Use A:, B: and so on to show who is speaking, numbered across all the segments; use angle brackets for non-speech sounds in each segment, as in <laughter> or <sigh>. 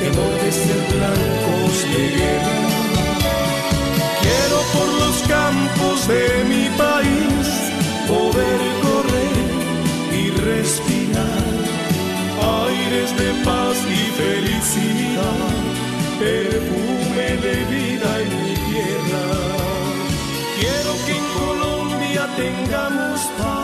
A: de ser blancos de guerra. Quiero por los campos de mi país poder correr y respirar aires de paz y felicidad, perfume de vida en mi tierra. Quiero que en Colombia tengamos paz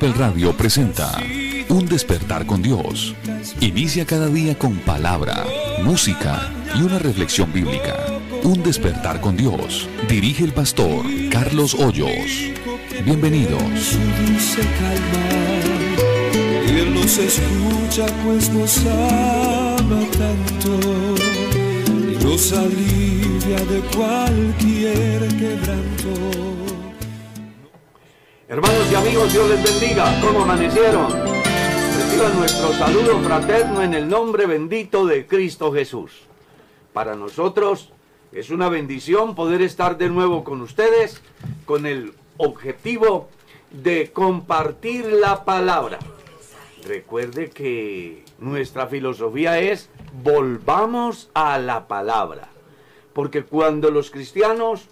B: Gospel Radio presenta Un despertar con Dios. Inicia cada día con palabra, música y una reflexión bíblica. Un despertar con Dios. Dirige el pastor Carlos Hoyos. Bienvenidos.
C: Pues nos alivia de cualquier.
D: Amigos, Dios les bendiga. ¿Cómo amanecieron? Reciban nuestro saludo fraterno en el nombre bendito de Cristo Jesús. Para nosotros es una bendición poder estar de nuevo con ustedes con el objetivo de compartir la palabra. Recuerde que nuestra filosofía es volvamos a la palabra. Porque cuando los cristianos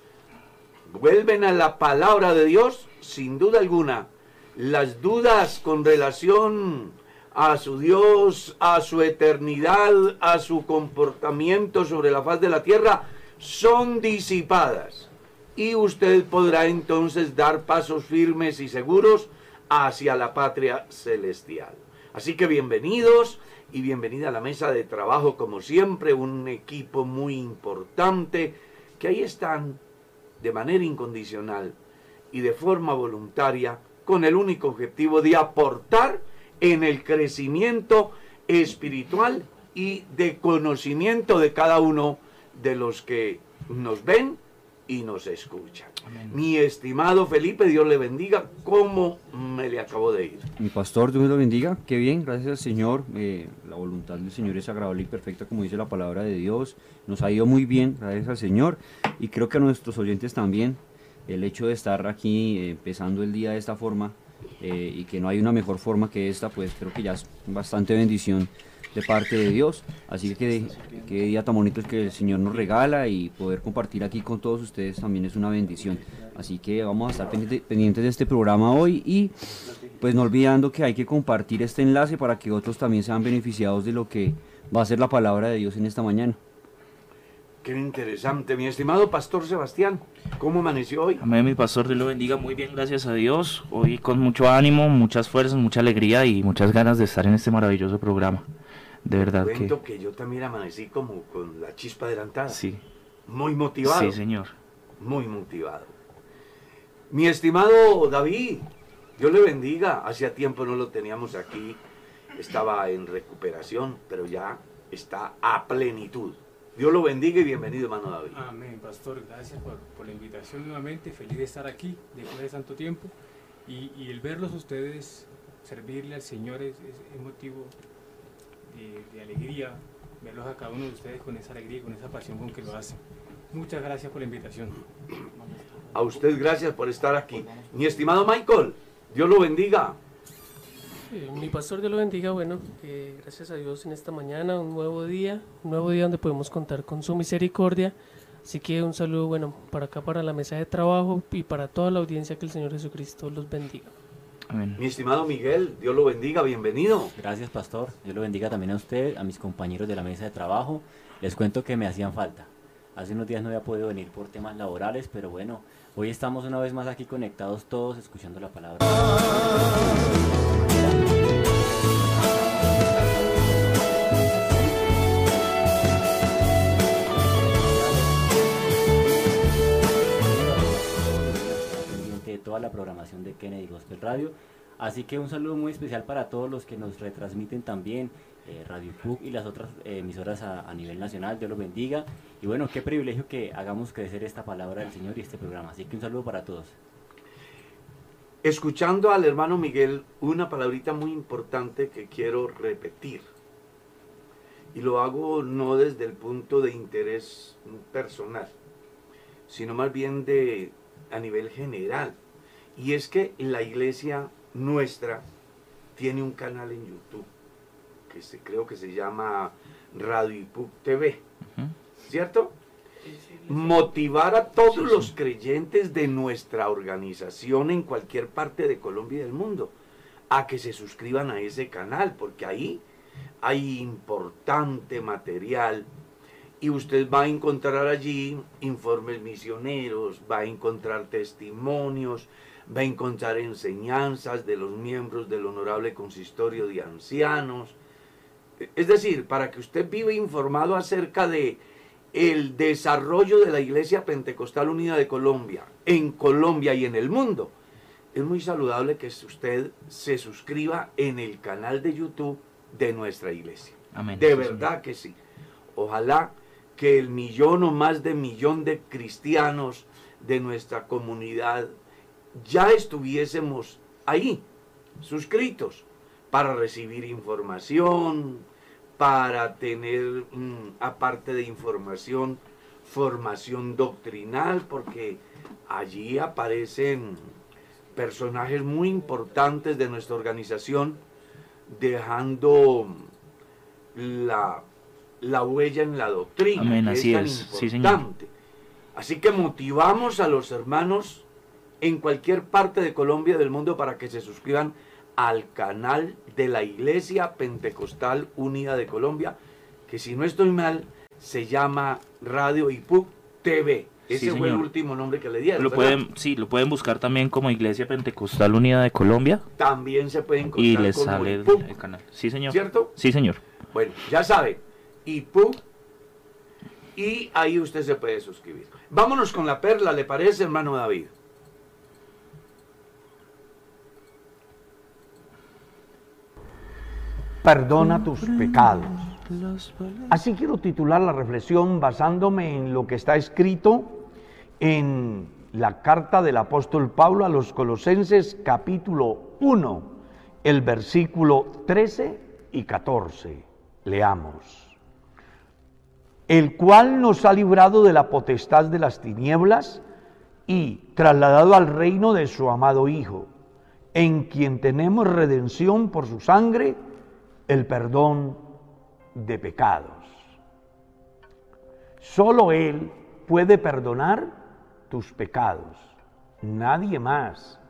D: vuelven a la palabra de Dios, sin duda alguna, las dudas con relación a su Dios, a su eternidad, a su comportamiento sobre la faz de la tierra, son disipadas. Y usted podrá entonces dar pasos firmes y seguros hacia la patria celestial. Así que bienvenidos y bienvenida a la mesa de trabajo, como siempre, un equipo muy importante que ahí están de manera incondicional y de forma voluntaria con el único objetivo de aportar en el crecimiento espiritual y de conocimiento de cada uno de los que nos ven y nos escuchan. Mi estimado Felipe, Dios le bendiga. ¿Cómo me le acabo de ir?
E: Mi pastor, Dios lo bendiga. Qué bien, gracias al Señor. Eh, la voluntad del Señor es agradable y perfecta, como dice la palabra de Dios. Nos ha ido muy bien, gracias al Señor. Y creo que a nuestros oyentes también. El hecho de estar aquí eh, empezando el día de esta forma eh, y que no hay una mejor forma que esta, pues creo que ya es bastante bendición de parte de Dios. Así que qué día tan bonito es que el Señor nos regala y poder compartir aquí con todos ustedes también es una bendición. Así que vamos a estar pendiente- pendientes de este programa hoy y pues no olvidando que hay que compartir este enlace para que otros también sean beneficiados de lo que va a ser la palabra de Dios en esta mañana.
D: Qué interesante. Mi estimado Pastor Sebastián, ¿cómo amaneció hoy?
F: Amén, mi pastor, Dios lo bendiga muy bien, gracias a Dios. Hoy con mucho ánimo, muchas fuerzas, mucha alegría y muchas ganas de estar en este maravilloso programa. De verdad que...
D: Cuento que yo también amanecí como con la chispa adelantada.
F: Sí,
D: Muy motivado.
F: sí, señor.
D: Muy motivado. Mi estimado David, Dios le bendiga. Hacía tiempo no lo teníamos aquí. Estaba en recuperación, pero ya está a plenitud. Dios lo bendiga y bienvenido, hermano David.
G: Amén, pastor. Gracias por, por la invitación nuevamente. Feliz de estar aquí después de tanto tiempo. Y, y el verlos a ustedes, servirle al Señor es, es- es motivo de, de alegría. Verlos a cada uno de ustedes con esa alegría y con esa pasión con que lo hacen. Muchas gracias por la invitación.
D: A usted gracias por estar aquí. Mi estimado Michael, Dios lo bendiga.
H: Mi pastor Dios lo bendiga, bueno, eh, gracias a Dios en esta mañana, un nuevo día, un nuevo día donde podemos contar con su misericordia. Así que un saludo, bueno, para acá, para la mesa de trabajo y para toda la audiencia que el Señor Jesucristo los bendiga.
F: Amén.
D: Mi estimado Miguel, Dios lo bendiga, bienvenido.
I: Gracias, pastor. Dios lo bendiga también a usted, a mis compañeros de la mesa de trabajo. Les cuento que me hacían falta. Hace unos días no había podido venir por temas laborales, pero bueno, hoy estamos una vez más aquí conectados todos, escuchando la palabra. Toda la programación de Kennedy Gospel Radio. Así que un saludo muy especial para todos los que nos retransmiten también, eh, Radio PUC y las otras eh, emisoras a, a nivel nacional. Dios los bendiga. Y bueno, qué privilegio que hagamos crecer esta palabra del Señor y este programa. Así que un saludo para todos.
D: Escuchando al hermano Miguel, una palabrita muy importante que quiero repetir. Y lo hago no desde el punto de interés personal, sino más bien de a nivel general. Y es que la iglesia nuestra tiene un canal en YouTube que se, creo que se llama Radio Ipuc TV. ¿cierto? motivar a todos los creyentes de nuestra organización en cualquier parte de Colombia y del mundo a que se suscriban a ese canal, porque ahí hay importante material y usted va a encontrar allí informes misioneros, va a encontrar testimonios, va a encontrar enseñanzas de los miembros del Honorable Consistorio de Ancianos. Es decir, para que usted viva informado acerca de el desarrollo de la Iglesia Pentecostal Unida de Colombia, en Colombia y en el mundo, es muy saludable que usted se suscriba en el canal de YouTube de nuestra iglesia.
F: Amén.
D: De verdad que sí. Ojalá que el millón o más de millón de cristianos de nuestra comunidad ya estuviésemos ahí, suscritos, para recibir información, para tener, mm, aparte de información, formación doctrinal, porque allí aparecen personajes muy importantes de nuestra organización, dejando la, la huella en la doctrina,
F: Amén,
D: que
F: así
D: es tan
F: es. Sí, señor.
D: importante. Así que motivamos a los hermanos en cualquier parte de Colombia y del mundo para que se suscriban al canal de la Iglesia Pentecostal Unida de Colombia, que si no estoy mal, se llama Radio IPUC TV. Ese
F: Sí,
D: fue el último nombre que le dieron.
F: Lo
D: ¿verdad?
F: pueden, sí, lo pueden buscar también como Iglesia Pentecostal Unida de Colombia
D: También se puede encontrar
F: y les
D: como
F: sale el canal. Sí, señor.
D: ¿cierto?
F: Sí, señor.
D: Bueno, ya sabe, IPUC, y ahí usted se puede suscribir. Vámonos con la perla, ¿le parece, hermano David? Perdona tus pecados. Así quiero titular la reflexión basándome en lo que está escrito en la carta del apóstol Pablo a los Colosenses capítulo 1, el versículo 13 y 14. Leamos. El cual nos ha librado de la potestad de las tinieblas y trasladado al reino de su amado Hijo, en quien tenemos redención por su sangre, el perdón de pecados. Solo Él puede perdonar tus pecados, nadie más.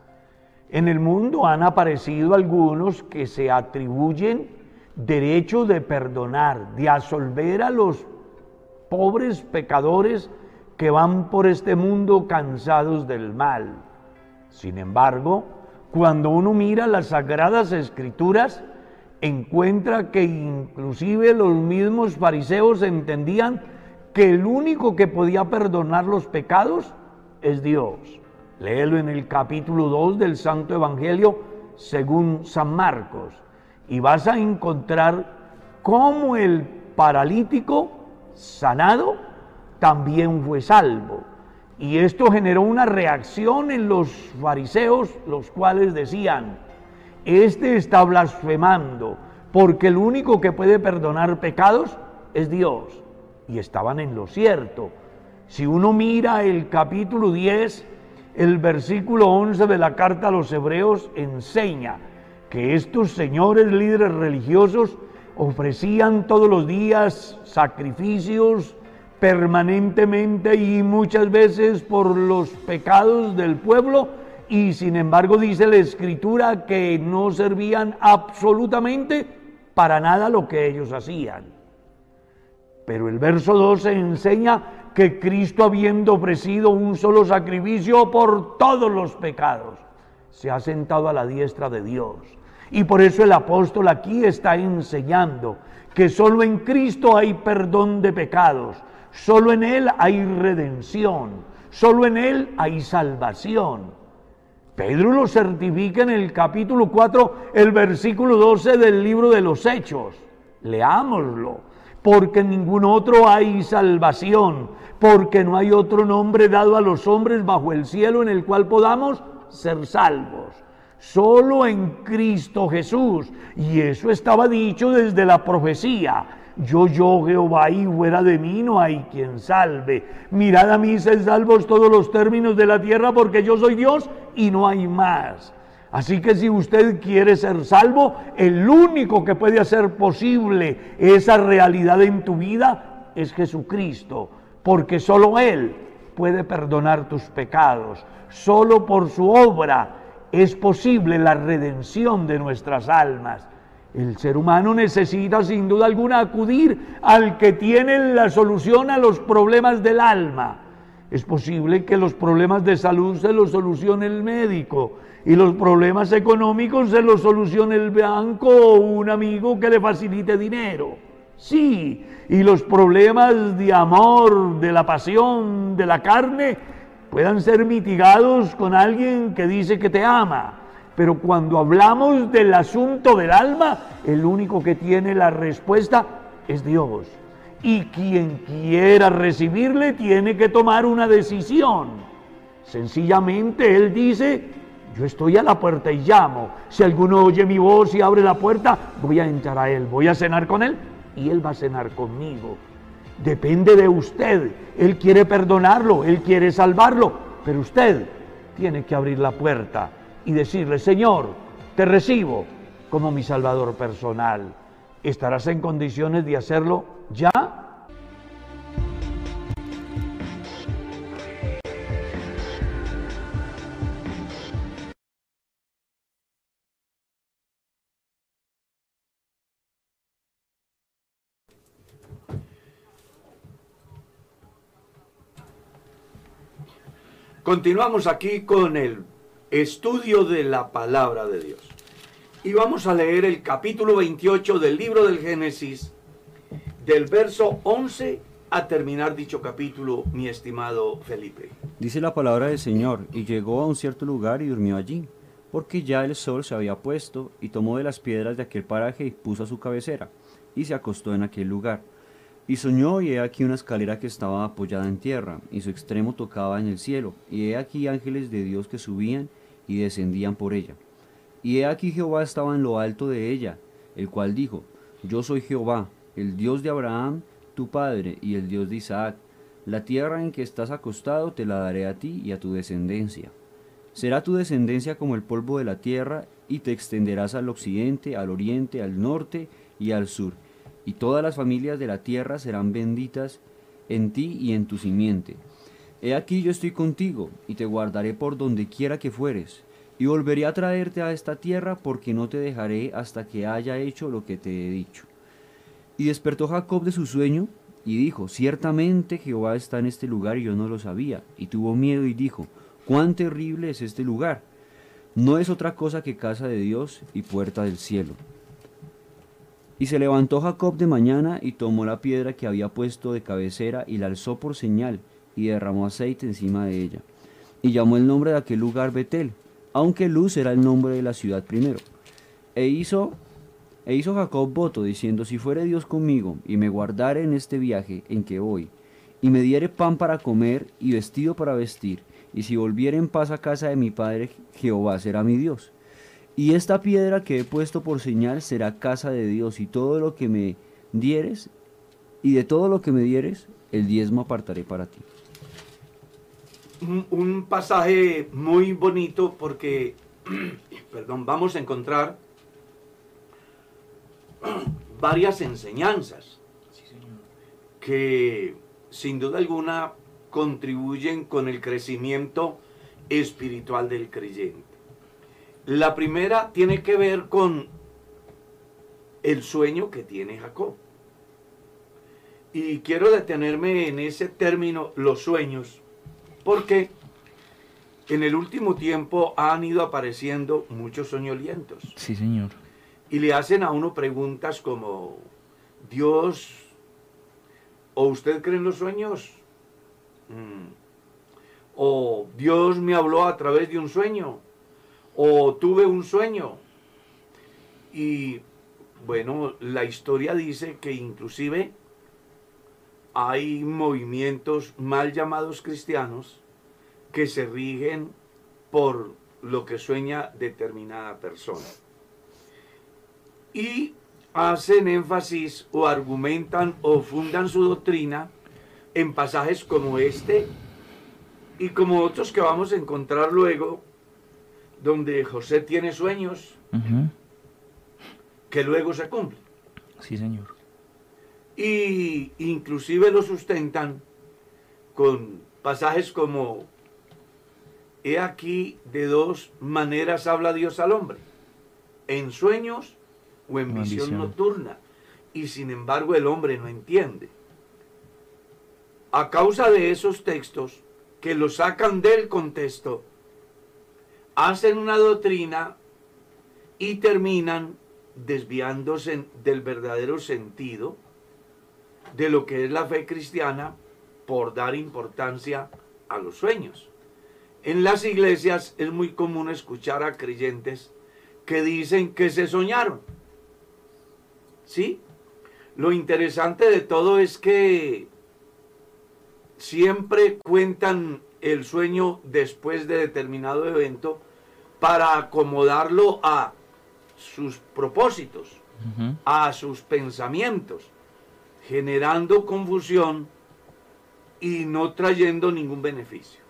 D: En el mundo han aparecido algunos que se atribuyen derecho de perdonar, de absolver a los pobres pecadores que van por este mundo cansados del mal. Sin embargo, cuando uno mira las sagradas escrituras, encuentra que inclusive los mismos fariseos entendían que el único que podía perdonar los pecados es Dios. Léelo en el capítulo 2 del Santo Evangelio según San Marcos y vas a encontrar cómo el paralítico sanado también fue salvo. Y esto generó una reacción en los fariseos, los cuales decían, este está blasfemando, porque el único que puede perdonar pecados es Dios. Y estaban en lo cierto. Si uno mira el capítulo 10, el versículo 11 de la carta a los hebreos enseña que estos señores líderes religiosos ofrecían todos los días sacrificios, permanentemente y muchas veces por los pecados del pueblo y sin embargo dice la escritura que no servían absolutamente para nada lo que ellos hacían. Pero el verso 12 enseña que Cristo habiendo ofrecido un solo sacrificio por todos los pecados, se ha sentado a la diestra de Dios. Y por eso el apóstol aquí está enseñando que solo en Cristo hay perdón de pecados, Solo en Él hay redención, solo en Él hay salvación. Pedro lo certifica en el capítulo 4, el versículo 12 del libro de los Hechos. Leámoslo, porque en ningún otro hay salvación, porque no hay otro nombre dado a los hombres bajo el cielo en el cual podamos ser salvos. Solo en Cristo Jesús. Y eso estaba dicho desde la profecía. Yo, yo, Jehová, y fuera de mí no hay quien salve. Mirad a mí, sed salvos todos los términos de la tierra, porque yo soy Dios y no hay más. Así que si usted quiere ser salvo, el único que puede hacer posible esa realidad en tu vida es Jesucristo, porque solo Él puede perdonar tus pecados. Solo por su obra es posible la redención de nuestras almas. El ser humano necesita sin duda alguna acudir al que tiene la solución a los problemas del alma. Es posible que los problemas de salud se los solucione el médico y los problemas económicos se los solucione el banco o un amigo que le facilite dinero. Sí, y los problemas de amor, de la pasión, de la carne, puedan ser mitigados con alguien que dice que te ama pero cuando hablamos del asunto del alma, el único que tiene la respuesta es Dios. Y quien quiera recibirle tiene que tomar una decisión. Sencillamente Él dice, yo estoy a la puerta y llamo. Si alguno oye mi voz y abre la puerta, voy a entrar a Él, voy a cenar con Él y Él va a cenar conmigo. Depende de usted. Él quiere perdonarlo, Él quiere salvarlo, pero usted tiene que abrir la puerta y decirle, Señor, te recibo como mi Salvador personal. ¿Estarás en condiciones de hacerlo ya?
J: Continuamos aquí con el estudio de la palabra de Dios. Y vamos a leer el capítulo 28 del libro del Génesis, del verso 11 a terminar dicho capítulo, mi estimado Felipe.
E: Dice la palabra del Señor, y llegó a un cierto lugar y durmió allí, porque ya el sol se había puesto, y tomó de las piedras de aquel paraje y puso a su cabecera, y se acostó en aquel lugar. Y soñó, y he aquí una escalera que estaba apoyada en tierra, y su extremo tocaba en el cielo, y he aquí ángeles de Dios que subían y descendían por ella. Y he aquí Jehová estaba en lo alto de ella, el cual dijo, Yo soy Jehová, el Dios de Abraham, tu padre, y el Dios de Isaac. La tierra en que estás acostado te la daré a ti y a tu descendencia. Será tu descendencia como el polvo de la tierra, y te extenderás al occidente, al oriente, al norte y al sur. Y todas las familias de la tierra serán benditas en ti y en tu simiente. He aquí yo estoy contigo, y te guardaré por donde quiera que fueres, y volveré a traerte a esta tierra, porque no te dejaré hasta que haya hecho lo que te he dicho. Y despertó Jacob de su sueño, y dijo, ciertamente Jehová está en este lugar y yo no lo sabía. Y tuvo miedo y dijo, cuán terrible es este lugar. No es otra cosa que casa de Dios y puerta del cielo. Y se levantó Jacob de mañana y tomó la piedra que había puesto de cabecera y la alzó por señal y derramó aceite encima de ella. Y llamó el nombre de aquel lugar Betel, aunque Luz era el nombre de la ciudad primero. E hizo, e hizo Jacob voto, diciendo, si fuere Dios conmigo, y me guardare en este viaje en que voy, y me diere pan para comer y vestido para vestir, y si volviere en paz a casa de mi padre, Jehová será mi Dios. Y esta piedra que he puesto por señal será casa de Dios, y todo lo que me dieres, y de todo lo que me dieres, el diezmo apartaré para ti.
D: Un, un pasaje muy bonito porque, <clears throat> perdón, vamos a encontrar <clears throat> varias enseñanzas que sin duda alguna contribuyen con el crecimiento espiritual del creyente. La primera tiene que ver con el sueño que tiene Jacob. Y quiero detenerme en ese término, los sueños, porque en el último tiempo han ido apareciendo muchos soñolientos.
F: Sí, señor.
D: Y le hacen a uno preguntas como, Dios, ¿o usted cree en los sueños? Mm. ¿O Dios me habló a través de un sueño? ¿O tuve un sueño? Y bueno, la historia dice que inclusive hay movimientos mal llamados cristianos que se rigen por lo que sueña determinada persona. Y hacen énfasis o argumentan o fundan su doctrina en pasajes como este y como otros que vamos a encontrar luego, donde José tiene sueños que luego se cumplen.
F: Sí, señor.
D: Y inclusive lo sustentan con pasajes como he aquí de dos maneras habla Dios al hombre en sueños o en visión,
F: visión.
D: nocturna y sin embargo el hombre no entiende a causa de esos textos que lo sacan del contexto hacen una doctrina y terminan desviándose del verdadero sentido de lo que es la fe cristiana por dar importancia a los sueños. En las iglesias es muy común escuchar a creyentes que dicen que se soñaron. ¿Sí? Lo interesante de todo es que siempre cuentan el sueño después de determinado evento para acomodarlo a sus propósitos, a sus pensamientos, generando confusión y no trayendo ningún beneficio.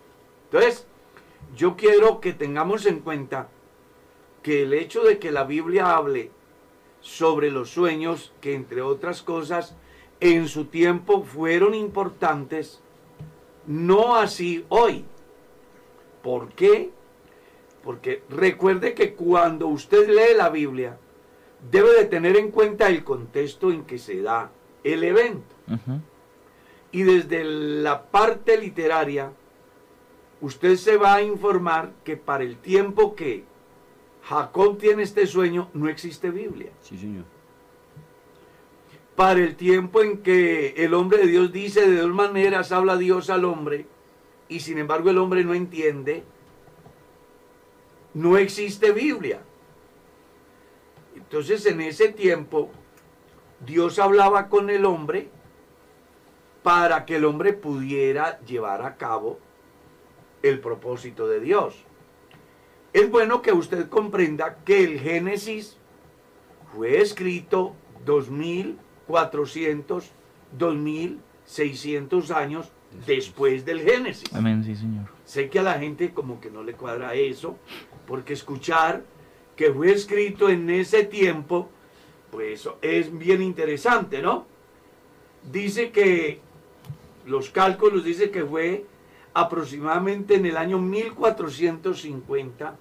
D: Entonces, yo quiero que tengamos en cuenta que el hecho de que la Biblia hable sobre los sueños, que entre otras cosas en su tiempo fueron importantes, no así hoy. ¿Por qué? Porque recuerde que cuando usted lee la Biblia, debe de tener en cuenta el contexto en que se da el evento. Y desde la parte literaria, usted se va a informar que para el tiempo que Jacob tiene este sueño, no existe Biblia.
E: Sí, señor.
D: Para el tiempo en que el hombre de Dios dice de dos maneras, habla Dios al hombre, y sin embargo el hombre no entiende, no existe Biblia. Entonces en ese tiempo Dios hablaba con el hombre para que el hombre pudiera llevar a cabo el propósito de Dios. Es bueno que usted comprenda que el Génesis fue escrito 2400, 2600 años después del Génesis.
F: Amén, sí, señor.
D: Sé que a la gente como que no le cuadra eso, porque escuchar que fue escrito en ese tiempo, pues es bien interesante, ¿no? Dice que los cálculos dice que fue aproximadamente en el año 1450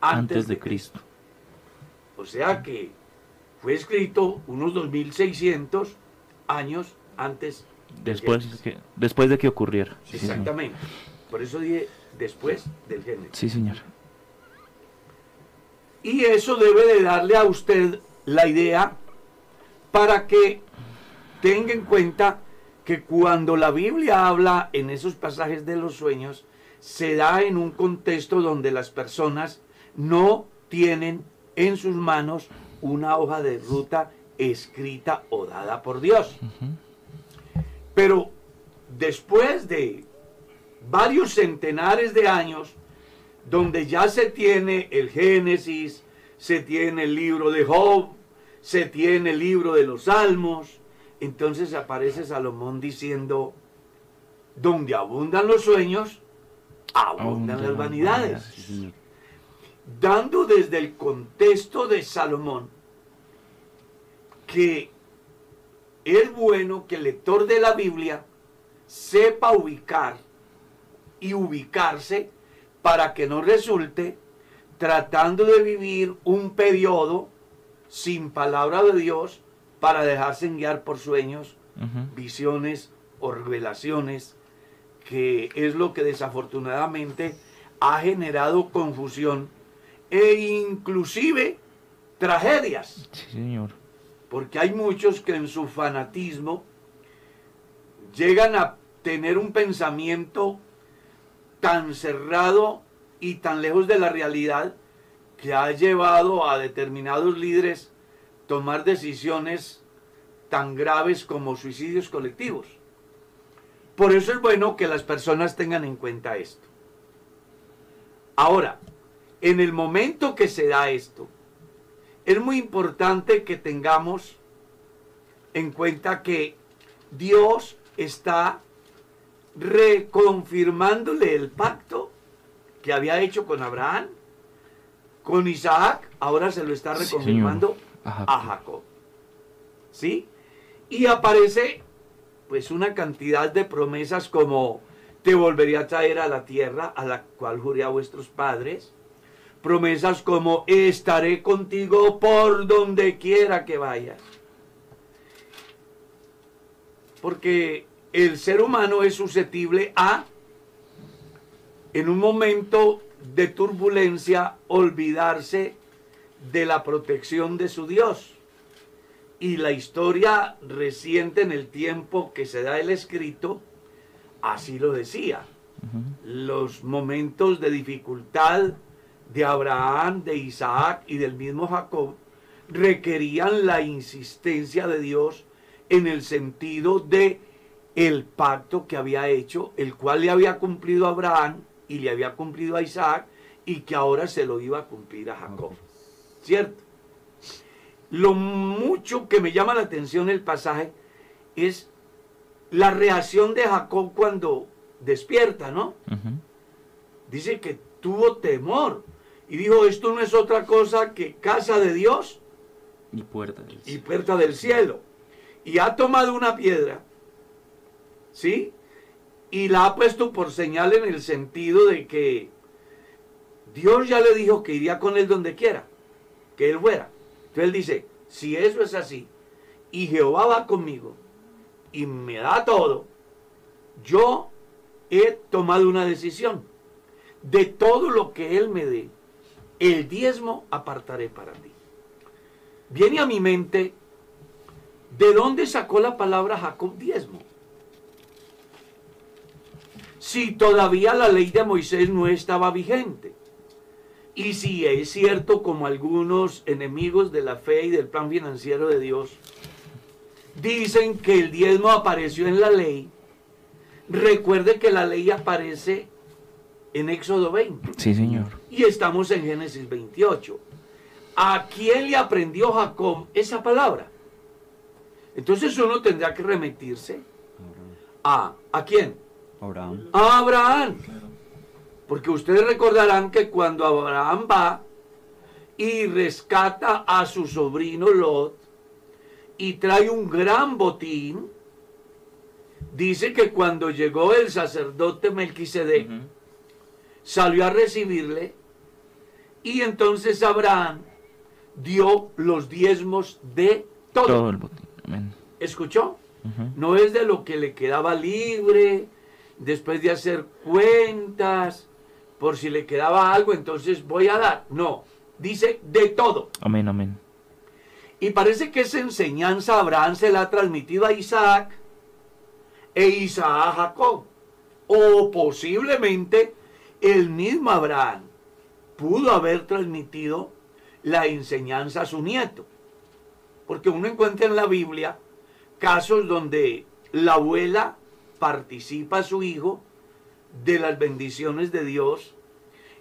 D: antes,
F: Antes de Cristo.
D: O sea que fue escrito unos 2600 años antes
F: Después,
D: Génesis.
F: que, después de que ocurriera. Sí.
D: Exactamente. Por eso dije después del Génesis.
F: Sí, señor.
D: Y eso debe de darle a usted la idea para que tenga en cuenta que cuando la Biblia habla en esos pasajes de los sueños, se da en un contexto donde las personas no tienen en sus manos una hoja de ruta escrita o dada por Dios. Pero después de varios centenares de años, donde ya se tiene el Génesis, se tiene el libro de Job, se tiene el libro de los Salmos, entonces aparece Salomón diciendo, donde abundan los sueños, abundan las vanidades.
F: Sí.
D: Dando desde el contexto de Salomón que es bueno que el lector de la Biblia sepa ubicar y ubicarse para que no resulte tratando de vivir un periodo sin palabra de Dios para dejarse guiar por sueños, visiones o revelaciones, que es lo que desafortunadamente ha generado confusión e inclusive tragedias,
F: Sí, señor.
D: porque hay muchos que en su fanatismo llegan a tener un pensamiento tan cerrado y tan lejos de la realidad que ha llevado a determinados líderes tomar decisiones tan graves como suicidios colectivos. Por eso es bueno que las personas tengan en cuenta esto. Ahora, en el momento que se da esto, es muy importante que tengamos en cuenta que Dios está reconfirmándole el pacto que había hecho con Abraham, con Isaac, ahora se lo está reconfirmando
F: A Jacob.
D: a Jacob. ¿Sí? Y aparece pues una cantidad de promesas como te volvería a traer a la tierra a la cual juré a vuestros padres. Promesas como estaré contigo por donde quiera que vayas. Porque el ser humano es susceptible a, en un momento de turbulencia, olvidarse de la protección de su Dios. Y la historia reciente en el tiempo que se da el escrito, así lo decía. Los momentos de dificultad de Abraham, de Isaac y del mismo Jacob requerían la insistencia de Dios en el sentido de el pacto que había hecho, el cual le había cumplido a Abraham y le había cumplido a Isaac y que ahora se lo iba a cumplir a Jacob. ¿Cierto? Lo mucho que me llama la atención el pasaje es la reacción de Jacob cuando despierta, ¿no? Dice que tuvo temor y dijo, esto no es otra cosa que casa de Dios
F: Y puerta del
D: y puerta del cielo. Y ha tomado una piedra, ¿sí? Y la ha puesto por señal en el sentido de que Dios ya le dijo que iría con él donde quiera, que él fuera. Entonces él dice, si eso es así, y Jehová va conmigo, y me da todo, yo he tomado una decisión. De todo lo que él me dé, el diezmo apartaré para ti viene a mi mente de dónde sacó la palabra Jacob diezmo. Si todavía la ley de Moisés no estaba vigente. Y si es cierto como algunos enemigos de la fe y del plan financiero de Dios dicen que el diezmo apareció en la ley, recuerde que la ley aparece en Éxodo 20
F: Sí, señor.
D: y estamos en Génesis 28. ¿A quién le aprendió Jacob esa palabra? Entonces uno tendrá que remitirse a ¿a quién?
E: Abraham.
D: A Abraham. Porque ustedes recordarán que cuando Abraham va y rescata a su sobrino Lot y trae un gran botín, dice que cuando llegó el sacerdote Melquisedec, salió a recibirle y entonces Abraham dio los diezmos de todo.
F: Todo el botín. Amén.
D: ¿Escuchó? No es de lo que le quedaba libre, después de hacer cuentas, por si le quedaba algo, entonces voy a dar. No, dice de todo.
F: Amén, amén.
D: Y parece que esa enseñanza Abraham se la ha transmitido a Isaac e Isaac a Jacob. O posiblemente el mismo Abraham pudo haber transmitido la enseñanza a su nieto. Porque uno encuentra en la Biblia casos donde la abuela participa a su hijo de las bendiciones de Dios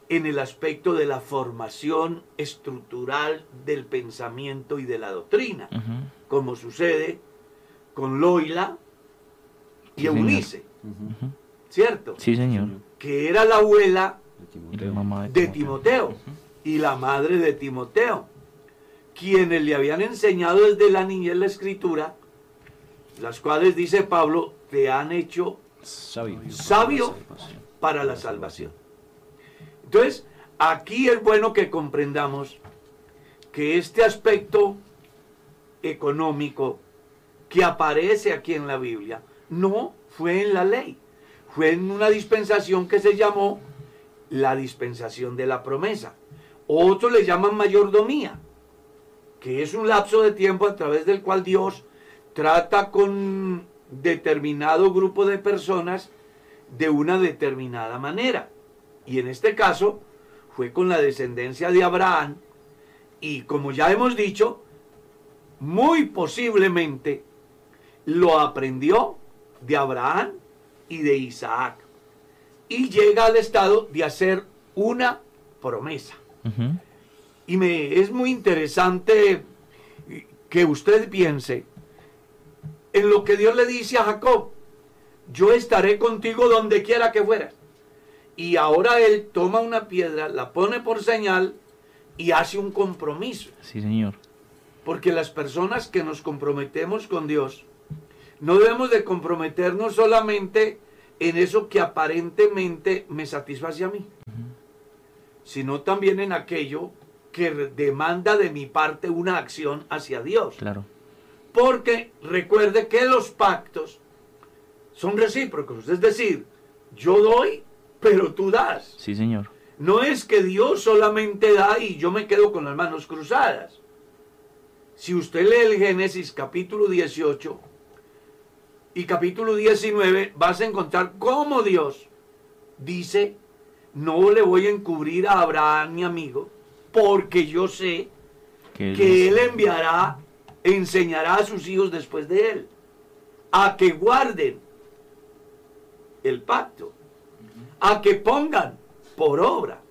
D: en el aspecto de la formación estructural del pensamiento y de la doctrina, como sucede con Loila y
F: Sí,
D: Eunice, ¿cierto?
F: Sí, señor.
D: Que era la abuela de Timoteo. Y la madre de Timoteo, quienes le habían enseñado desde la niñez la escritura, las cuales, dice Pablo, te han hecho
E: Sabio.
D: sabio para la salvación. Entonces, aquí es bueno que comprendamos que este aspecto económico que aparece aquí en la Biblia no fue en la ley, fue en una dispensación que se llamó la dispensación de la promesa. Otros le llaman mayordomía, que es un lapso de tiempo a través del cual Dios trata con determinado grupo de personas de una determinada manera. Y en este caso fue con la descendencia de Abraham y como ya hemos dicho, muy posiblemente lo aprendió de Abraham y de Isaac. Y llega al estado de hacer una promesa. Y me es muy interesante que usted piense en lo que Dios le dice a Jacob. Yo estaré contigo donde quiera que fueras. Y ahora él toma una piedra, la pone por señal y hace un compromiso.
F: Sí, señor.
D: Porque las personas que nos comprometemos con Dios, no debemos de comprometernos solamente en eso que aparentemente me satisface a mí, sino también en aquello que demanda de mi parte una acción hacia Dios.
F: Claro.
D: Porque recuerde que los pactos son recíprocos, es decir, yo doy, pero tú das.
F: Sí, señor.
D: No es que Dios solamente da y yo me quedo con las manos cruzadas. Si usted lee el Génesis capítulo 18 y capítulo 19, vas a encontrar cómo Dios dice, no le voy a encubrir a Abraham mi amigo, porque yo sé
F: Que
D: que él enviará, enseñará a sus hijos después de él, a que guarden el pacto, a que pongan por obra.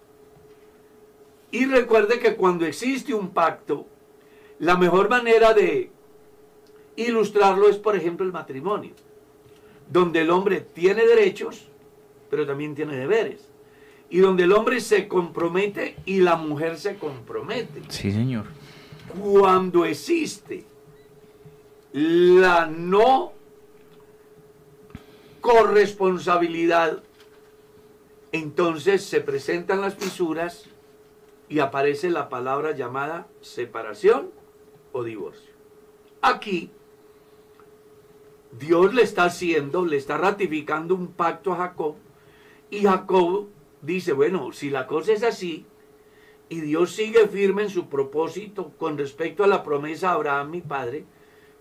D: Y recuerde que cuando existe un pacto, la mejor manera de ilustrarlo es, por ejemplo, el matrimonio, donde el hombre tiene derechos, pero también tiene deberes, y donde el hombre se compromete y la mujer se compromete
F: Sí, señor.
D: Cuando existe la no corresponsabilidad, entonces se presentan las fisuras y aparece la palabra llamada separación o divorcio. Aquí Dios le está haciendo, le está ratificando un pacto a Jacob y Jacob dice, bueno, si la cosa es así, y Dios sigue firme en su propósito con respecto a la promesa a Abraham, mi padre,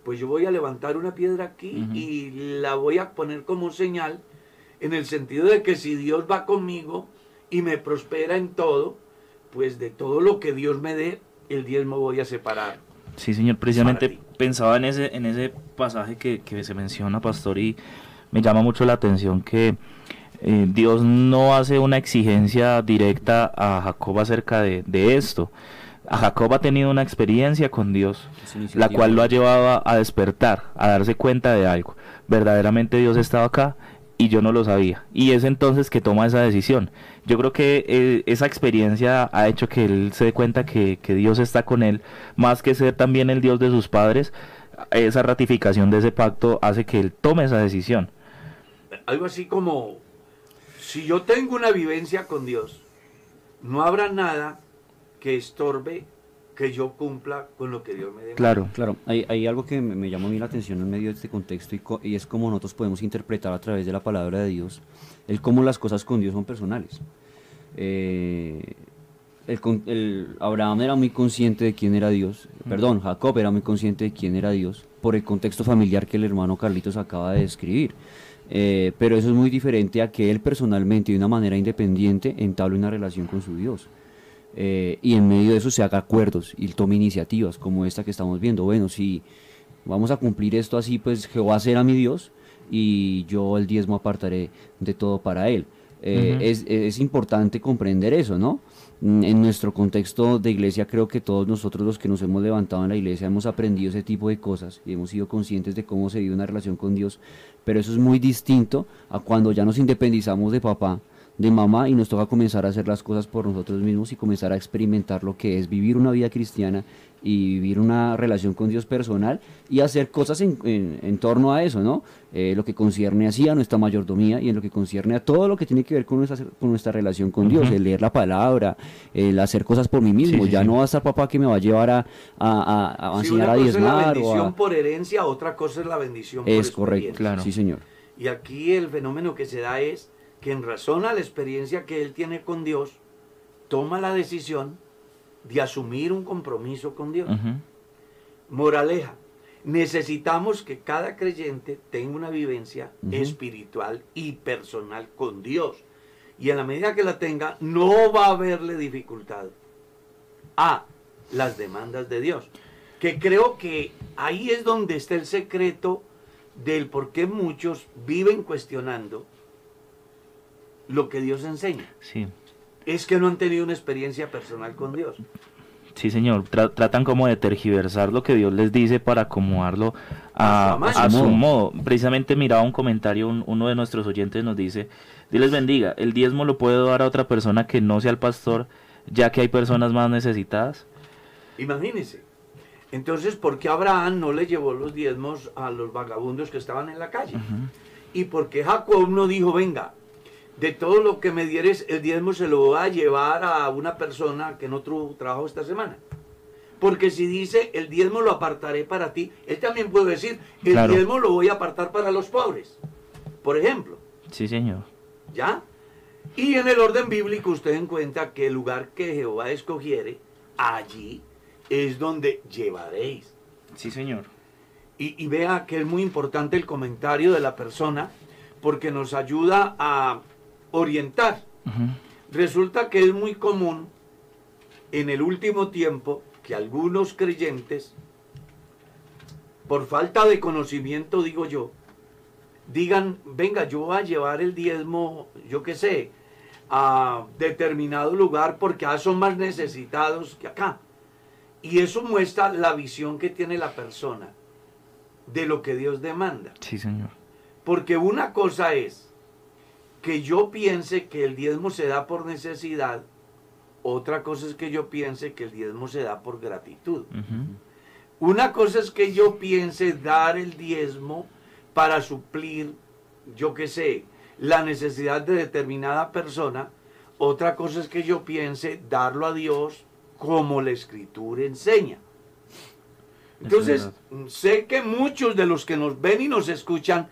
D: pues yo voy a levantar una piedra aquí y la voy a poner como señal en el sentido de que si Dios va conmigo y me prospera en todo, pues de todo lo que Dios me dé, el diezmo voy a separar.
F: Sí, señor, precisamente pensaba en ese, en ese pasaje que, que se menciona, pastor, y me llama mucho la atención que eh, Dios no hace una exigencia directa a Jacob acerca de, de esto. A Jacob ha tenido una experiencia con Dios, la cual lo ha llevado a, a despertar, a darse cuenta de algo. Verdaderamente Dios estaba acá y yo no lo sabía. Y es entonces que toma esa decisión. Yo creo que eh, esa experiencia ha hecho que él se dé cuenta que, que Dios está con él, más que ser también el Dios de sus padres. Esa ratificación de ese pacto hace que él tome esa decisión.
D: Algo así como, si yo tengo una vivencia con Dios, no habrá nada que estorbe que yo cumpla con lo que Dios me dé.
E: Claro, claro. Hay, hay algo que me, me llamó a mí la atención en medio de este contexto y, co- y es cómo nosotros podemos interpretar a través de la palabra de Dios el cómo las cosas con Dios son personales. Eh, el- Abraham era muy consciente de quién era Dios, perdón, Jacob era muy consciente de quién era Dios por el contexto familiar que el hermano Carlitos acaba de describir. Eh, pero eso es muy diferente a que él personalmente, de una manera independiente, entable una relación con su Dios. Eh, y en medio de eso se haga acuerdos y tome iniciativas como esta que estamos viendo. Bueno, si vamos a cumplir esto así, pues Jehová será mi Dios y yo el diezmo apartaré de todo para él. Eh, es, es importante comprender eso, ¿no? Mm, En nuestro contexto de iglesia creo que todos nosotros los que nos hemos levantado en la iglesia hemos aprendido ese tipo de cosas y hemos sido conscientes de cómo se vive una relación con Dios, pero eso es muy distinto a cuando ya nos independizamos de papá, de mamá y nos toca comenzar a hacer las cosas por nosotros mismos y comenzar a experimentar lo que es vivir una vida cristiana y vivir una relación con Dios personal y hacer cosas en, en- en torno a eso, ¿no? Eh, lo que concierne así a nuestra mayordomía y en lo que concierne a todo lo que tiene que ver con nuestra, con nuestra relación con Dios, el leer la palabra, el hacer cosas por mí mismo.
F: Sí, sí,
E: ya
F: sí.
E: no va a estar papá que me va a llevar a, a, a- a enseñar
D: una
E: a
D: cosa es la
E: diezmar o
D: bendición
E: a...
D: por herencia, otra cosa es la bendición por
E: Es correcto, claro. Sí, señor.
D: Y aquí el fenómeno que se da es que en razón a la experiencia que él tiene con Dios, toma la decisión de asumir un compromiso con Dios. Moraleja, necesitamos que cada creyente tenga una vivencia espiritual y personal con Dios. Y en la medida que la tenga, no va a haberle dificultad a las demandas de Dios. Que creo que ahí es donde está el secreto del por qué muchos viven cuestionando lo que Dios enseña.
F: Sí,
D: Es que no han tenido una experiencia personal con Dios.
F: sí, señor. Tra- tratan como de tergiversar lo que Dios les dice para acomodarlo a,
D: A su
E: modo.
F: Precisamente miraba un comentario, un- uno de nuestros oyentes nos dice, Dios les bendiga, el diezmo lo puedo dar a otra persona que no sea el pastor, ya que hay personas más necesitadas.
D: Imagínense. Entonces, ¿por qué Abraham no le llevó los diezmos a los vagabundos que estaban en la calle? ¿Y por qué Jacob no dijo, venga, de todo lo que me dieres, el diezmo se lo voy a llevar a una persona que no tuvo trabajo esta semana? Porque si dice, el diezmo lo apartaré para ti, él también puede decir, el
F: Claro.
D: diezmo lo voy a apartar para los pobres. Por ejemplo,
F: Sí, señor.
D: ¿ya? Y en el orden bíblico usted encuentra que el lugar que Jehová escogiere, allí es donde llevaréis.
F: Sí, señor.
D: Y, y vea que es muy importante el comentario de la persona porque nos ayuda a orientar. Resulta que es muy común en el último tiempo que algunos creyentes, por falta de conocimiento, digo yo, digan, venga, yo voy a llevar el diezmo, yo qué sé, a determinado lugar porque ah, son más necesitados que acá. Y eso muestra la visión que tiene la persona de lo que Dios demanda.
F: Sí, señor.
D: Porque una cosa es que yo piense que el diezmo se da por necesidad, otra cosa es que yo piense que el diezmo se da por gratitud. Una cosa es que yo piense dar el diezmo para suplir, yo qué sé, la necesidad de determinada persona. Otra cosa es que yo piense darlo a Dios como la escritura enseña. Entonces, sé que muchos de los que nos ven y nos escuchan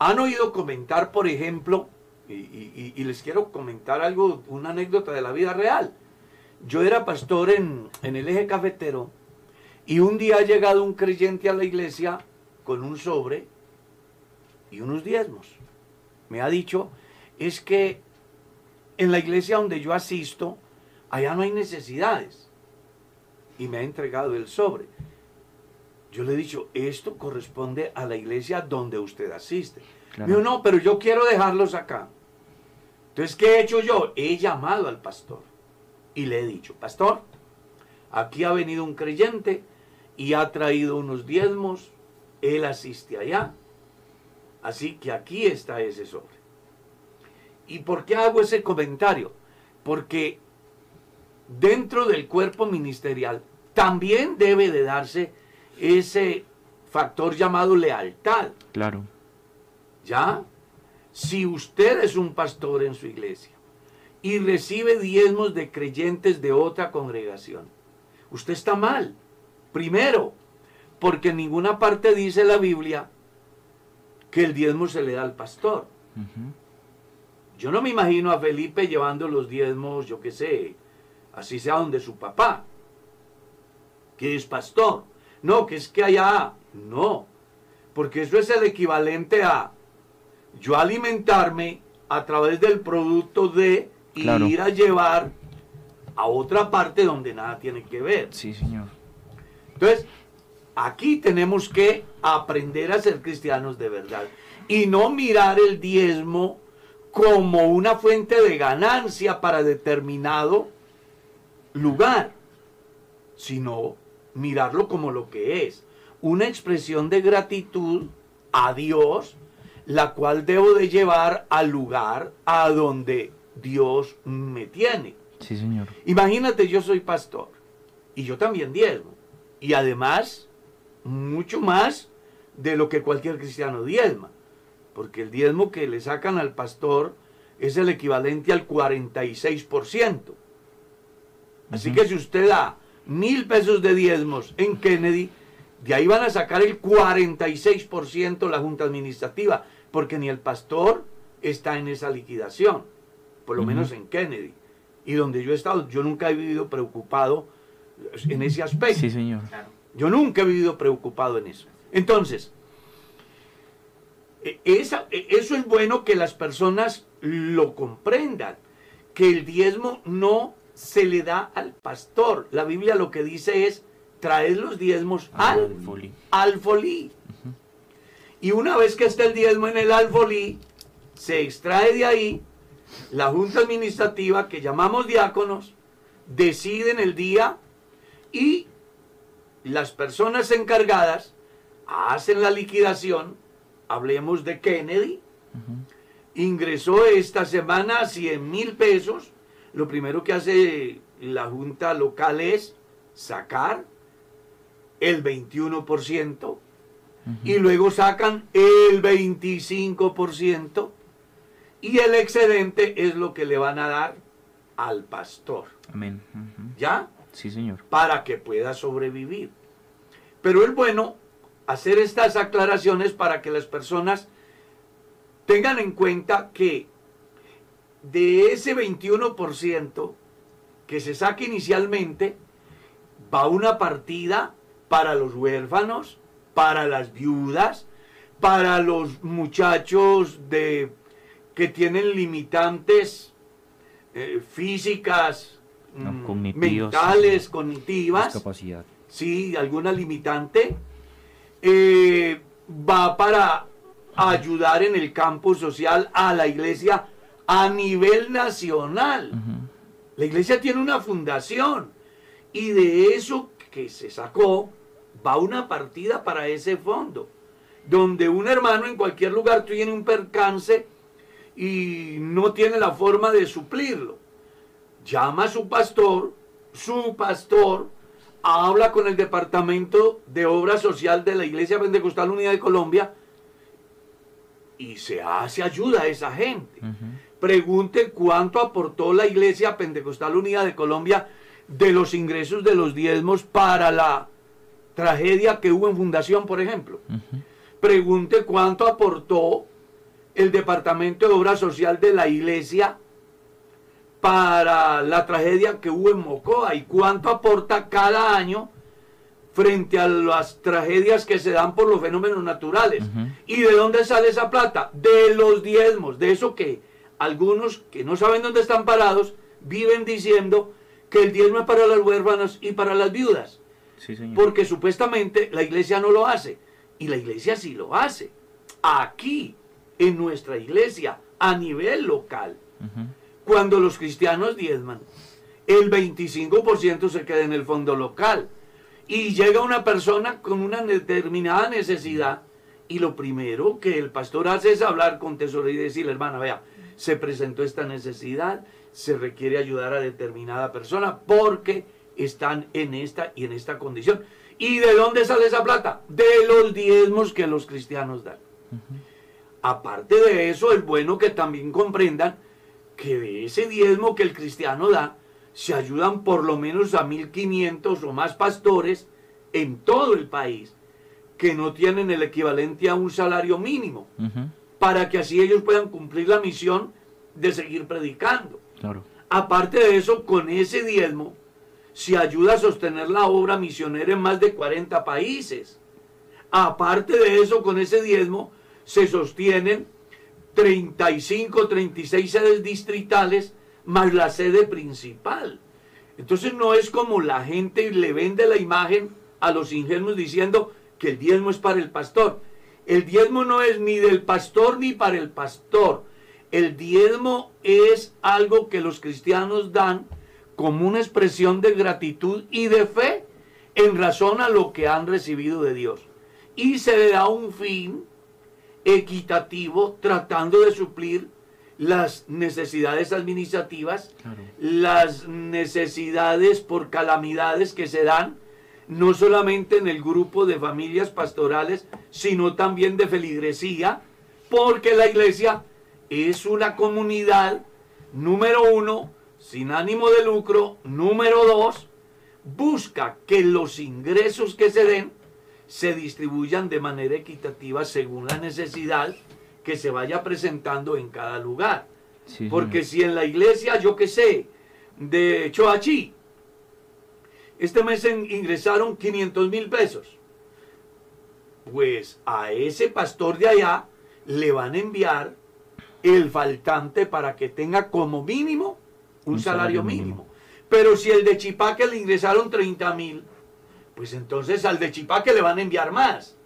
D: han oído comentar, por ejemplo, y, y- y les quiero comentar algo, una anécdota de la vida real. Yo era pastor en, en el eje cafetero y un día ha llegado un creyente a la iglesia con un sobre y unos diezmos. Me ha dicho, es que en la iglesia donde yo asisto, allá no hay necesidades. Y me ha entregado el sobre. Yo le he dicho, esto corresponde a la iglesia donde usted asiste.
E: Claro.
D: Me dijo, no, pero yo quiero dejarlos acá. Entonces, ¿qué he hecho yo? He llamado al pastor y le he dicho, pastor, aquí ha venido un creyente y ha traído unos diezmos, él asiste allá, así que aquí está ese sobre. ¿Y por qué hago ese comentario? Porque dentro del cuerpo ministerial también debe de darse ese factor llamado lealtad.
F: Claro.
D: ¿Ya? Si usted es un pastor en su iglesia y recibe diezmos de creyentes de otra congregación, usted está mal. Primero, porque en ninguna parte dice la Biblia que el diezmo se le da al pastor. Yo no me imagino a Felipe llevando los diezmos, yo qué sé, así sea donde su papá, que es pastor. No, que es que allá, no, porque eso es el equivalente a yo alimentarme a través del producto de ir a llevar a otra parte donde nada tiene que ver.
F: Sí, señor.
D: Entonces, aquí tenemos que aprender a ser cristianos de verdad y no mirar el diezmo como una fuente de ganancia para determinado lugar, sino mirarlo como lo que es, una expresión de gratitud a Dios, la cual debo de llevar al lugar a donde Dios me tiene.
F: Sí, señor.
D: Imagínate, yo soy pastor y yo también diezmo. Y además, mucho más de lo que cualquier cristiano diezma. Porque el diezmo que le sacan al pastor es el equivalente al 46%. Así que si usted da mil pesos de diezmos en Kennedy, de ahí van a sacar el 46% la Junta Administrativa, porque ni el pastor está en esa liquidación, por lo menos en Kennedy. Y donde yo he estado, yo nunca he vivido preocupado en ese aspecto.
F: Sí, señor.
D: Yo nunca he vivido preocupado en eso. Entonces, e, esa, e, eso es bueno que las personas lo comprendan, que el diezmo no se le da al pastor. La Biblia lo que dice es, traed los diezmos al alfolí. Y una vez que está el diezmo en el alfolí, se extrae de ahí, la junta administrativa que llamamos diáconos, deciden el día y las personas encargadas hacen la liquidación, hablemos de Kennedy, ingresó esta semana 100 mil pesos, lo primero que hace la junta local es sacar el 21% y luego sacan el 25% y el excedente es lo que le van a dar al pastor.
F: Amén.
D: ¿Ya?
F: Sí, señor.
D: Para que pueda sobrevivir. Pero es bueno hacer estas aclaraciones para que las personas tengan en cuenta que de ese 21% que se saque inicialmente, va una partida para los huérfanos, para las viudas, para los muchachos de, que tienen limitantes eh, físicas, Mm, mentales, cognitivas,
E: discapacidad.
D: sí, alguna limitante, eh, va para ayudar en el campo social a la iglesia a nivel nacional. La iglesia tiene una fundación y de eso que se sacó va una partida para ese fondo, donde un hermano en cualquier lugar tiene un percance y no tiene la forma de suplirlo llama a su pastor, su pastor habla con el Departamento de Obra Social de la Iglesia Pentecostal Unida de Colombia y se hace ayuda a esa gente. Pregunte cuánto aportó la Iglesia Pentecostal Unida de Colombia de los ingresos de los diezmos para la tragedia que hubo en Fundación, por ejemplo. Pregunte cuánto aportó el Departamento de Obra Social de la Iglesia para la tragedia que hubo en Mocoa y cuánto aporta cada año frente a las tragedias que se dan por los fenómenos naturales. ¿Y de dónde sale esa plata? De los diezmos, de eso que algunos que no saben dónde están parados viven diciendo que el diezmo es para los huérfanos y para las viudas. Porque supuestamente la iglesia no lo hace. Y la iglesia sí lo hace. Aquí, en nuestra iglesia, a nivel local cuando los cristianos diezman, el 25% se queda en el fondo local. Y llega una persona con una determinada necesidad y lo primero que el pastor hace es hablar con tesorería y decirle, hermana, vea, se presentó esta necesidad, se requiere ayudar a determinada persona porque están en esta y en esta condición. ¿Y de dónde sale esa plata? De los diezmos que los cristianos dan. Aparte de eso, es bueno que también comprendan que de ese diezmo que el cristiano da, se ayudan por lo menos a 1.500 o más pastores en todo el país que no tienen el equivalente a un salario mínimo, para que así ellos puedan cumplir la misión de seguir predicando.
F: Claro.
D: Aparte de eso, con ese diezmo se ayuda a sostener la obra misionera en más de 40 países. Aparte de eso, con ese diezmo se sostienen 35, 36 sedes distritales más la sede principal. Entonces no es como la gente le vende la imagen a los ingenuos diciendo que el diezmo es para el pastor. El diezmo no es ni del pastor ni para el pastor. El diezmo es algo que los cristianos dan como una expresión de gratitud y de fe en razón a lo que han recibido de Dios. Y se le da un fin equitativo tratando de suplir las necesidades administrativas, las necesidades por calamidades que se dan, no solamente en el grupo de familias pastorales, sino también de feligresía, porque la iglesia es una comunidad, número uno, sin ánimo de lucro, número dos, busca que los ingresos que se den se distribuyan de manera equitativa según la necesidad que se vaya presentando en cada lugar.
F: Sí,
D: Porque si en la iglesia, yo qué sé, de Choachí, este mes ingresaron 500 mil pesos, pues a ese pastor de allá le van a enviar el faltante para que tenga como mínimo un,
F: Un
D: salario,
F: salario
D: mínimo.
F: mínimo.
D: Pero si el de Chipaque le ingresaron 30 mil, pues entonces al de Chipaque le van a enviar más.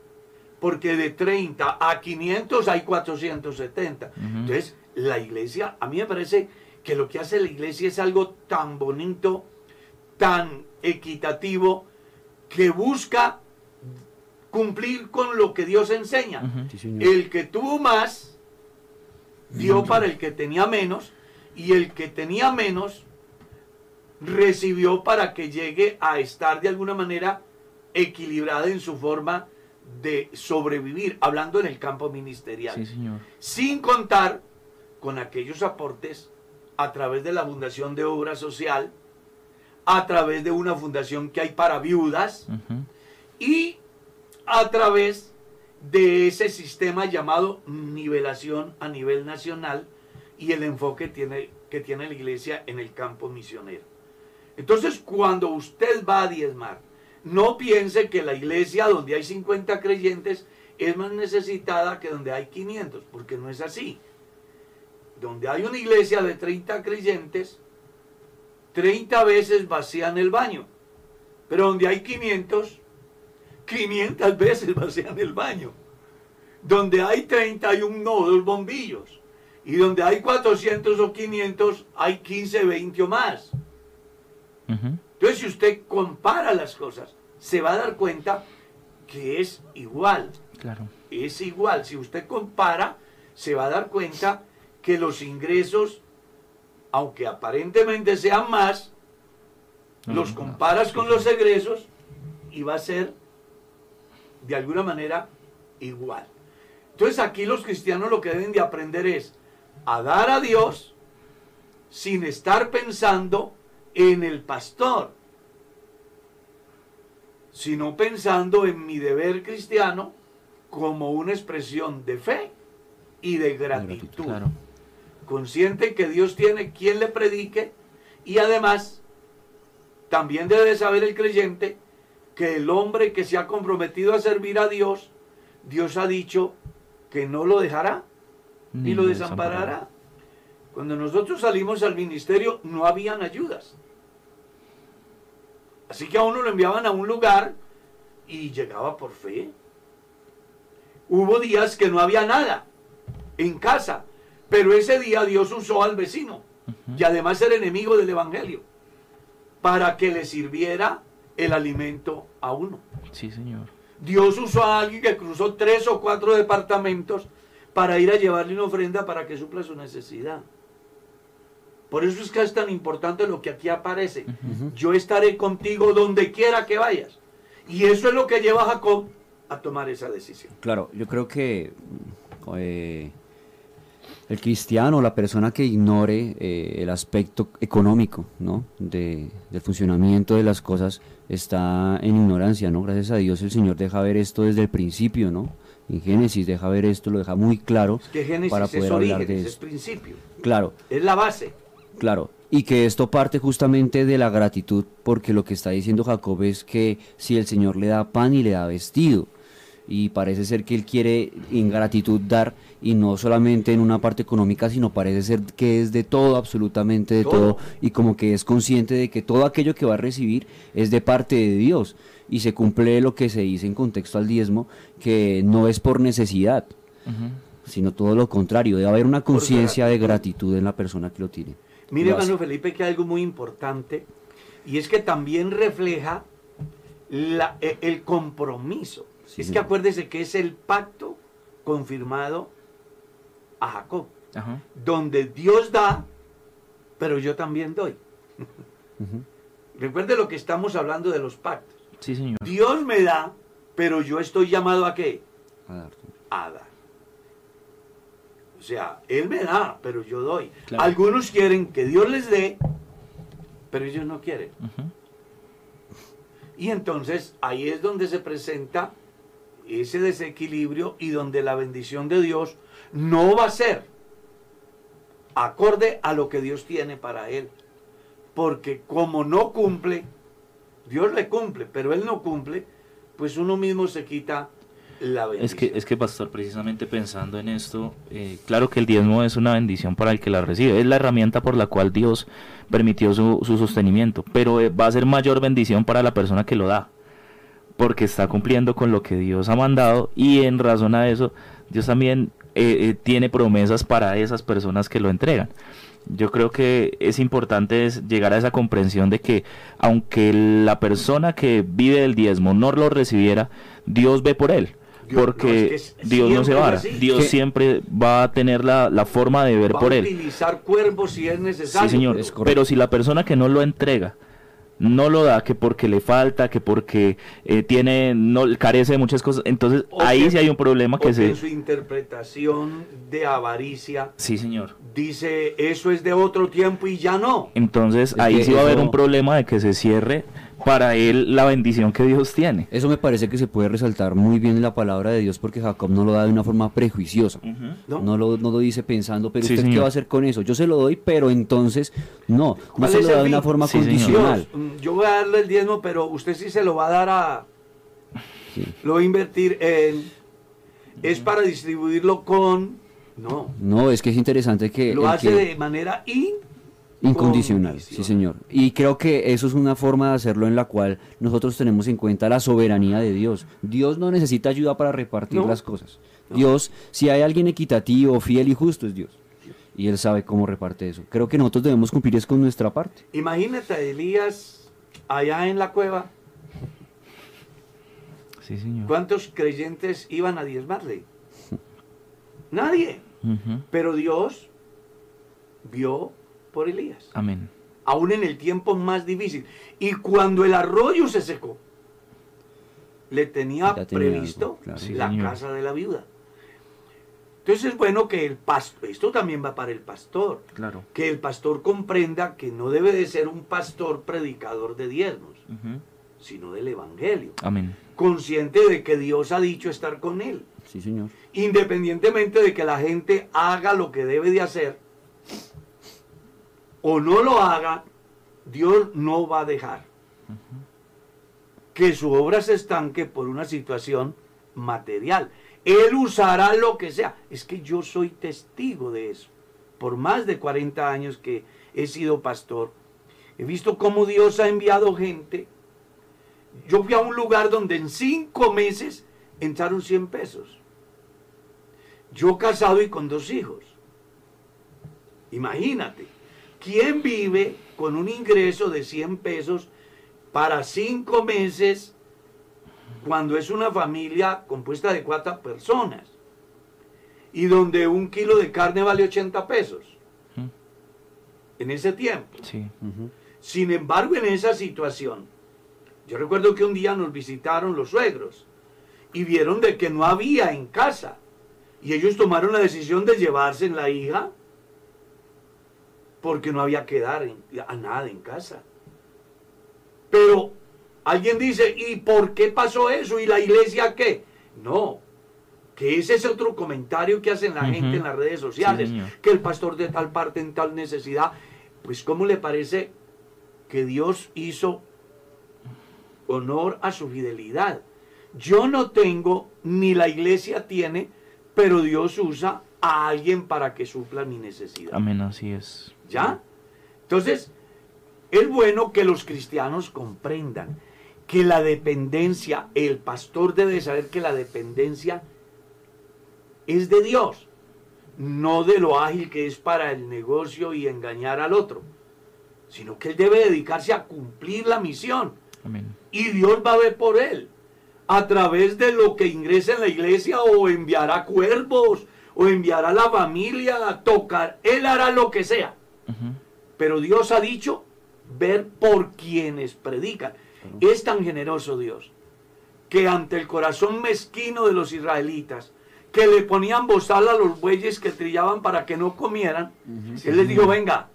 D: Porque de 30 a 500 hay 470.
F: Ujú.
D: Entonces, la iglesia, a mí me parece que lo que hace la iglesia es algo tan bonito, tan equitativo, que busca cumplir con lo que Dios enseña.
E: Sí.
D: El que tuvo más, dio para el que tenía menos, y el que tenía menos, recibió para que llegue a estar de alguna manera equilibrada en su forma de sobrevivir, hablando en el campo ministerial
F: Sí, señor.
D: sin contar con aquellos aportes a través de la Fundación de Obra Social, a través de una fundación que hay para viudas y a través de ese sistema llamado nivelación a nivel nacional y el enfoque tiene, que tiene la iglesia en el campo misionero. Entonces, cuando usted va a diezmar, no piense que la iglesia donde hay 50 creyentes es más necesitada que donde hay 500, porque no es así. Donde hay una iglesia de 30 creyentes, 30 veces vacían el baño. Pero donde hay 500, 500 veces <laughs> vacían el baño. Donde hay 30 hay un no, dos bombillos. Y donde hay 400 o 500 hay 15, 20 o más. Entonces, si usted compara las cosas, se va a dar cuenta que es igual.
F: Claro.
D: Es igual. Si usted compara, se va a dar cuenta que los ingresos, aunque aparentemente sean más,
F: No,
D: los
F: no,
D: comparas con los egresos y va a ser de alguna manera igual. Entonces aquí los cristianos lo que deben de aprender es a dar a Dios sin estar pensando en el pastor, sino pensando en mi deber cristiano como una expresión de fe y de gratitud.
F: Claro.
D: Consciente que Dios tiene quien le predique y además también debe saber el creyente que el hombre que se ha comprometido a servir a Dios, Dios ha dicho que no lo dejará ni lo desamparará. Cuando nosotros salimos al ministerio no habían ayudas. Así que a uno lo enviaban a un lugar y llegaba por fe. Hubo días que no había nada en casa, pero ese día Dios usó al vecino y además era enemigo del Evangelio para que le sirviera el alimento a uno.
F: Sí, señor.
D: Dios usó a alguien que cruzó tres o cuatro departamentos para ir a llevarle una ofrenda para que supla su necesidad. Por eso es que es tan importante lo que aquí aparece. Yo estaré contigo donde quiera que vayas. Y eso es lo que lleva a Jacob a tomar esa decisión.
E: Claro, yo creo que eh, el cristiano, la persona que ignore eh, el aspecto económico, ¿no? De, del funcionamiento de las cosas está en ignorancia, ¿no? Gracias a Dios el Señor deja ver esto desde el principio, ¿no? En Génesis deja ver esto, lo deja muy claro
D: Es que Génesis
E: para
D: es
E: poder hablar
D: origen,
E: de
D: es
E: esto.
D: principio.
E: Claro,
D: Es la base.
E: Claro, y que esto parte justamente de la gratitud, porque lo que está diciendo Jacob es que si el Señor le da pan y le da vestido, y parece ser que él quiere en gratitud dar, y no solamente en una parte económica, sino parece ser que es de todo, absolutamente de
D: Todo.
E: todo, y como que es consciente de que todo aquello que va a recibir es de parte de Dios, y se cumple lo que se dice en contexto al diezmo, que no es por necesidad, sino todo lo contrario, debe haber una conciencia de gratitud en la persona que lo tiene.
D: Mire, hermano Felipe, que hay algo muy importante, y es que también refleja la- e- el compromiso. Es que acuérdese que es el pacto confirmado a Jacob,
F: Ajá.
D: donde Dios da, pero yo también doy. Recuerde lo que estamos hablando de los pactos.
F: Sí, señor.
D: Dios me da, pero yo estoy llamado a qué?
E: A dar.
D: a dar. O sea, Él me da, pero yo doy.
F: Claro.
D: Algunos quieren que Dios les dé, pero ellos no quieren. Y entonces ahí es donde se presenta ese desequilibrio y donde la bendición de Dios no va a ser acorde a lo que Dios tiene para él. Porque como no cumple, Dios le cumple, pero él no cumple, pues uno mismo se quita la bendición.
F: Es que, es que, pastor, precisamente pensando en esto, eh, claro que el diezmo es una bendición para el que la recibe, es la herramienta por la cual Dios permitió su, su sostenimiento, pero eh, va a ser mayor bendición para la persona que lo da, porque está cumpliendo con lo que Dios ha mandado y en razón a eso, Dios también eh, eh, tiene promesas para esas personas que lo entregan. Yo creo que es importante llegar a esa comprensión de que aunque la persona que vive del diezmo no lo recibiera, Dios ve por él.
D: Dios-
F: porque
D: no, es que es-
F: Dios no se va. Dios siempre va a tener la, la forma de ver
D: va
F: por
D: a
F: él.
D: utilizar cuervos si es necesario.
F: Sí, señor. Pero si la persona que no lo entrega no lo da, que porque le falta, que porque eh, tiene, no carece de muchas cosas, entonces
D: O
F: ahí
D: que-
F: sí hay un problema que se...
D: en su interpretación de avaricia
F: Sí, señor.
D: dice eso es de otro tiempo y ya no.
F: Entonces
E: Es
F: ahí sí va a haber un problema de que se cierre para él la bendición que Dios tiene.
E: Eso me parece que se puede resaltar muy bien en la palabra de Dios porque Jacob no lo da de una forma prejuiciosa.
D: ¿no?
E: No lo, no lo dice pensando, pero
F: Sí,
E: usted qué va a hacer con eso. Yo se lo doy, pero entonces no. No
D: ¿Cuál
E: se
D: es
E: lo da de una forma
F: Sí,
E: condicional.
D: Dios, mm, yo voy a darle el diezmo, pero usted sí se lo va a dar a...
E: Sí.
D: Lo va a invertir en... Es para distribuirlo con... No,
E: No, es que es interesante que,
D: lo hace
E: que-
D: de manera in...
E: incondicional, sí señor. Y creo que eso es una forma de hacerlo en la cual nosotros tenemos en cuenta la soberanía de Dios. Dios no necesita ayuda para repartir
D: No.
E: las cosas. Dios, si hay alguien equitativo, fiel y justo, es Dios. Y Él sabe cómo reparte eso. Creo que nosotros debemos cumplir es con nuestra parte.
D: Imagínate a Elías allá en la cueva.
F: Sí, señor.
D: ¿Cuántos creyentes iban a diezmarle? Nadie. Pero Dios vio por Elías.
F: Amén.
D: aún en el tiempo más difícil. Y cuando el arroyo se secó, le tenía previsto
E: algo, claro.
F: Sí,
D: la
F: señor.
D: casa de la viuda. Entonces es bueno que el pastor, esto también va para el pastor,
F: Claro.
D: que el pastor comprenda que no debe de ser un pastor predicador de diezmos, sino del evangelio,
F: Amén.
D: consciente de que Dios ha dicho estar con él,
E: Sí, señor.
D: independientemente de que la gente haga lo que debe de hacer o no lo haga, Dios no va a dejar que su obra se estanque por una situación material. Él usará lo que sea. Es que yo soy testigo de eso. Por más de 40 años que he sido pastor, he visto cómo Dios ha enviado gente. Yo fui a un lugar donde en cinco meses entraron 100 pesos. Yo casado y con dos hijos. Imagínate, ¿quién vive con un ingreso de 100 pesos para cinco meses cuando es una familia compuesta de cuatro personas? Y donde un kilo de carne vale 80 pesos. En ese tiempo.
F: Sí.
D: Sin embargo, en esa situación, yo recuerdo que un día nos visitaron los suegros y vieron de que no había en casa. Y ellos tomaron la decisión de llevarse en la hija porque no había que dar en- a nada en casa. Pero alguien dice, ¿y por qué pasó eso? ¿Y la iglesia qué? No, que ese es otro comentario que hacen la gente en las redes sociales, que el pastor de tal parte en tal necesidad. Pues ¿cómo le parece que Dios hizo honor a su fidelidad? Yo no tengo, ni la iglesia tiene, pero Dios usa a alguien para que supla mi necesidad.
F: Amén, así es.
D: ¿Ya? Entonces, es bueno que los cristianos comprendan que la dependencia, el pastor debe saber que la dependencia es de Dios, no de lo ágil que es para el negocio y engañar al otro, sino que él debe dedicarse a cumplir la misión
F: Amén.
D: y Dios va a ver por él a través de lo que ingresa en la iglesia o enviará cuervos o enviará a la familia a tocar, él hará lo que sea. Pero Dios ha dicho ver por quienes predican. Es tan generoso Dios que ante el corazón mezquino de los israelitas, que le ponían bozal a los bueyes que trillaban para que no comieran, Él les dijo, venga,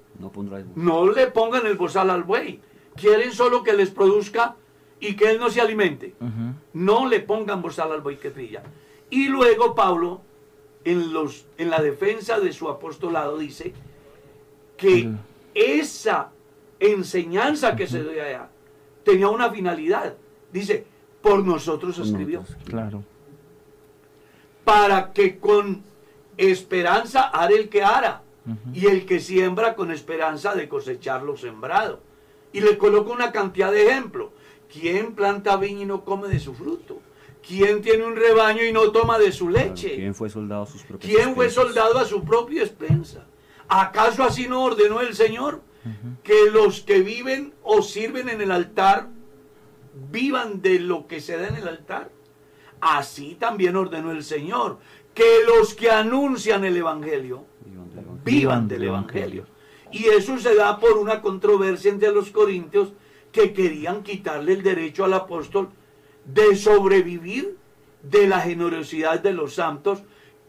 E: No
D: le pongan el bozal al buey. Quieren solo que les produzca y que él no se alimente. No le pongan bozal al buey que trilla. Y luego Pablo, en, los, en la defensa de su apostolado, dice que esa enseñanza que se dio allá tenía una finalidad. Dice, por nosotros
E: Por
D: escribió.
E: nosotros.
F: Claro.
D: Para que con esperanza hará el que hará. Y el que siembra con esperanza de cosechar lo sembrado. Y le coloco una cantidad de ejemplos. ¿Quién planta viña y no come de su fruto? ¿Quién tiene un rebaño y no toma de su
E: Claro,
D: leche?
E: ¿Quién fue soldado a sus
D: ¿Quién fue soldado a su propia expensa? ¿Acaso así no ordenó el Señor? Que los que viven o sirven en el altar vivan de lo que se da en el altar. Así también ordenó el Señor. Que los que anuncian el Evangelio
E: Vivan del Evangelio.
D: vivan del Evangelio. Y eso se da por una controversia entre los corintios que querían quitarle el derecho al apóstol de sobrevivir de la generosidad de los santos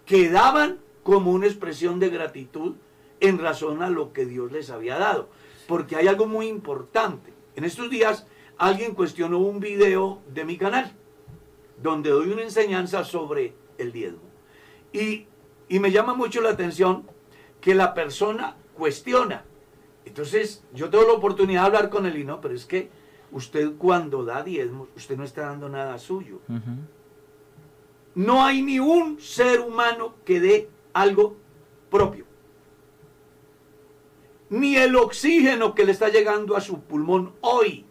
D: que daban como una expresión de gratitud en razón a lo que Dios les había dado. Porque hay algo muy importante. En estos días alguien cuestionó un video de mi canal donde doy una enseñanza sobre el diezmo. Y, y me llama mucho la atención que la persona cuestiona. Entonces, yo tengo la oportunidad de hablar con él y no, pero es que usted cuando da diezmos, usted no está dando nada suyo. No hay ni un ser humano que dé algo propio. Ni el oxígeno que le está llegando a su pulmón hoy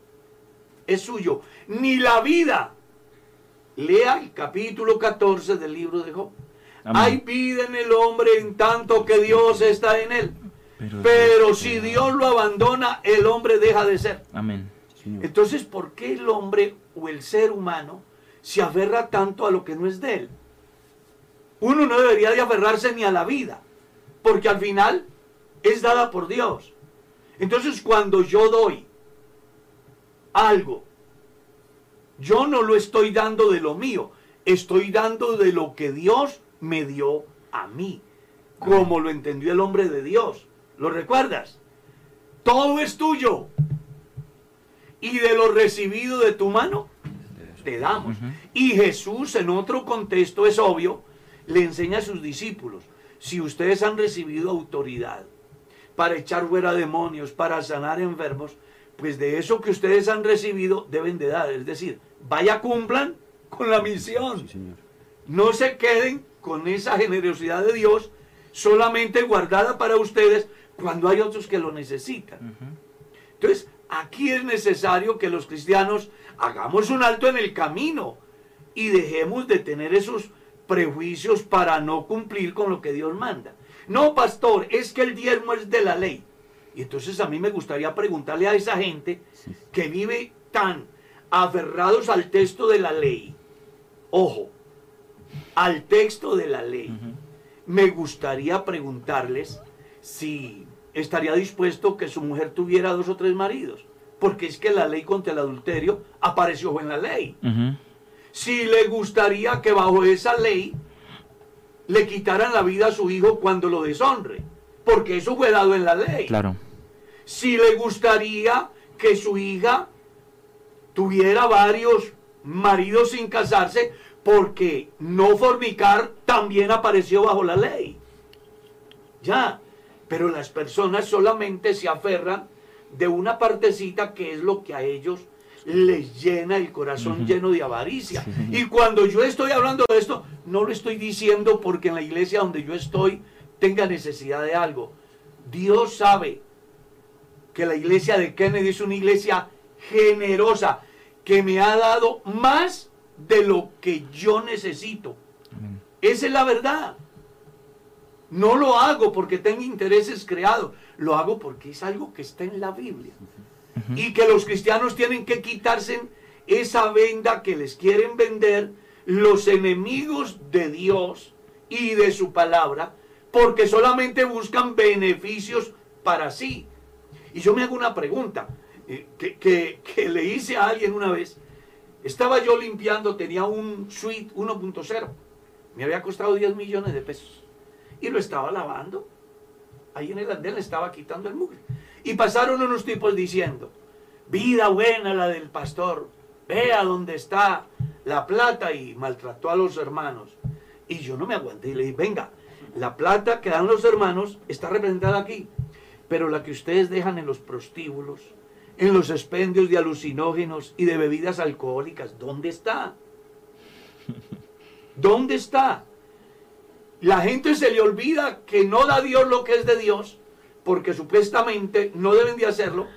D: es suyo. Ni la vida. Lea el capítulo 14 del libro de Job.
F: Amén.
D: Hay vida en el hombre en tanto que Dios está en él.
F: Pero,
D: Pero si Dios lo abandona, el hombre deja de ser.
F: Amén.
E: Señor.
D: Entonces, ¿por qué el hombre o el ser humano se aferra tanto a lo que no es de él? Uno no debería de aferrarse ni a la vida, porque al final es dada por Dios. Entonces, cuando yo doy algo, yo no lo estoy dando de lo mío, estoy dando de lo que Dios me dio a mí, como lo entendió el hombre de Dios. ¿Lo recuerdas? Todo es tuyo. Y de lo recibido de tu mano, te damos. Y Jesús, en otro contexto, es obvio, le enseña a sus discípulos, si ustedes han recibido autoridad para echar fuera demonios, para sanar enfermos, pues de eso que ustedes han recibido deben de dar. Es decir, vaya cumplan con la misión.
E: Sí, señor.
D: No se queden con esa generosidad de Dios solamente guardada para ustedes cuando hay otros que lo necesitan. Entonces, aquí es necesario que los cristianos hagamos un alto en el camino y dejemos de tener esos prejuicios para no cumplir con lo que Dios manda. No, pastor, es que el diezmo es de la ley. Y entonces a mí me gustaría preguntarle a esa gente que vive tan aferrados al texto de la ley. Ojo, al texto de la ley. Me gustaría preguntarles si estaría dispuesto que su mujer tuviera dos o tres maridos. Porque es que la ley contra el adulterio apareció en la ley. Si le gustaría que bajo esa ley le quitaran la vida a su hijo cuando lo deshonre, porque eso fue dado en la ley.
F: Claro.
D: Si le gustaría que su hija tuviera varios maridos sin casarse, porque no fornicar también apareció bajo la ley. Ya, pero las personas solamente se aferran de una partecita que es lo que a ellos les llena el corazón lleno de avaricia. Y cuando yo estoy hablando de esto, no lo estoy diciendo porque en la iglesia donde yo estoy tenga necesidad de algo. Dios sabe que la iglesia de Kennedy es una iglesia generosa, que me ha dado más de lo que yo necesito. Esa es la verdad. No lo hago porque tengo intereses creados, lo hago porque es algo que está en la Biblia. Y que los cristianos tienen que quitarse esa venda que les quieren vender los enemigos de Dios y de su palabra, porque solamente buscan beneficios para sí. Y yo me hago una pregunta eh, que, que, que le hice a alguien una vez. Estaba yo limpiando, tenía un suite 1.0. Me había costado 10 millones de pesos. Y lo estaba lavando. Ahí en el andén le estaba quitando el mugre. Y pasaron unos tipos diciendo, vida buena la del pastor, vea dónde está la plata y maltrató a los hermanos. Y yo no me aguanté y le dije, venga, la plata que dan los hermanos está representada aquí, pero la que ustedes dejan en los prostíbulos, en los expendios de alucinógenos y de bebidas alcohólicas, ¿dónde está? <laughs> ¿Dónde está? La gente se le olvida que no da Dios lo que es de Dios, porque supuestamente no deben de hacerlo,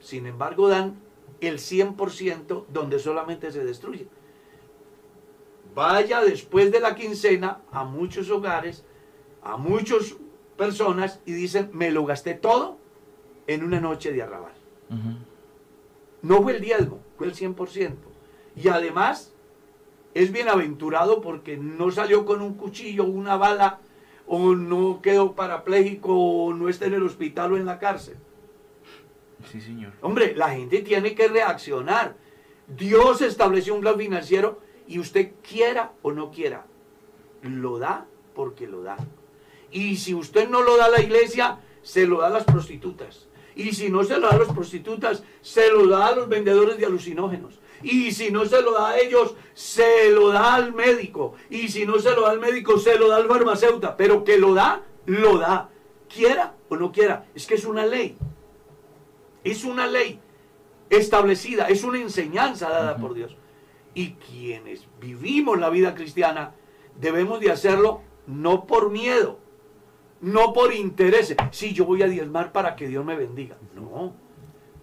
D: sin embargo dan el 100% donde solamente se destruye. Vaya después de la quincena a muchos hogares, a muchas personas y dicen, me lo gasté todo en una noche de arrabal. No fue el diezmo, fue el 100%. Y además es bienaventurado porque no salió con un cuchillo, una bala, o no quedó parapléjico, o no está en el hospital o en la cárcel.
F: Sí, señor.
D: Hombre, la gente tiene que reaccionar. Dios estableció un plan financiero y usted quiera o no quiera, lo da porque lo da. Y si usted no lo da a la iglesia, se lo da a las prostitutas. Y si no se lo da a las prostitutas, se lo da a los vendedores de alucinógenos. Y si no se lo da a ellos, se lo da al médico. Y si no se lo da al médico, se lo da al farmacéutico. Pero que lo da, lo da. Quiera o no quiera. Es que es una ley. Es una ley establecida, es una enseñanza dada por Dios. Y quienes vivimos la vida cristiana debemos de hacerlo no por miedo, no por interés. Si yo voy a diezmar para que Dios me bendiga. No,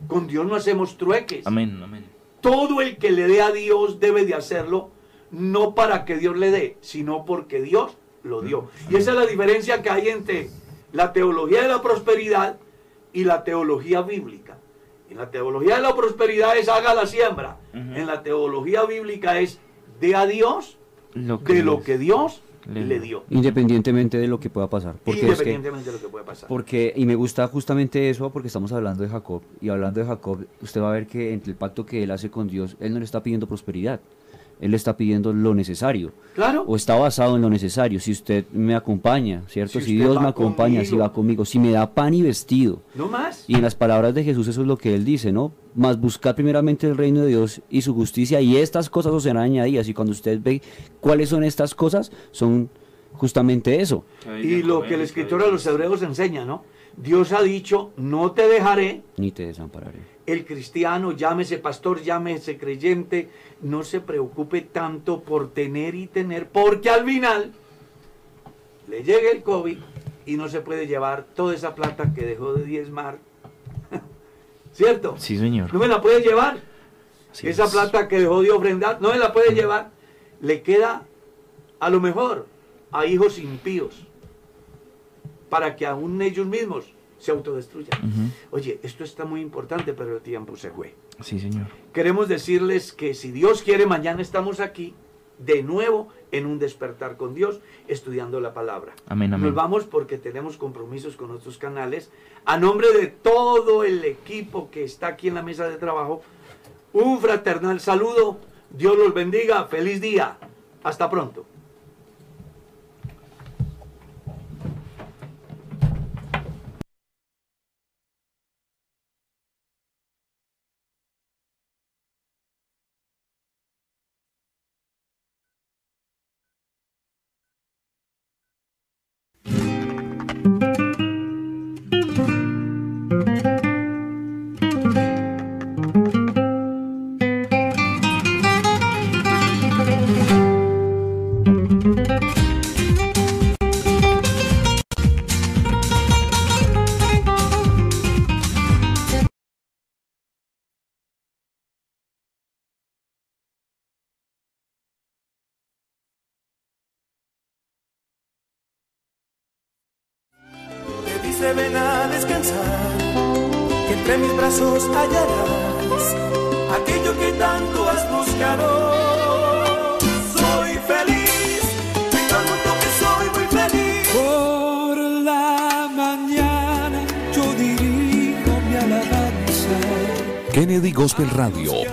D: con Dios no hacemos trueques.
F: Amén, amén.
D: Todo el que le dé a Dios debe de hacerlo no para que Dios le dé, sino porque Dios lo dio. Y esa es la diferencia que hay entre la teología de la prosperidad y la teología bíblica. En la teología de la prosperidad es haga la siembra. En la teología bíblica es de a Dios
F: Lo
D: de lo que Dios
F: le
D: le,
F: dio.
D: dio.
E: Independientemente de lo que pueda pasar. Porque es que,
D: Independientemente de lo que puede pasar.
E: porque, y me gusta justamente eso porque estamos hablando de Jacob. Y hablando de Jacob, usted va a ver que entre el pacto que él hace con Dios, él no le está pidiendo prosperidad. Él le está pidiendo lo necesario.
D: Claro.
E: O está basado en lo necesario. Si usted me acompaña, ¿cierto?
D: Si
E: Dios me acompaña, si va conmigo, si me da pan y vestido.
D: No más.
E: Y en las palabras de Jesús eso es lo que él dice, ¿no? Más buscar primeramente el reino de Dios y su justicia y estas cosas os serán añadidas. Y cuando usted ve cuáles son estas cosas, son justamente eso.
D: Y lo que el escritor a los hebreos enseña, ¿no? Dios ha dicho, no te dejaré.
E: Ni te desampararé.
D: El cristiano, llámese pastor, llámese creyente, no se preocupe tanto por tener y tener, porque al final le llega el COVID y no se puede llevar toda esa plata que dejó de diezmar. <laughs> ¿Cierto?
F: Sí, señor.
D: No me la puede llevar.
F: Así
D: Esa
F: es.
D: plata que dejó de ofrendar, no me la puede llevar. Le queda a lo mejor a hijos impíos para que aún ellos mismos se autodestruyan.
F: Ujú.
D: Oye, esto está muy importante, pero el tiempo se fue.
F: Sí, señor.
D: Queremos decirles que si Dios quiere, mañana estamos aquí de nuevo en un despertar con Dios, estudiando la palabra.
F: Amén, amén.
D: Nos vamos porque tenemos compromisos con nuestros canales. A nombre de todo el equipo que está aquí en la mesa de trabajo, un fraternal saludo. Dios los bendiga. Feliz día. Hasta pronto.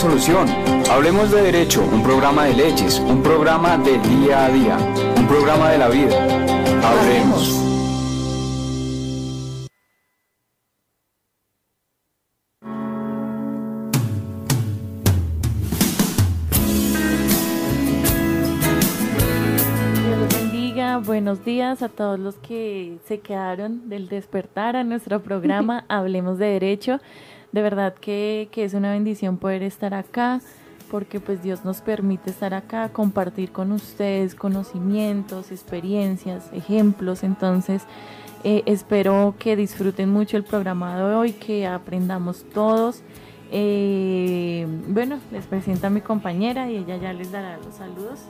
K: solución. Hablemos de Derecho, un programa de leyes, un programa del día a día, un programa de la vida. Hablemos.
L: Dios los bendiga. Buenos días a todos los que se quedaron del despertar a nuestro programa <laughs> Hablemos de Derecho. De verdad que, que es una bendición poder estar acá porque pues Dios nos permite estar acá, compartir con ustedes conocimientos, experiencias, ejemplos. Entonces, eh, espero que disfruten mucho el programa de hoy, que aprendamos todos. Eh, bueno, les presento a mi compañera y ella ya les dará los saludos.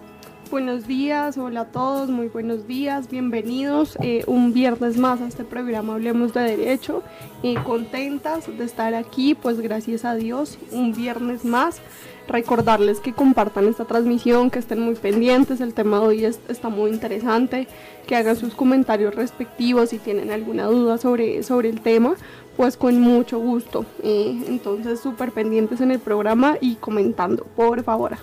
M: Buenos días, hola a todos, muy buenos días, bienvenidos eh, un viernes más a este programa Hablemos de Derecho. Eh, contentas de estar aquí, pues gracias a Dios, un viernes más. Recordarles que compartan esta transmisión, que estén muy pendientes, el tema de hoy es- está muy interesante, que hagan sus comentarios respectivos si tienen alguna duda sobre, sobre el tema, pues con mucho gusto. Entonces, súper pendientes en el programa y comentando, por favor.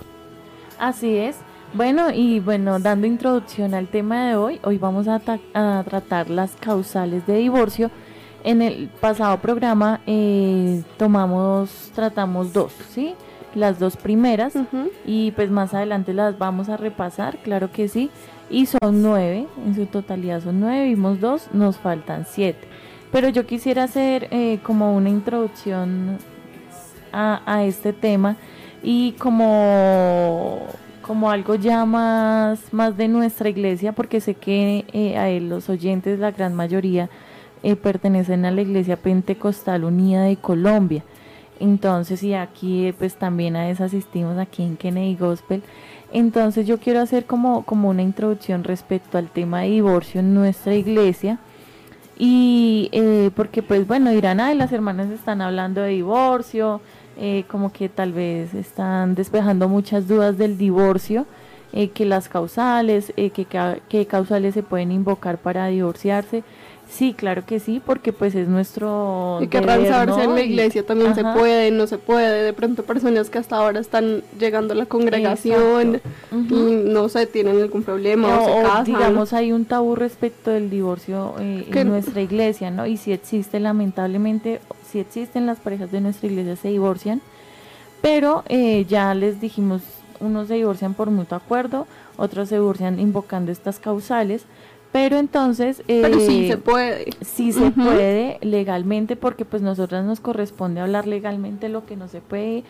L: Así es. Bueno, y bueno, dando introducción al tema de hoy, hoy vamos a, ta- a tratar las causales de divorcio. En el pasado programa eh, tomamos, tratamos dos, ¿sí? Las dos primeras y pues más adelante las vamos a repasar, claro que sí. Y son nueve, en su totalidad son nueve, vimos dos, nos faltan siete. Pero yo quisiera hacer eh, como una introducción a, a este tema y como, como algo ya más, más de nuestra iglesia, porque sé que eh, a los oyentes, la gran mayoría, eh, pertenecen a la Iglesia Pentecostal Unida de Colombia. Entonces, y aquí eh, pues también a eso asistimos aquí en Kennedy Gospel. Entonces yo quiero hacer como, como una introducción respecto al tema de divorcio en nuestra iglesia. Y eh, porque pues bueno, dirán, ay, las hermanas están hablando de divorcio, eh, como que tal vez están despejando muchas dudas del divorcio. eh, que las causales, eh, que, qué causales se pueden invocar para divorciarse. Sí, claro que sí, porque pues es nuestro...
M: Y que saberse en la iglesia también se puede, no se puede. De pronto personas que hasta ahora están llegando a la congregación y no sé, tienen algún problema o, se casan.
L: digamos, hay un tabú respecto del divorcio eh, en nuestra iglesia, ¿no? Y si existe, lamentablemente, si existen las parejas de nuestra iglesia se divorcian, pero eh, ya les dijimos, unos se divorcian por mutuo acuerdo, otros se divorcian invocando estas causales, pero entonces...
M: Pero sí eh, se puede.
L: Sí se puede legalmente porque pues nosotras nos corresponde hablar legalmente lo que no se puede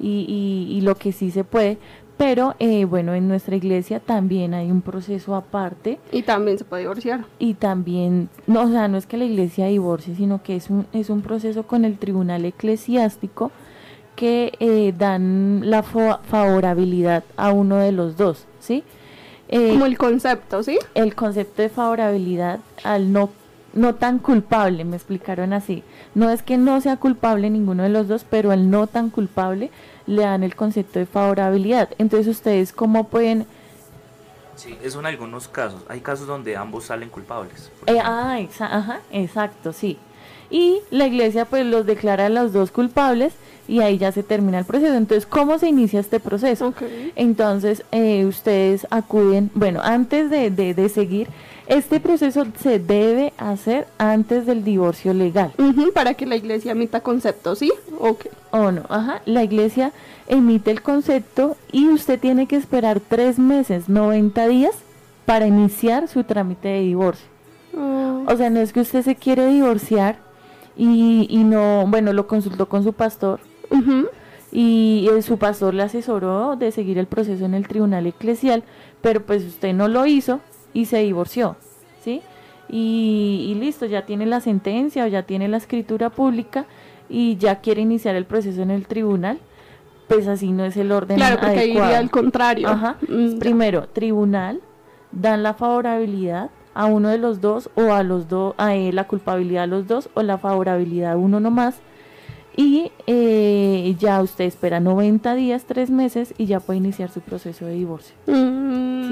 L: y, y, lo que sí se puede. Pero eh, bueno, en nuestra iglesia también hay un proceso aparte.
M: Y también se puede divorciar.
L: Y también, no, o sea, no es que la iglesia divorcie, sino que es un, es un proceso con el tribunal eclesiástico que eh, dan la favorabilidad a uno de los dos, ¿sí?
M: Eh, Como el concepto, ¿sí?
L: El concepto de favorabilidad al no, no tan culpable, me explicaron así. No es que no sea culpable ninguno de los dos, pero al no tan culpable le dan el concepto de favorabilidad. Entonces, ¿ustedes cómo pueden...?
F: Sí, eso en algunos casos. Hay casos donde ambos salen culpables.
L: Eh, ah, ajá, exacto, sí. Y la iglesia pues los declara a los dos culpables y ahí ya se termina el proceso. Entonces, ¿cómo se inicia este proceso? Entonces, eh, ustedes acuden, bueno, antes de, de, seguir, este proceso se debe hacer antes del divorcio legal.
M: para que la iglesia emita concepto, ¿sí?
L: Okay. O no, ajá, la iglesia emite el concepto y usted tiene que esperar tres meses, 90 días, para iniciar su trámite de divorcio. Ah. O sea, no es que usted se quiere divorciar y, y no, bueno, lo consultó con su pastor y su pastor le asesoró de seguir el proceso en el tribunal eclesial, pero pues usted no lo hizo y se divorció, ¿sí? Y, listo, ya tiene la sentencia o ya tiene la escritura pública y ya quiere iniciar el proceso en el tribunal, pues así no es el orden
M: claro, porque Ahí iría al contrario.
L: Mm, Primero, tribunal, dan la favorabilidad a uno de los dos o a los dos, a la culpabilidad a los dos o la favorabilidad a uno nomás y eh, ya usted espera 90 días, 3 meses y ya puede iniciar su proceso de divorcio.
M: Mm,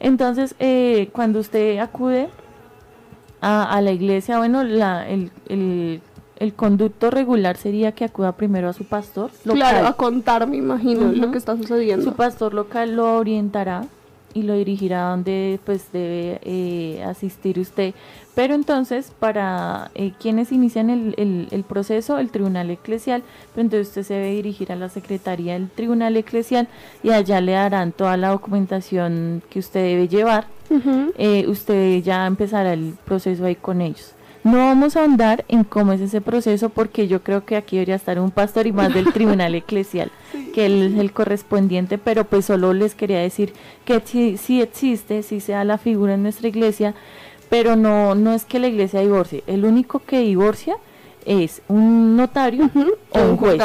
L: Entonces, eh, cuando usted acude a, la iglesia, bueno, la, el, el, el, conducto regular sería que acuda primero a su pastor
M: local. Claro, a contar, me imagino, lo que está sucediendo.
L: Su pastor local lo orientará y lo dirigirá a donde pues debe eh, asistir usted. Pero entonces, para eh, quienes inician el, el, proceso, el tribunal eclesial, pues entonces usted se debe dirigir a la secretaría del tribunal eclesial y allá le darán toda la documentación que usted debe llevar. Eh, usted ya empezará el proceso ahí con ellos. No vamos a andar en cómo es ese proceso porque yo creo que aquí debería estar un pastor y más del tribunal <laughs> eclesial, que él es el correspondiente, pero pues solo les quería decir que sí, existe, sí sea la figura en nuestra iglesia, pero no, no es que la iglesia divorcie, el único que divorcia es un notario o un juez.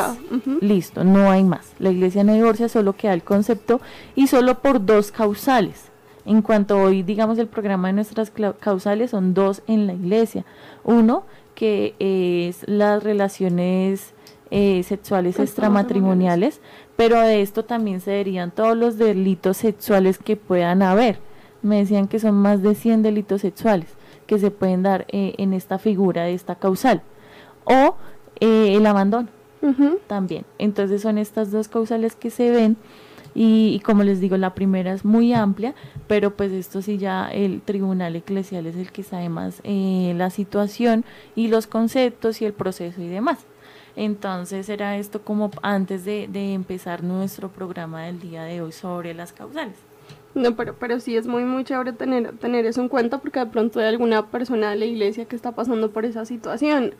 L: Listo, no hay más. La iglesia no divorcia, solo queda el concepto y solo por dos causales. En cuanto hoy, digamos, el programa de nuestras causales son dos en la iglesia. Uno, que es las relaciones eh, sexuales extramatrimoniales, pero de esto también se verían todos los delitos sexuales que puedan haber. Me decían que son más de 100 delitos sexuales que se pueden dar eh, en esta figura de esta causal. O eh, el abandono también. Entonces son estas dos causales que se ven y, como les digo, la primera es muy amplia, pero pues esto sí ya el tribunal eclesial es el que sabe más eh, la situación y los conceptos y el proceso y demás. Entonces era esto como antes de, empezar nuestro programa del día de hoy sobre las causales.
M: No, pero, pero sí es muy, muy chévere tener, tener eso en cuenta porque de pronto hay alguna persona de la iglesia que está pasando por esa situación.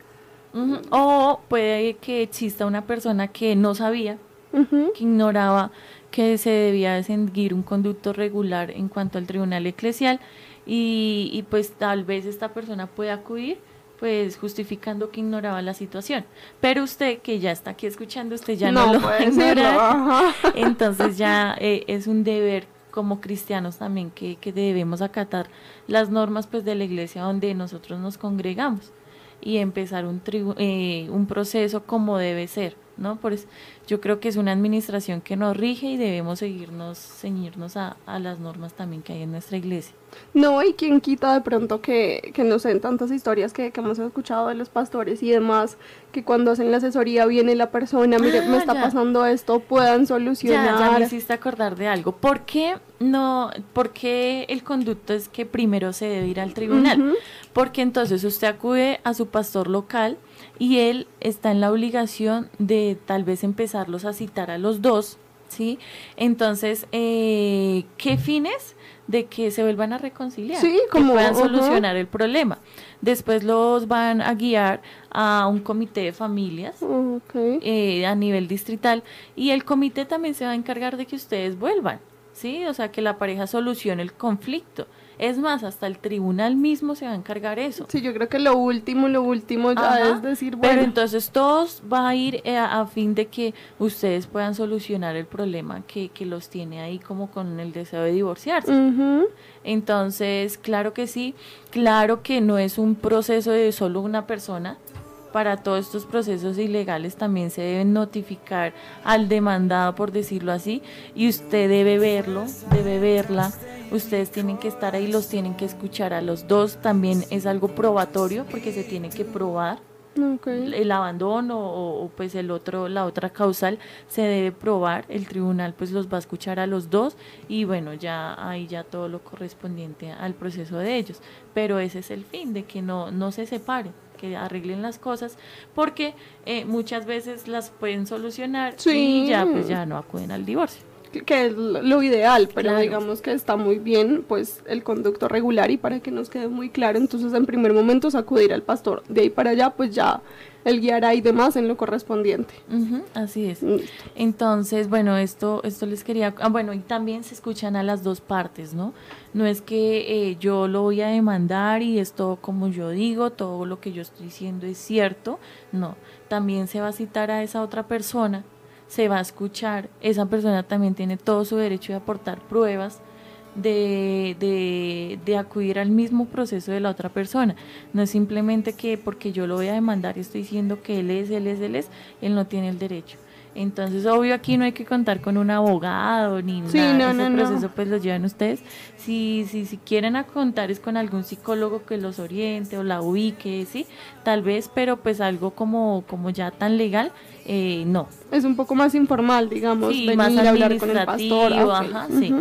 L: O puede que exista una persona que no sabía, que ignoraba que se debía seguir un conducto regular en cuanto al tribunal eclesial y, y pues tal vez esta persona puede acudir pues justificando que ignoraba la situación. Pero usted que ya está aquí escuchando, usted ya no, lo puede ignorar. Entonces ya eh, es un deber como cristianos también que, que, debemos acatar las normas pues de la iglesia donde nosotros nos congregamos y empezar un, eh, un proceso como debe ser ¿no? Por eso yo creo que es una administración que nos rige y debemos seguirnos, ceñirnos a, a las normas también que hay en nuestra iglesia.
M: No, y quien quita de pronto que, que no sé, tantas historias que, que hemos escuchado de los pastores y demás, que cuando hacen la asesoría viene la persona, mire,
L: Ah,
M: me está
L: ya.
M: pasando esto, puedan solucionar.
L: ya me hiciste acordar de algo. ¿Por qué no, por qué el conducto es que primero se debe ir al tribunal? Porque entonces usted acude a su pastor local y él está en la obligación de tal vez empezarlos a citar a los dos, ¿sí? Entonces, eh, ¿qué fines? De que se vuelvan a reconciliar,
M: Sí,
L: que
M: como,
L: puedan
M: ajá.
L: solucionar el problema. Después los van a guiar a un comité de familias eh, a nivel distrital y el comité también se va a encargar de que ustedes vuelvan, ¿sí? O sea, que la pareja solucione el conflicto. Es más, hasta el tribunal mismo se va a encargar eso.
M: Sí, yo creo que lo último, lo último ya
L: Ajá,
M: es decir, bueno,
L: Pero entonces todos va a ir eh, a, a fin de que ustedes puedan solucionar el problema que, que los tiene ahí como con el deseo de divorciarse. Entonces, claro que sí, claro que no es un proceso de solo una persona. Para todos estos procesos ilegales también se deben notificar al demandado, por decirlo así, y usted debe verlo, debe verla. Ustedes tienen que estar ahí, los tienen que escuchar a los dos. También es algo probatorio porque se tiene que probar el abandono o, o, pues el otro la otra causal se debe probar el tribunal pues los va a escuchar a los dos y bueno ya ahí ya todo lo correspondiente al proceso de ellos pero ese es el fin de que no no se separen que arreglen las cosas porque eh, muchas veces las pueden solucionar
M: Sí.
L: y ya pues ya no acuden al divorcio
M: que- es lo ideal, pero
L: Claro.
M: digamos que está muy bien pues el conducto regular y para que nos quede muy claro, entonces en primer momento es acudir al pastor, de ahí para allá pues ya él guiará y demás en lo correspondiente.
L: Así es. Entonces, bueno, esto, esto les quería, ah, bueno, y también se escuchan a las dos partes, ¿no? No es que eh, yo lo voy a demandar y esto como yo digo, todo lo que yo estoy diciendo es cierto, no. También se va a citar a esa otra persona, se va a escuchar, esa persona también tiene todo su derecho de aportar pruebas, de, de, de acudir al mismo proceso de la otra persona. No es simplemente que porque yo lo voy a demandar y estoy diciendo que él es, él es, él es, él no tiene el derecho. Entonces, obvio, aquí no hay que contar con un abogado ni
M: Sí,
L: nada.
M: no,
L: Ese
M: no, no.
L: proceso pues lo llevan ustedes. Si, si, si quieren a contar es con algún psicólogo que los oriente o la ubique, sí, tal vez, pero pues algo como, como ya tan legal, eh, no.
M: Es un poco más informal, digamos,
L: Sí,
M: venir
L: más
M: a hablar con el pastor. ah,
L: ajá, sí,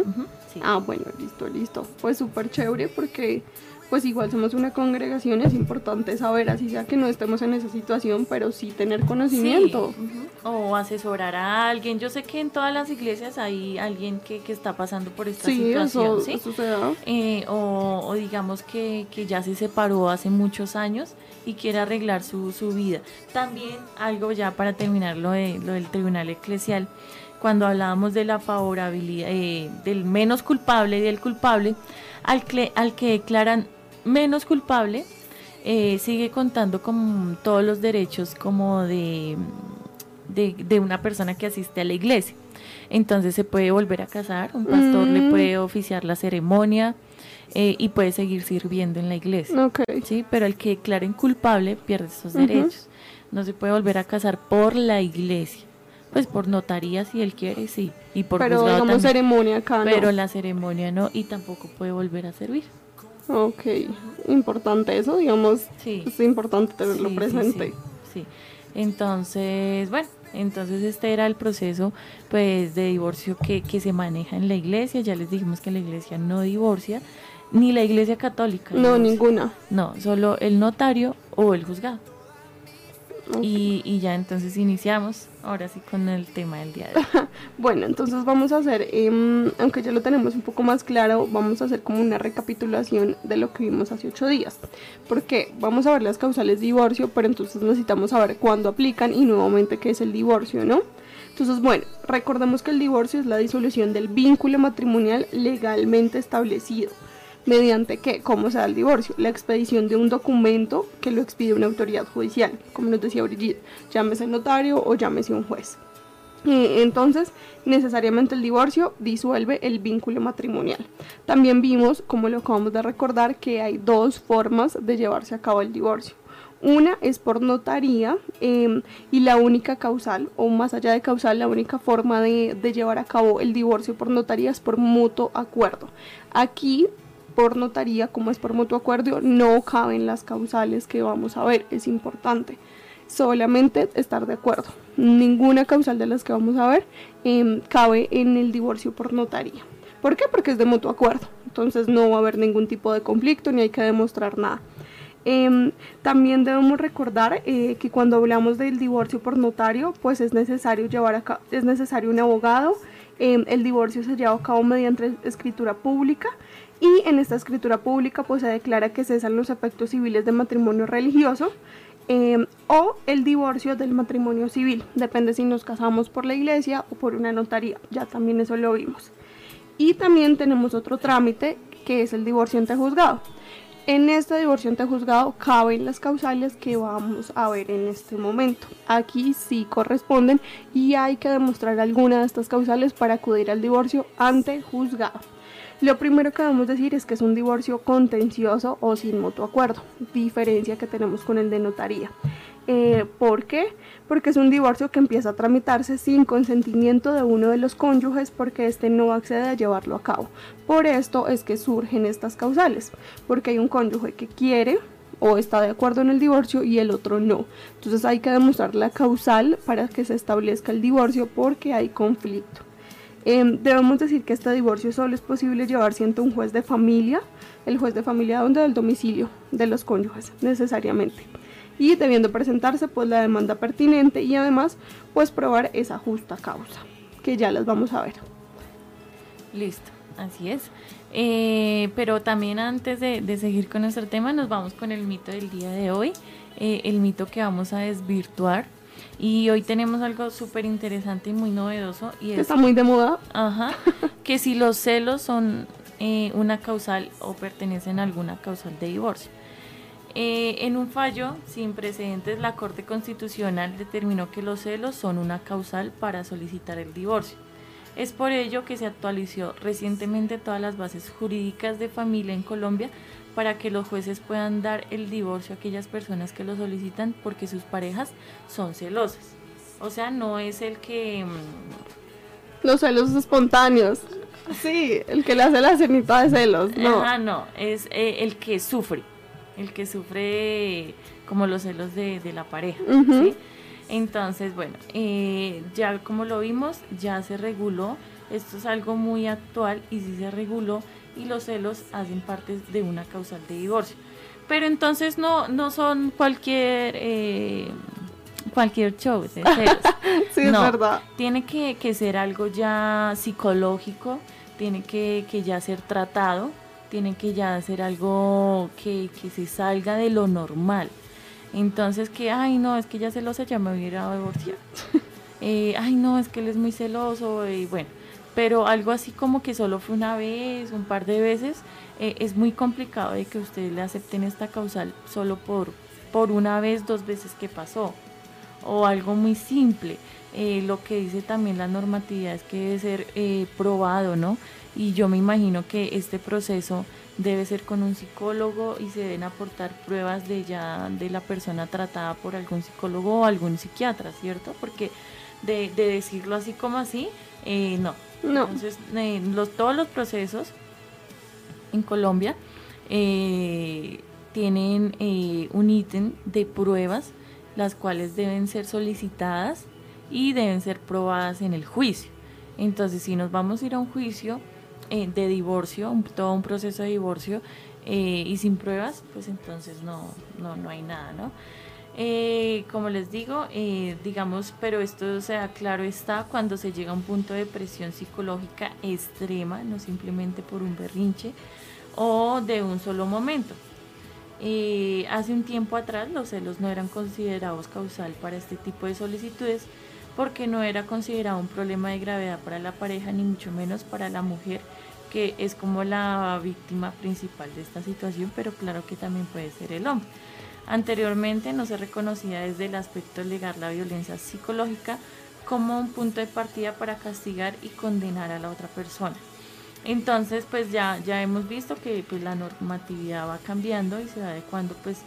M: Ah, bueno, listo, listo. Pues súper chévere porque pues igual somos una congregación, es importante saber, así sea que no estemos en esa situación, pero sí tener conocimiento.
L: Sí. O asesorar a alguien. Yo sé que en todas las iglesias hay alguien que, que está pasando por esta
M: Sí,
L: situación,
M: eso-
L: ¿sí?
M: eso se da.
L: Eh, o, o digamos que, que ya se separó hace muchos años y quiere arreglar su, su vida. También algo ya para terminar lo, de, lo del tribunal eclesial, cuando hablábamos de la favorabilidad, eh, del menos culpable y del culpable, al, cle- al que declaran menos culpable, eh, sigue contando con todos los derechos como de, de, de una persona que asiste a la iglesia. Entonces se puede volver a casar, un pastor le
M: Mm.
L: puede oficiar la ceremonia eh, y puede seguir sirviendo en la iglesia.
M: Ok.
L: ¿sí? Pero el que declaren culpable pierde esos derechos. No se puede volver a casar por la iglesia. Pues por notaría si él quiere, sí. Y por
M: Pero digamos
L: también.
M: ceremonia acá, ¿no?
L: Pero la ceremonia no, y tampoco puede volver a servir.
M: Ok, importante eso, digamos,
L: Sí.
M: es importante tenerlo
L: sí,
M: presente.
L: sí, sí. Entonces, bueno, entonces este era el proceso pues de divorcio que, que se maneja en la iglesia. Ya les dijimos que la iglesia no divorcia, ni la iglesia católica.
M: No, ninguna.
L: No, solo el notario o el juzgado. Y, y ya entonces iniciamos ahora sí con el tema del día de hoy. <laughs>
M: Bueno, entonces vamos a hacer, em, aunque ya lo tenemos un poco más claro, vamos a hacer como una recapitulación de lo que vimos hace ocho días. Porque vamos a ver las causales de divorcio, pero entonces necesitamos saber cuándo aplican y nuevamente qué es el divorcio, ¿no? Entonces, bueno, recordemos que el divorcio es la disolución del vínculo matrimonial legalmente establecido. ¿Mediante qué? ¿Cómo se da el divorcio? La expedición de un documento que lo expide una autoridad judicial, como nos decía Brigitte, llámese notario o llámese un juez. Entonces, necesariamente el divorcio disuelve el vínculo matrimonial. También vimos, como lo acabamos de recordar, que hay dos formas de llevarse a cabo el divorcio. una es por notaría em, y la única causal, o más allá de causal, la única forma de, de llevar a cabo el divorcio por notaría es por mutuo acuerdo. Aquí por notaría, como es por mutuo acuerdo, no caben las causales que vamos a ver, es importante. Solamente estar de acuerdo. Ninguna causal de las que vamos a ver em, cabe en el divorcio por notaría. ¿Por qué? Porque es de mutuo acuerdo. Entonces no va a haber ningún tipo de conflicto ni hay que demostrar nada. Em, también debemos recordar eh, que cuando hablamos del divorcio por notario, pues es necesario llevar a cabo, es necesario un abogado. Em, el divorcio se lleva a cabo mediante escritura pública y en esta escritura pública pues se declara que cesan los efectos civiles de matrimonio religioso em, o el divorcio del matrimonio civil. Depende si nos casamos por la iglesia o por una notaría. Ya también eso lo vimos. Y también tenemos otro trámite que es el divorcio ante juzgado. En este divorcio ante juzgado caben las causales que vamos a ver en este momento. Aquí sí corresponden y hay que demostrar alguna de estas causales para acudir al divorcio ante juzgado. Lo primero que debemos decir es que es un divorcio contencioso o sin mutuo acuerdo, diferencia que tenemos con el de notaría. Eh, ¿Por qué? Porque es un divorcio que empieza a tramitarse sin consentimiento de uno de los cónyuges porque éste no accede a llevarlo a cabo. Por esto es que surgen estas causales, porque hay un cónyuge que quiere o está de acuerdo en el divorcio y el otro no. Entonces hay que demostrar la causal para que se establezca el divorcio porque hay conflicto. Em, debemos decir que este divorcio solo es posible llevar ante un juez de familia, el juez de familia donde del domicilio de los cónyuges necesariamente y debiendo presentarse pues la demanda pertinente y además pues probar esa justa causa que ya las vamos a ver.
L: Listo, así es. Eh, pero también antes de, seguir con nuestro tema nos vamos con el mito del día de hoy, eh, el mito que vamos a desvirtuar. Y hoy tenemos algo súper interesante y muy novedoso. Y
M: Está muy de moda.
L: Ajá. <laughs> que si los celos son eh, una causal o pertenecen a alguna causal de divorcio. Eh, en un fallo sin precedentes, la Corte Constitucional determinó que los celos son una causal para solicitar el divorcio. Es por ello que se actualizó recientemente todas las bases jurídicas de familia en Colombia para que los jueces puedan dar el divorcio a aquellas personas que lo solicitan porque sus parejas son celosas. O sea, no es el que...
M: Mm, los celos espontáneos. Sí, el que le hace la cenita de celos. No,
L: Ah, no, es eh, el que sufre el que sufre como los celos de, la pareja. Entonces, bueno, eh, ya como lo vimos, ya se reguló, esto es algo muy actual y sí se reguló y los celos hacen parte de una causal de divorcio. Pero entonces no, no son cualquier... Eh, cualquier show de celos. <laughs>
M: sí, es verdad.
L: Tiene que, que, ser algo ya psicológico, tiene que, que ya ser tratado, tienen que ya hacer algo que, se salga de lo normal. Entonces que, ay no, es que ya celosa, ya me hubiera divorciado. <laughs> eh, ay no, es que él es muy celoso y bueno, pero algo así como que solo fue una vez, un par de veces, eh, es muy complicado de que ustedes le acepten esta causal solo por, por una vez, dos veces que pasó. O algo muy simple. Eh, lo que dice también la normatividad es que debe ser eh, probado, ¿no? y yo me imagino que este proceso debe ser con un psicólogo y se deben aportar pruebas de ya de la persona tratada por algún psicólogo o algún psiquiatra, ¿cierto? Porque de, decirlo así como así, eh, no.
M: No.
L: Entonces, eh, los, todos los procesos en Colombia eh, tienen un ítem de pruebas, las cuales deben ser solicitadas y deben ser probadas en el juicio. Entonces, si nos vamos a ir a un juicio, eh, de divorcio, todo un proceso de divorcio eh, y sin pruebas, pues entonces no, no, no hay nada, ¿no? Eh, como les digo, digamos, pero esto sea claro está cuando se llega a un punto de presión psicológica extrema, no simplemente por un berrinche o de un solo momento. hace un tiempo atrás los celos no eran considerados causal para este tipo de solicitudes porque no era considerado un problema de gravedad para la pareja ni mucho menos para la mujer que es como la víctima principal de esta situación, pero claro que también puede ser el hombre. Anteriormente no se reconocía desde el aspecto legal la violencia psicológica como un punto de partida para castigar y condenar a la otra persona. Entonces, pues ya, ya hemos visto que pues la normatividad va cambiando y se va adecuando pues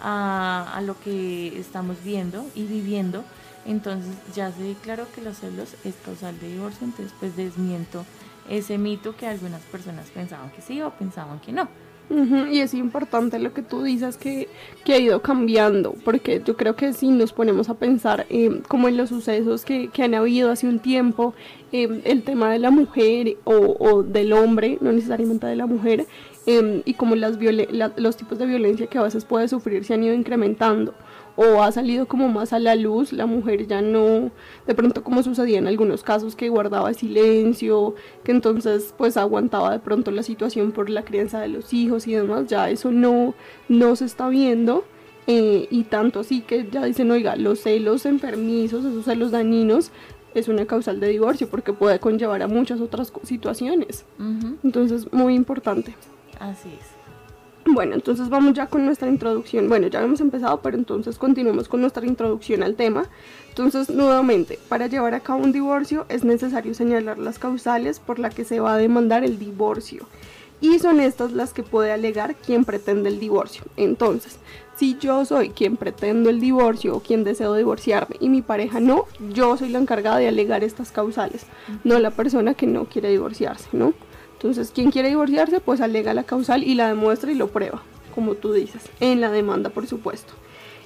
L: a, a lo que estamos viendo y viviendo. Entonces ya se declaró que los celos es causal de divorcio, entonces pues desmiento ese mito que algunas personas pensaban que sí o pensaban que no.
M: Ujú, Y es importante lo que tú dices que, que ha ido cambiando, porque yo creo que si nos ponemos a pensar eh, como en los sucesos que, que han habido hace un tiempo, eh, el tema de la mujer o, o del hombre, no necesariamente de la mujer, eh, y como las la- los tipos de violencia que a veces puede sufrir se han ido incrementando o ha salido como más a la luz, la mujer ya no, de pronto como sucedía en algunos casos que guardaba silencio, que entonces pues aguantaba de pronto la situación por la crianza de los hijos y demás, ya eso no, no se está viendo. eh, y tanto así que ya dicen, oiga, los celos enfermizos, esos celos dañinos, es una causal de divorcio porque puede conllevar a muchas otras situaciones. Entonces, muy importante.
L: Así es.
M: Bueno, entonces vamos ya con nuestra introducción. Bueno, ya hemos empezado, pero entonces continuamos con nuestra introducción al tema. Entonces, nuevamente, para llevar a cabo un divorcio es necesario señalar las causales por las que se va a demandar el divorcio. Y son estas las que puede alegar quien pretende el divorcio. Entonces, si yo soy quien pretendo el divorcio o quien deseo divorciarme y mi pareja no, yo soy la encargada de alegar estas causales, no la persona que no quiere divorciarse, ¿no? Entonces, quien quiere divorciarse, pues alega la causal y la demuestra y lo prueba, como tú dices, en la demanda, por supuesto.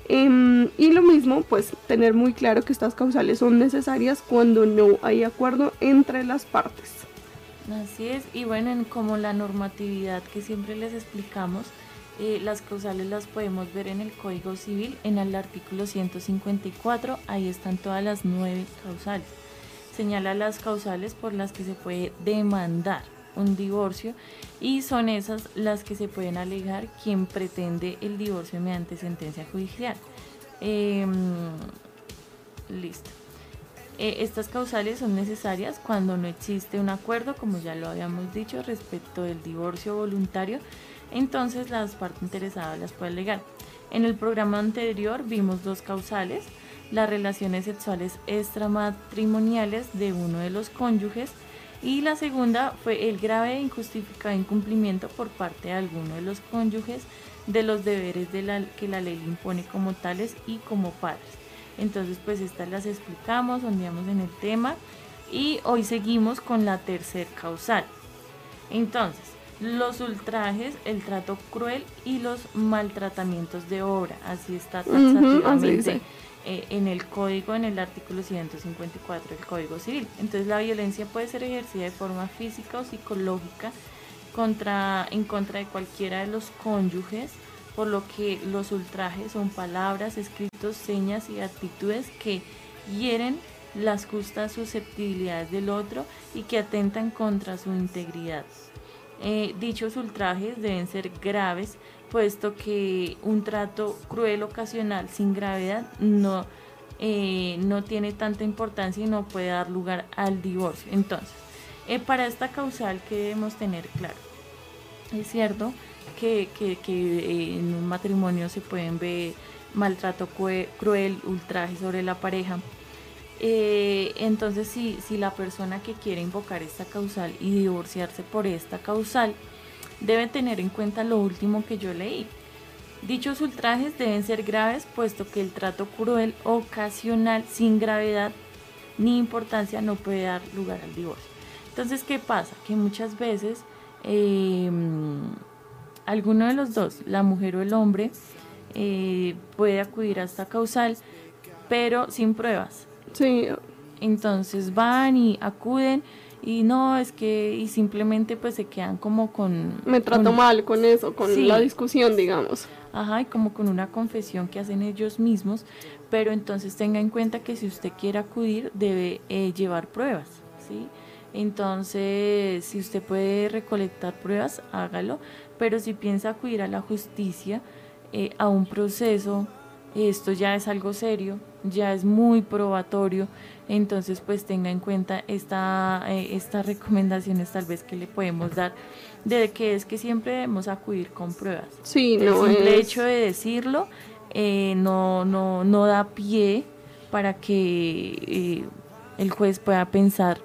M: Em, y lo mismo, pues tener muy claro que estas causales son necesarias cuando no hay acuerdo entre las partes.
L: Así es, y bueno, en como la normatividad que siempre les explicamos, eh, las causales las podemos ver en el Código Civil, en el artículo 154, ahí están todas las nueve causales. Señala las causales por las que se puede demandar un divorcio y son esas las que se pueden alegar quien pretende el divorcio mediante sentencia judicial. Em, listo. Eh, estas causales son necesarias cuando no existe un acuerdo, como ya lo habíamos dicho, respecto del divorcio voluntario, entonces las partes interesadas las pueden alegar. En el programa anterior vimos dos causales, las relaciones sexuales extramatrimoniales de uno de los cónyuges y la segunda fue el grave e injustificado incumplimiento por parte de alguno de los cónyuges de los deberes de la, que la ley le impone como tales y como padres. Entonces, pues estas las explicamos, ondeamos en el tema y hoy seguimos con la tercer causal. Entonces, los ultrajes, el trato cruel y los maltratamientos de obra, así está taxativamente
M: dice.
L: Eh, en el código, en el artículo 154 del Código Civil. Entonces, la violencia puede ser ejercida de forma física o psicológica contra, en contra de cualquiera de los cónyuges, por lo que los ultrajes son palabras, escritos, señas y actitudes que hieren las justas susceptibilidades del otro y que atentan contra su integridad. Eh, dichos ultrajes deben ser graves, puesto que un trato cruel ocasional sin gravedad no, eh, no tiene tanta importancia y no puede dar lugar al divorcio. Entonces, eh, para esta causal que debemos tener claro, es cierto que, que- eh, en un matrimonio se pueden ver maltrato cruel, ultraje sobre la pareja. Eh, entonces, si, si la persona que quiere invocar esta causal y divorciarse por esta causal, debe tener en cuenta lo último que yo leí. Dichos ultrajes deben ser graves, puesto que el trato cruel ocasional sin gravedad ni importancia no puede dar lugar al divorcio. Entonces, ¿qué pasa? Que muchas veces eh, alguno de los dos, la mujer o el hombre, eh, puede acudir a esta causal, pero sin pruebas.
M: Sí.
L: Entonces van y acuden y no, es que, y simplemente pues se quedan como con...
M: Me trato
L: con-
M: mal con eso, con
L: Sí.
M: la discusión, digamos.
L: Ajá, y como con una confesión que hacen ellos mismos, pero entonces tenga en cuenta que si usted quiere acudir debe eh, llevar pruebas, ¿sí? Entonces, si usted puede recolectar pruebas, hágalo, pero si piensa acudir a la justicia, eh, a un proceso, esto ya es algo serio, ya es muy probatorio, entonces pues tenga en cuenta esta, eh, estas recomendaciones tal vez que le podemos dar de que es que siempre debemos acudir con pruebas.
M: Sí,
L: El
M: no
L: simple
M: es-
L: hecho de decirlo eh, no, no, no da pie para que eh, el juez pueda pensar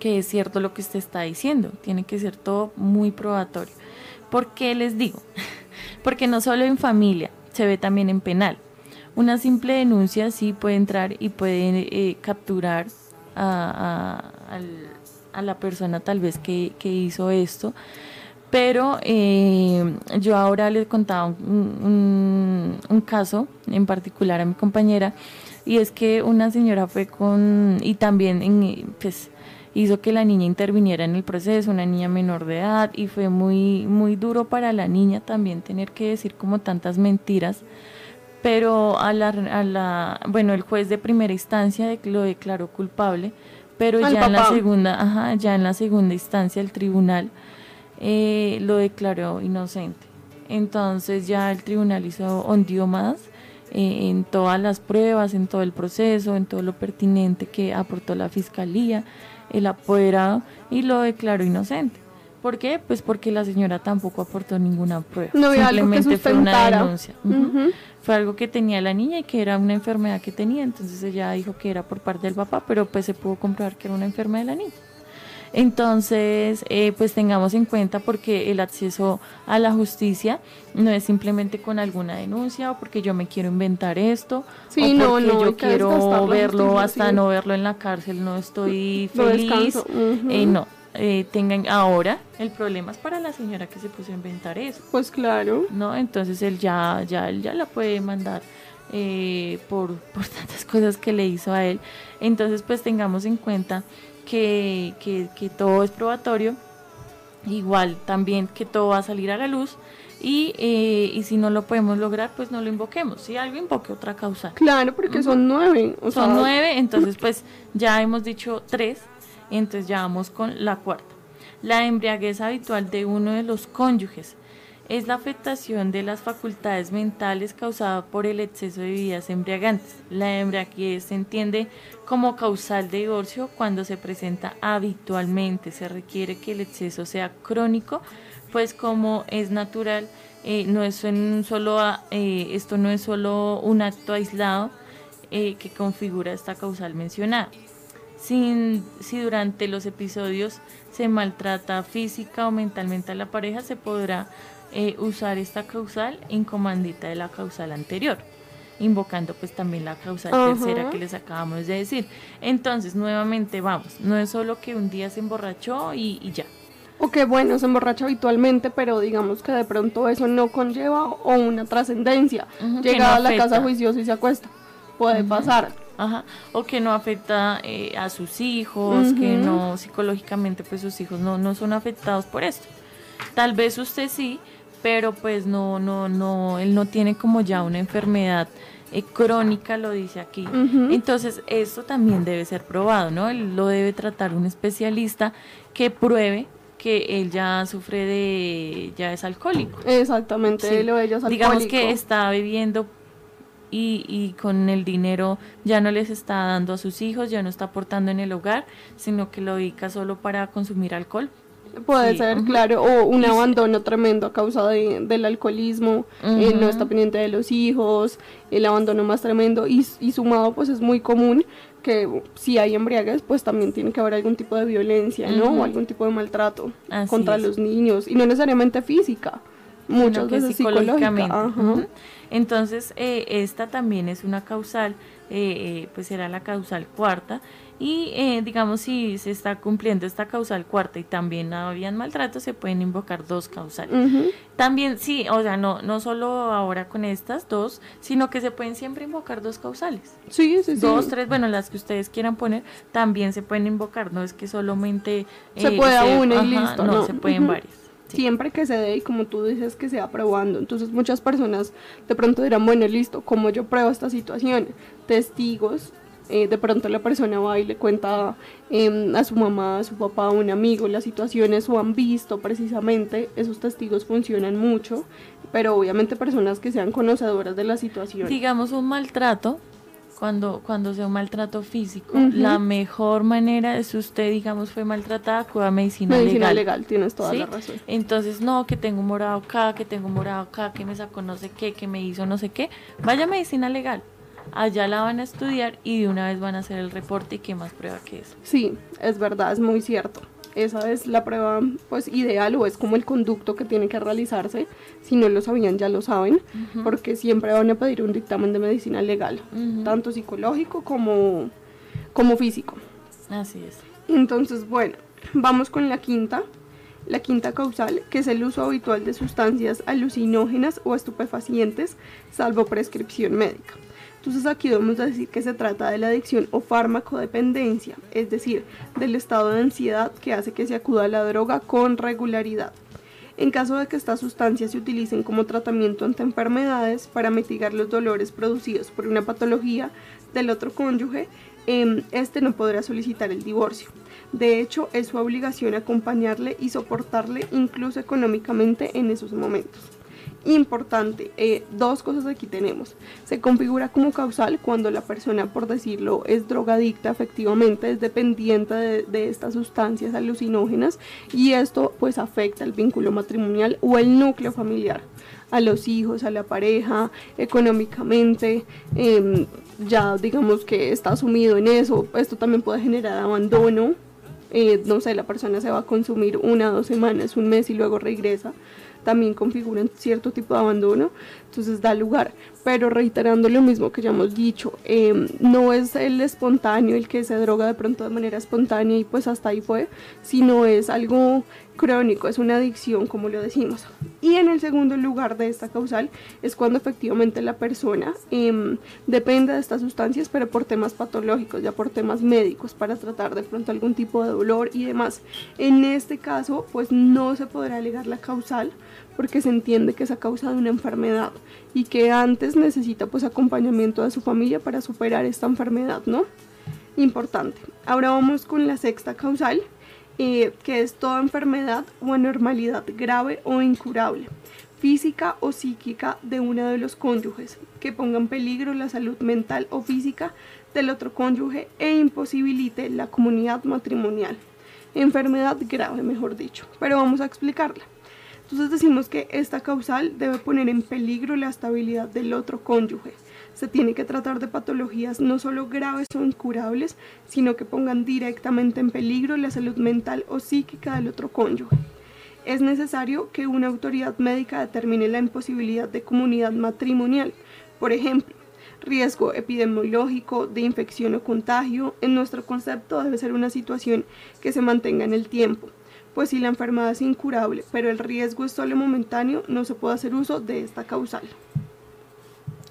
L: que es cierto lo que usted está diciendo, tiene que ser todo muy probatorio. ¿Por qué les digo? <laughs> Porque no solo en familia, se ve también en penal. Una simple denuncia sí puede entrar y puede eh, capturar a, la persona tal vez que, hizo esto. Pero eh, yo ahora les contaba un, un, caso en particular a mi compañera y es que una señora fue con, y también en, pues, hizo que la niña interviniera en el proceso, una niña menor de edad, y fue muy, muy duro para la niña también tener que decir como tantas mentiras pero a la, a la, bueno, el juez de primera instancia lo declaró culpable, pero ya en la segunda, ajá, ya en la segunda instancia el tribunal eh, lo declaró inocente. Entonces ya el tribunal hizo hundió más eh, en todas las pruebas, en todo el proceso, en todo lo pertinente que aportó la fiscalía, el apoderado y lo declaró inocente. ¿Por qué? Pues porque la señora tampoco aportó ninguna prueba.
M: No Simplemente fue una denuncia.
L: Fue algo que tenía la niña y que era una enfermedad que tenía. Entonces ella dijo que era por parte del papá, pero pues se pudo comprobar que era una enfermedad de la niña. Entonces, eh, pues tengamos en cuenta porque el acceso a la justicia no es simplemente con alguna denuncia o porque yo me quiero inventar esto
M: sí, o porque
L: yo quiero verlo hasta no verlo en la cárcel, no estoy feliz. Eh, no, eh, tengan ahora el problema es para la señora que se puso a inventar eso.
M: Pues claro.
L: ¿No? Entonces él ya, ya, ya la puede mandar eh, por, por <laughs> tantas cosas que le hizo a él. Entonces pues tengamos en cuenta que, que, que todo es probatorio. Igual también que todo va a salir a la luz. Y, eh, y, si no lo podemos lograr, pues no lo invoquemos. Si algo invoque otra causa.
M: Claro, porque son nueve.
L: son nueve, entonces pues ya hemos dicho tres entonces ya vamos con la cuarta. La embriaguez habitual de uno de los cónyuges es la afectación de las facultades mentales causada por el exceso de bebidas embriagantes. La embriaguez se entiende como causal de divorcio cuando se presenta habitualmente. Se requiere que el exceso sea crónico, pues como es natural, eh, no es un solo, eh, esto no es solo un acto aislado eh, que configura esta causal mencionada si durante los episodios se maltrata física o mentalmente a la pareja, se podrá eh, usar esta causal en comandita de la causal anterior, invocando pues también la causal tercera que les acabamos de decir. Entonces, nuevamente vamos, no es solo que un día se emborrachó y, ya.
M: O que bueno, se emborracha habitualmente, pero digamos que de pronto eso no conlleva o una trascendencia. Llega a la casa juiciosa y se acuesta. Puede pasar
L: Ajá. O que no afecta eh, a sus hijos, que no psicológicamente pues sus hijos no, no son afectados por esto. Tal vez usted sí, pero pues no, no, no, él no tiene como ya una enfermedad eh, crónica, lo dice aquí. Entonces, esto también debe ser probado, ¿no? Él lo debe tratar un especialista que pruebe que él ya sufre de, ya es alcohólico.
M: Exactamente, él o ella es alcohólico.
L: Digamos que está viviendo y, y, con el dinero ya no les está dando a sus hijos, ya no está aportando en el hogar, sino que lo dedica solo para consumir alcohol.
M: Puede ser, claro, o un abandono tremendo a causa de, del alcoholismo, eh, no está pendiente de los hijos, el abandono más tremendo y, y sumado pues es muy común que si hay embriaguez pues también tiene que haber algún tipo de violencia, ¿no? O algún tipo de maltrato contra los niños y no necesariamente física, muchas veces psicológicamente.
L: Entonces, eh, esta también es una causal, eh, eh, pues será la causal cuarta. Y digamos, si se está cumpliendo esta causal cuarta y también habían maltrato, se pueden invocar dos causales. También, sí, o sea, no, no solo ahora con estas dos, sino que se pueden siempre invocar dos causales.
M: Sí, sí,
L: sí. Dos, tres, bueno, las que ustedes quieran poner, también se pueden invocar, no es que solamente...
M: se puede una y listo.
L: No, se pueden varias
M: siempre que se dé y como tú dices que sea probando. Entonces muchas personas de pronto dirán, bueno, listo, ¿cómo yo pruebo esta situación? Testigos, eh, de pronto la persona va y le cuenta em, a su mamá, a su papá, a un amigo las situaciones o han visto precisamente, esos testigos funcionan mucho, pero obviamente personas que sean conocedoras de la situación.
L: Digamos un maltrato, cuando, cuando sea un maltrato físico, la mejor manera es usted, digamos, fue maltratada, acuda a medicina,
M: medicina legal. tienes toda la razón.
L: Entonces, no, que tengo un morado acá, que tengo un morado acá, que me sacó no sé qué, que me hizo no sé qué, vaya a medicina legal. allá la van a estudiar y de una vez van a hacer el reporte y qué más prueba que eso.
M: Sí, es verdad, es muy cierto. Esa es la prueba pues ideal o es como el conducto que tiene que realizarse. Si no lo sabían, ya lo saben, porque siempre van a pedir un dictamen de medicina legal, tanto psicológico como, como físico.
L: Así es.
M: Entonces, bueno, vamos con la quinta. La quinta causal, que es el uso habitual de sustancias alucinógenas o estupefacientes, salvo prescripción médica. Entonces aquí debemos decir que se trata de la adicción o farmacodependencia, es decir, del estado de ansiedad que hace que se acuda a la droga con regularidad. En caso de que estas sustancias se utilicen como tratamiento ante enfermedades para mitigar los dolores producidos por una patología del otro cónyuge, em, este no podrá solicitar el divorcio. De hecho, es su obligación acompañarle y soportarle incluso económicamente en esos momentos. Importante, eh, dos cosas aquí tenemos. Se configura como causal cuando la persona, por decirlo, es drogadicta, efectivamente, es dependiente de, de estas sustancias alucinógenas y esto pues afecta el vínculo matrimonial o el núcleo familiar a los hijos, a la pareja, económicamente, em, ya digamos que está sumido en eso, esto también puede generar abandono, eh, no sé, la persona se va a consumir una, dos semanas, un mes y luego regresa, también configuran cierto tipo de abandono, entonces da lugar. Pero reiterando lo mismo que ya hemos dicho, eh, no es el espontáneo el que se droga de pronto de manera espontánea y pues hasta ahí fue, sino es algo crónico, es una adicción como lo decimos. Y en el segundo lugar de esta causal es cuando efectivamente la persona em, depende de estas sustancias, pero por temas patológicos, ya por temas médicos, para tratar de pronto algún tipo de dolor y demás. En este caso, pues no se podrá alegar la causal porque se entiende que es a causa de una enfermedad y que antes necesita pues acompañamiento de su familia para superar esta enfermedad, ¿no? Importante. Ahora vamos con la sexta causal, que es toda enfermedad o anormalidad grave o incurable, física o psíquica de uno de los cónyuges, que ponga en peligro la salud mental o física del otro cónyuge e imposibilite la comunidad matrimonial. Enfermedad grave, mejor dicho. Pero vamos a explicarla. Entonces decimos que esta causal debe poner en peligro la estabilidad del otro cónyuge. Se tiene que tratar de patologías no solo graves o incurables, sino que pongan directamente en peligro la salud mental o psíquica del otro cónyuge. Es necesario que una autoridad médica determine la imposibilidad de comunidad matrimonial. Por ejemplo, riesgo epidemiológico de infección o contagio. En nuestro concepto debe ser una situación que se mantenga en el tiempo pues si la enfermedad es incurable, pero el riesgo es solo momentáneo, no se puede hacer uso de esta causal.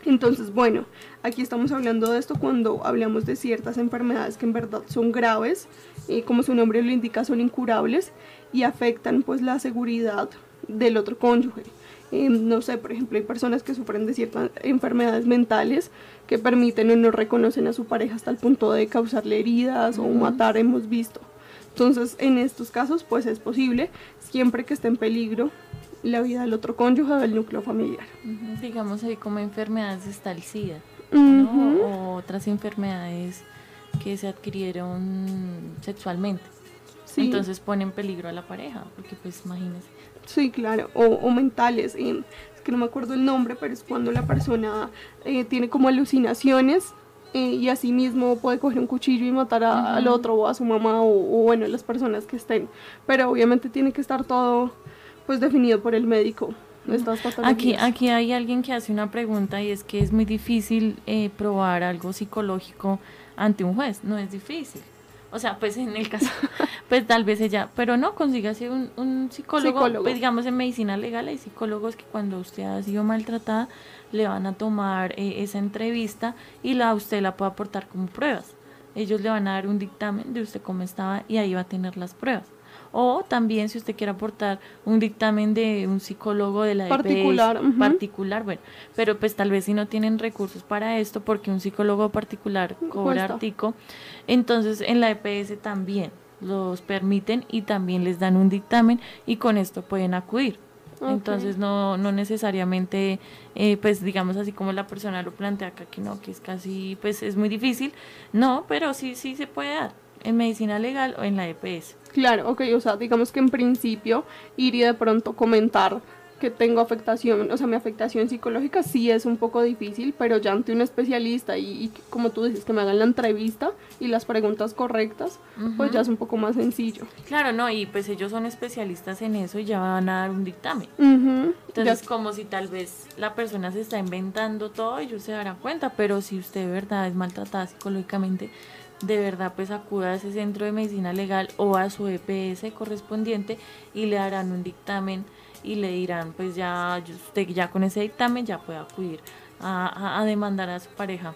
M: Entonces, bueno, aquí estamos hablando de esto cuando hablamos de ciertas enfermedades que en verdad son graves, eh, como su nombre lo indica, son incurables y afectan pues la seguridad del otro cónyuge. Eh, no sé, por ejemplo, hay personas que sufren de ciertas enfermedades mentales que permiten o no reconocen a su pareja hasta el punto de causarle heridas o matar, hemos visto. Entonces, en estos casos, pues es posible, siempre que esté en peligro la vida del otro cónyuge o del núcleo familiar.
L: Digamos ahí como enfermedades está el SIDA,
M: Ujú.
L: ¿no? o otras enfermedades que se adquirieron sexualmente.
M: Sí.
L: Entonces pone en peligro a la pareja, porque pues imagínense.
M: Sí, claro, o, o mentales. eh, es que no me acuerdo el nombre, pero es cuando la persona eh, tiene como alucinaciones eh, y así mismo puede coger un cuchillo y matar a- al otro o a su mamá o, o, bueno, las personas que estén. Pero obviamente tiene que estar todo pues definido por el médico. Estas.
L: Aquí, aquí hay alguien que hace una pregunta y es que es muy difícil eh, probar algo psicológico ante un juez, no es difícil. O sea, pues en el caso, <laughs> pues tal vez ella, pero no, consígase un, un psicólogo,
M: Psicólogo.
L: pues digamos en medicina legal hay psicólogos que cuando usted ha sido maltratada le van a tomar eh, esa entrevista y la usted la puede aportar como pruebas. Ellos le van a dar un dictamen de usted cómo estaba y ahí va a tener las pruebas. O también si usted quiere aportar un dictamen de un psicólogo de la EPS,
M: Particular, ujú.
L: particular, bueno, pero pues tal vez si no tienen recursos para esto, porque un psicólogo particular cobra
M: Cuesta.
L: artico, entonces en la EPS también los permiten y también les dan un dictamen y con esto pueden acudir. Entonces no, no necesariamente, eh, pues digamos así como la persona lo plantea acá, que no, que es casi, pues es muy difícil, no, pero sí, sí se puede dar en medicina legal o en la EPS.
M: Claro, ok, o sea, digamos que en principio ir y de pronto comentar que tengo afectación, o sea, mi afectación psicológica sí es un poco difícil, pero ya ante un especialista y, y como tú dices, que me hagan la entrevista y las preguntas correctas, pues ya es un poco más sencillo.
L: Claro, no, y pues ellos son especialistas en eso y ya van a dar un dictamen. Entonces,
M: ya-
L: como si tal vez la persona se está inventando todo, ellos se darán cuenta, pero si usted de verdad es maltratada psicológicamente, de verdad pues acuda a ese centro de medicina legal o a su EPS correspondiente y le harán un dictamen y le dirán pues ya usted ya con ese dictamen ya puede acudir a, a- demandar a su pareja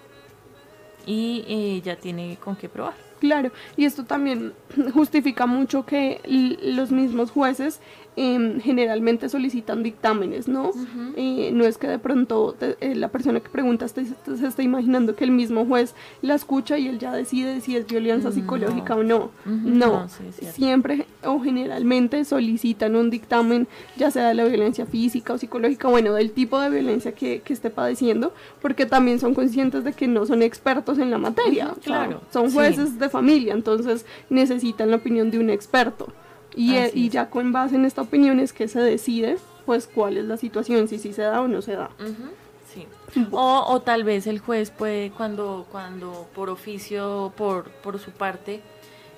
L: y eh, ya tiene con qué probar.
M: Claro, y esto también <clears throat> justifica mucho que los mismos jueces em, generalmente solicitan dictámenes, ¿no? Eh, no es que de pronto te- eh, la persona que pregunta se está imaginando que el mismo juez la escucha y él ya decide si es violencia psicológica o no. No,
L: sí,
M: siempre o generalmente solicitan un dictamen, ya sea de la violencia física o psicológica, bueno, del tipo de violencia que, que esté padeciendo, porque también son conscientes de que no son expertos en la materia.
L: Ujú,
M: o sea,
L: claro,
M: son
L: sí.
M: jueces de familia, entonces necesitan la opinión de un experto. Y,
L: Así
M: y ya con base en esta opinión es que se decide, pues, cuál es la situación, si sí se da o no se da.
L: Ujú, Sí. O, o tal vez el juez puede, cuando, cuando por oficio, por, por su parte,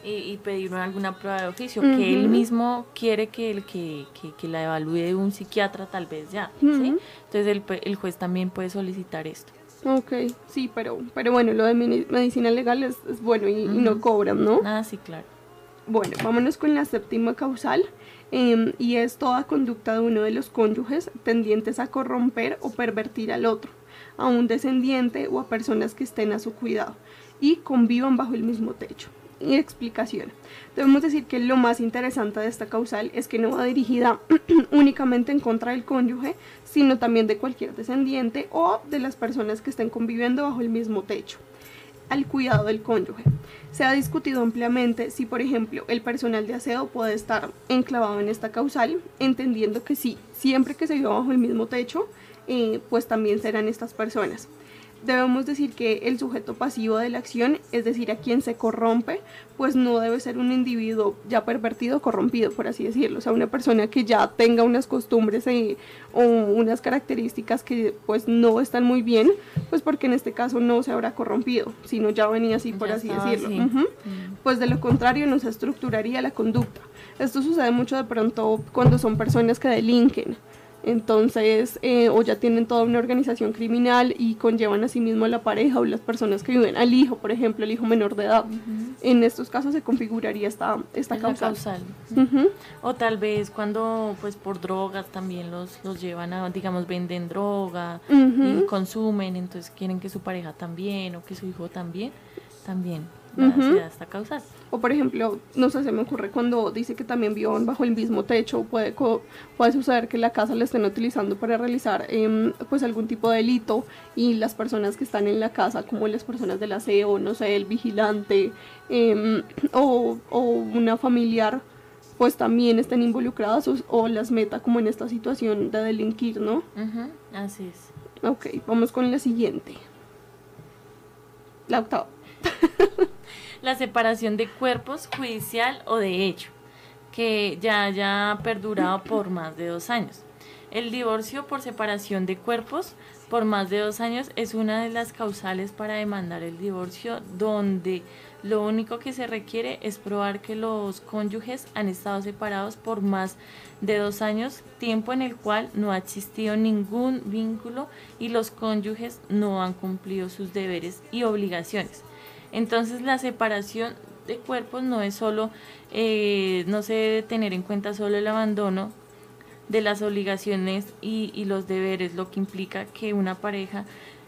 L: y, y pedir alguna prueba de oficio, que él mismo quiere que, el, que, que, que la evalúe un psiquiatra, tal vez ya. Entonces el, el juez también puede solicitar esto.
M: Ok, sí, pero, pero bueno, lo de medi- medicina legal es, es bueno y, y no cobran, ¿no?
L: Ah, sí, claro.
M: Bueno, vámonos con la séptima causal em, y es toda conducta de uno de los cónyuges tendientes a corromper o pervertir al otro, a un descendiente o a personas que estén a su cuidado y convivan bajo el mismo techo. Y explicación. Debemos decir que lo más interesante de esta causal es que no va dirigida <clears throat> únicamente en contra del cónyuge, sino también de cualquier descendiente o de las personas que estén conviviendo bajo el mismo techo al cuidado del cónyuge. Se ha discutido ampliamente si, por ejemplo, el personal de aseo puede estar enclavado en esta causal, entendiendo que sí, siempre que se viva bajo el mismo techo, eh, pues también serán estas personas. Debemos decir que el sujeto pasivo de la acción, es decir, a quien se corrompe, pues no debe ser un individuo ya pervertido corrompido, por así decirlo. O sea, una persona que ya tenga unas costumbres eh, o unas características que pues no están muy bien, pues porque en este caso no se habrá corrompido, sino ya venía así, por
L: Ya
M: así decirlo.
L: así.
M: Ujú.
L: Mm.
M: Pues de lo contrario no se estructuraría la conducta. Esto sucede mucho de pronto cuando son personas que delinquen. Entonces, eh, o ya tienen toda una organización criminal y conllevan a sí mismo a la pareja o las personas que viven al hijo, por ejemplo, el hijo menor de edad. En estos casos se configuraría esta, esta
L: Es
M: causal.
L: O tal vez cuando, pues por drogas también los, los llevan a, digamos, venden droga y consumen, entonces quieren que su pareja también o que su hijo también, también
M: O por ejemplo, no sé, se me ocurre cuando dice que también vivan bajo el mismo techo, puede, co- puede suceder que la casa la estén utilizando para realizar em, pues algún tipo de delito y las personas que están en la casa, como las personas del aseo, no sé, el vigilante em, o, o una familiar, pues también estén involucradas o, o las meta como en esta situación de delinquir, ¿no?
L: Así es.
M: Ok, vamos con la siguiente. La octava. <laughs>
L: La separación de cuerpos judicial o de hecho, que ya haya perdurado por más de dos años. El divorcio por separación de cuerpos por más de dos años es una de las causales para demandar el divorcio, donde lo único que se requiere es probar que los cónyuges han estado separados por más de dos años, tiempo en el cual no ha existido ningún vínculo y los cónyuges no han cumplido sus deberes y obligaciones. Entonces la separación de cuerpos no es solo, eh, no se debe tener en cuenta solo el abandono de las obligaciones y, y los deberes, lo que implica que una pareja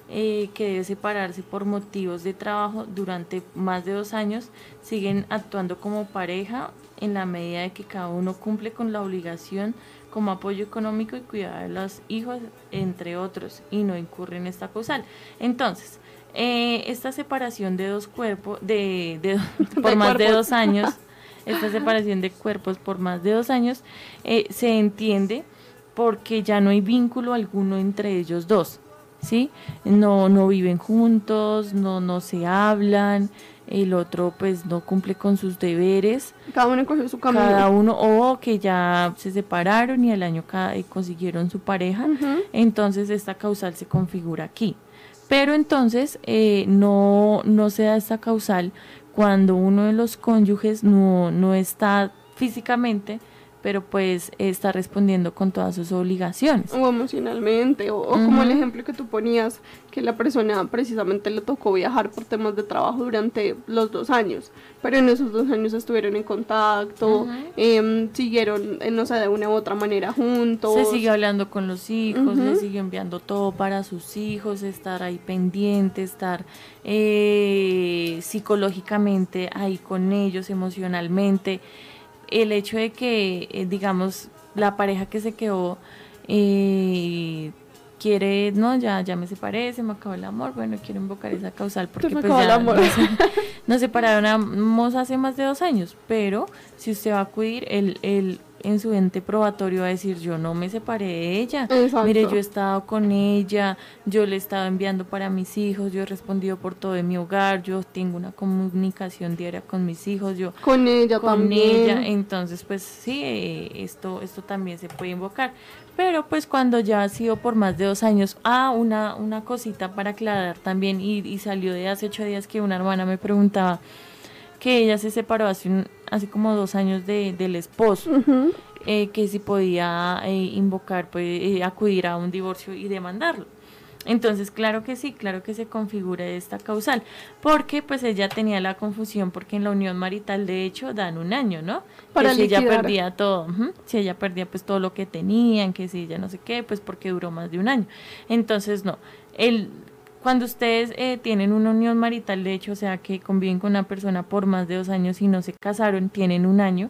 L: eh, que debe separarse por motivos de trabajo durante más de dos años siguen actuando como pareja en la medida de que cada uno cumple con la obligación como apoyo económico y cuidado de los hijos, entre otros, y no incurre en esta causal. Entonces, eh, esta separación de dos cuerpos, de, de- <laughs> por
M: De
L: más de dos años, <laughs> esta separación de cuerpos por más de dos años, eh, se entiende porque ya no hay vínculo alguno entre ellos dos. ¿sí? No, no viven juntos, no, no se hablan, el otro pues no cumple con sus deberes.
M: Cada uno cogió su camino.
L: Cada uno, o que ya se separaron y al año cada, eh, consiguieron su pareja, entonces esta causal se configura aquí. Pero entonces eh, no, no se da esta causal cuando uno de los cónyuges no, no está físicamente pero pues está respondiendo con todas sus obligaciones.
M: O emocionalmente, o, como el ejemplo que tú ponías, que la persona precisamente le tocó viajar por temas de trabajo durante los dos años, pero en esos dos años estuvieron en contacto, em, siguieron, eh, no sé, de una u otra manera juntos.
L: Se sigue hablando con los hijos, le sigue enviando todo para sus hijos, estar ahí pendiente, estar eh, psicológicamente ahí con ellos, emocionalmente. El hecho de que, eh, digamos, la pareja que se quedó eh, quiere, no, ya, ya me separé, se me acabó el amor, bueno, quiero invocar esa causal porque pues ya nos <laughs> <laughs> separaron hace más de dos años, pero si usted va a acudir, el, el en su ente probatorio va a decir, yo no me separé de ella, mire, yo he estado con ella, yo le he estado enviando para mis hijos, yo he respondido por todo en mi hogar, yo tengo una comunicación diaria con mis hijos, yo
M: con ella
L: con
M: también.
L: ella, entonces pues sí, eh, esto, esto también se puede invocar. Pero pues cuando ya ha sido por más de dos años, ah, una, una cosita para aclarar también, y, y salió de hace ocho días que una hermana me preguntaba, que ella se separó hace, un, hace como dos años de, del esposo, eh, que si podía eh, invocar, pues, eh, acudir a un divorcio y demandarlo. Entonces, claro que sí, claro que se configura esta causal, porque pues ella tenía la confusión, porque en la unión marital de hecho dan un año, ¿no?
M: Para
L: que si ella perdía todo, si ella perdía pues todo lo que tenían, que si ella no sé qué, pues porque duró más de un año. Entonces, no, el, cuando ustedes eh, tienen una unión marital, de hecho, o sea, que conviven con una persona por más de dos años y no se casaron, tienen un año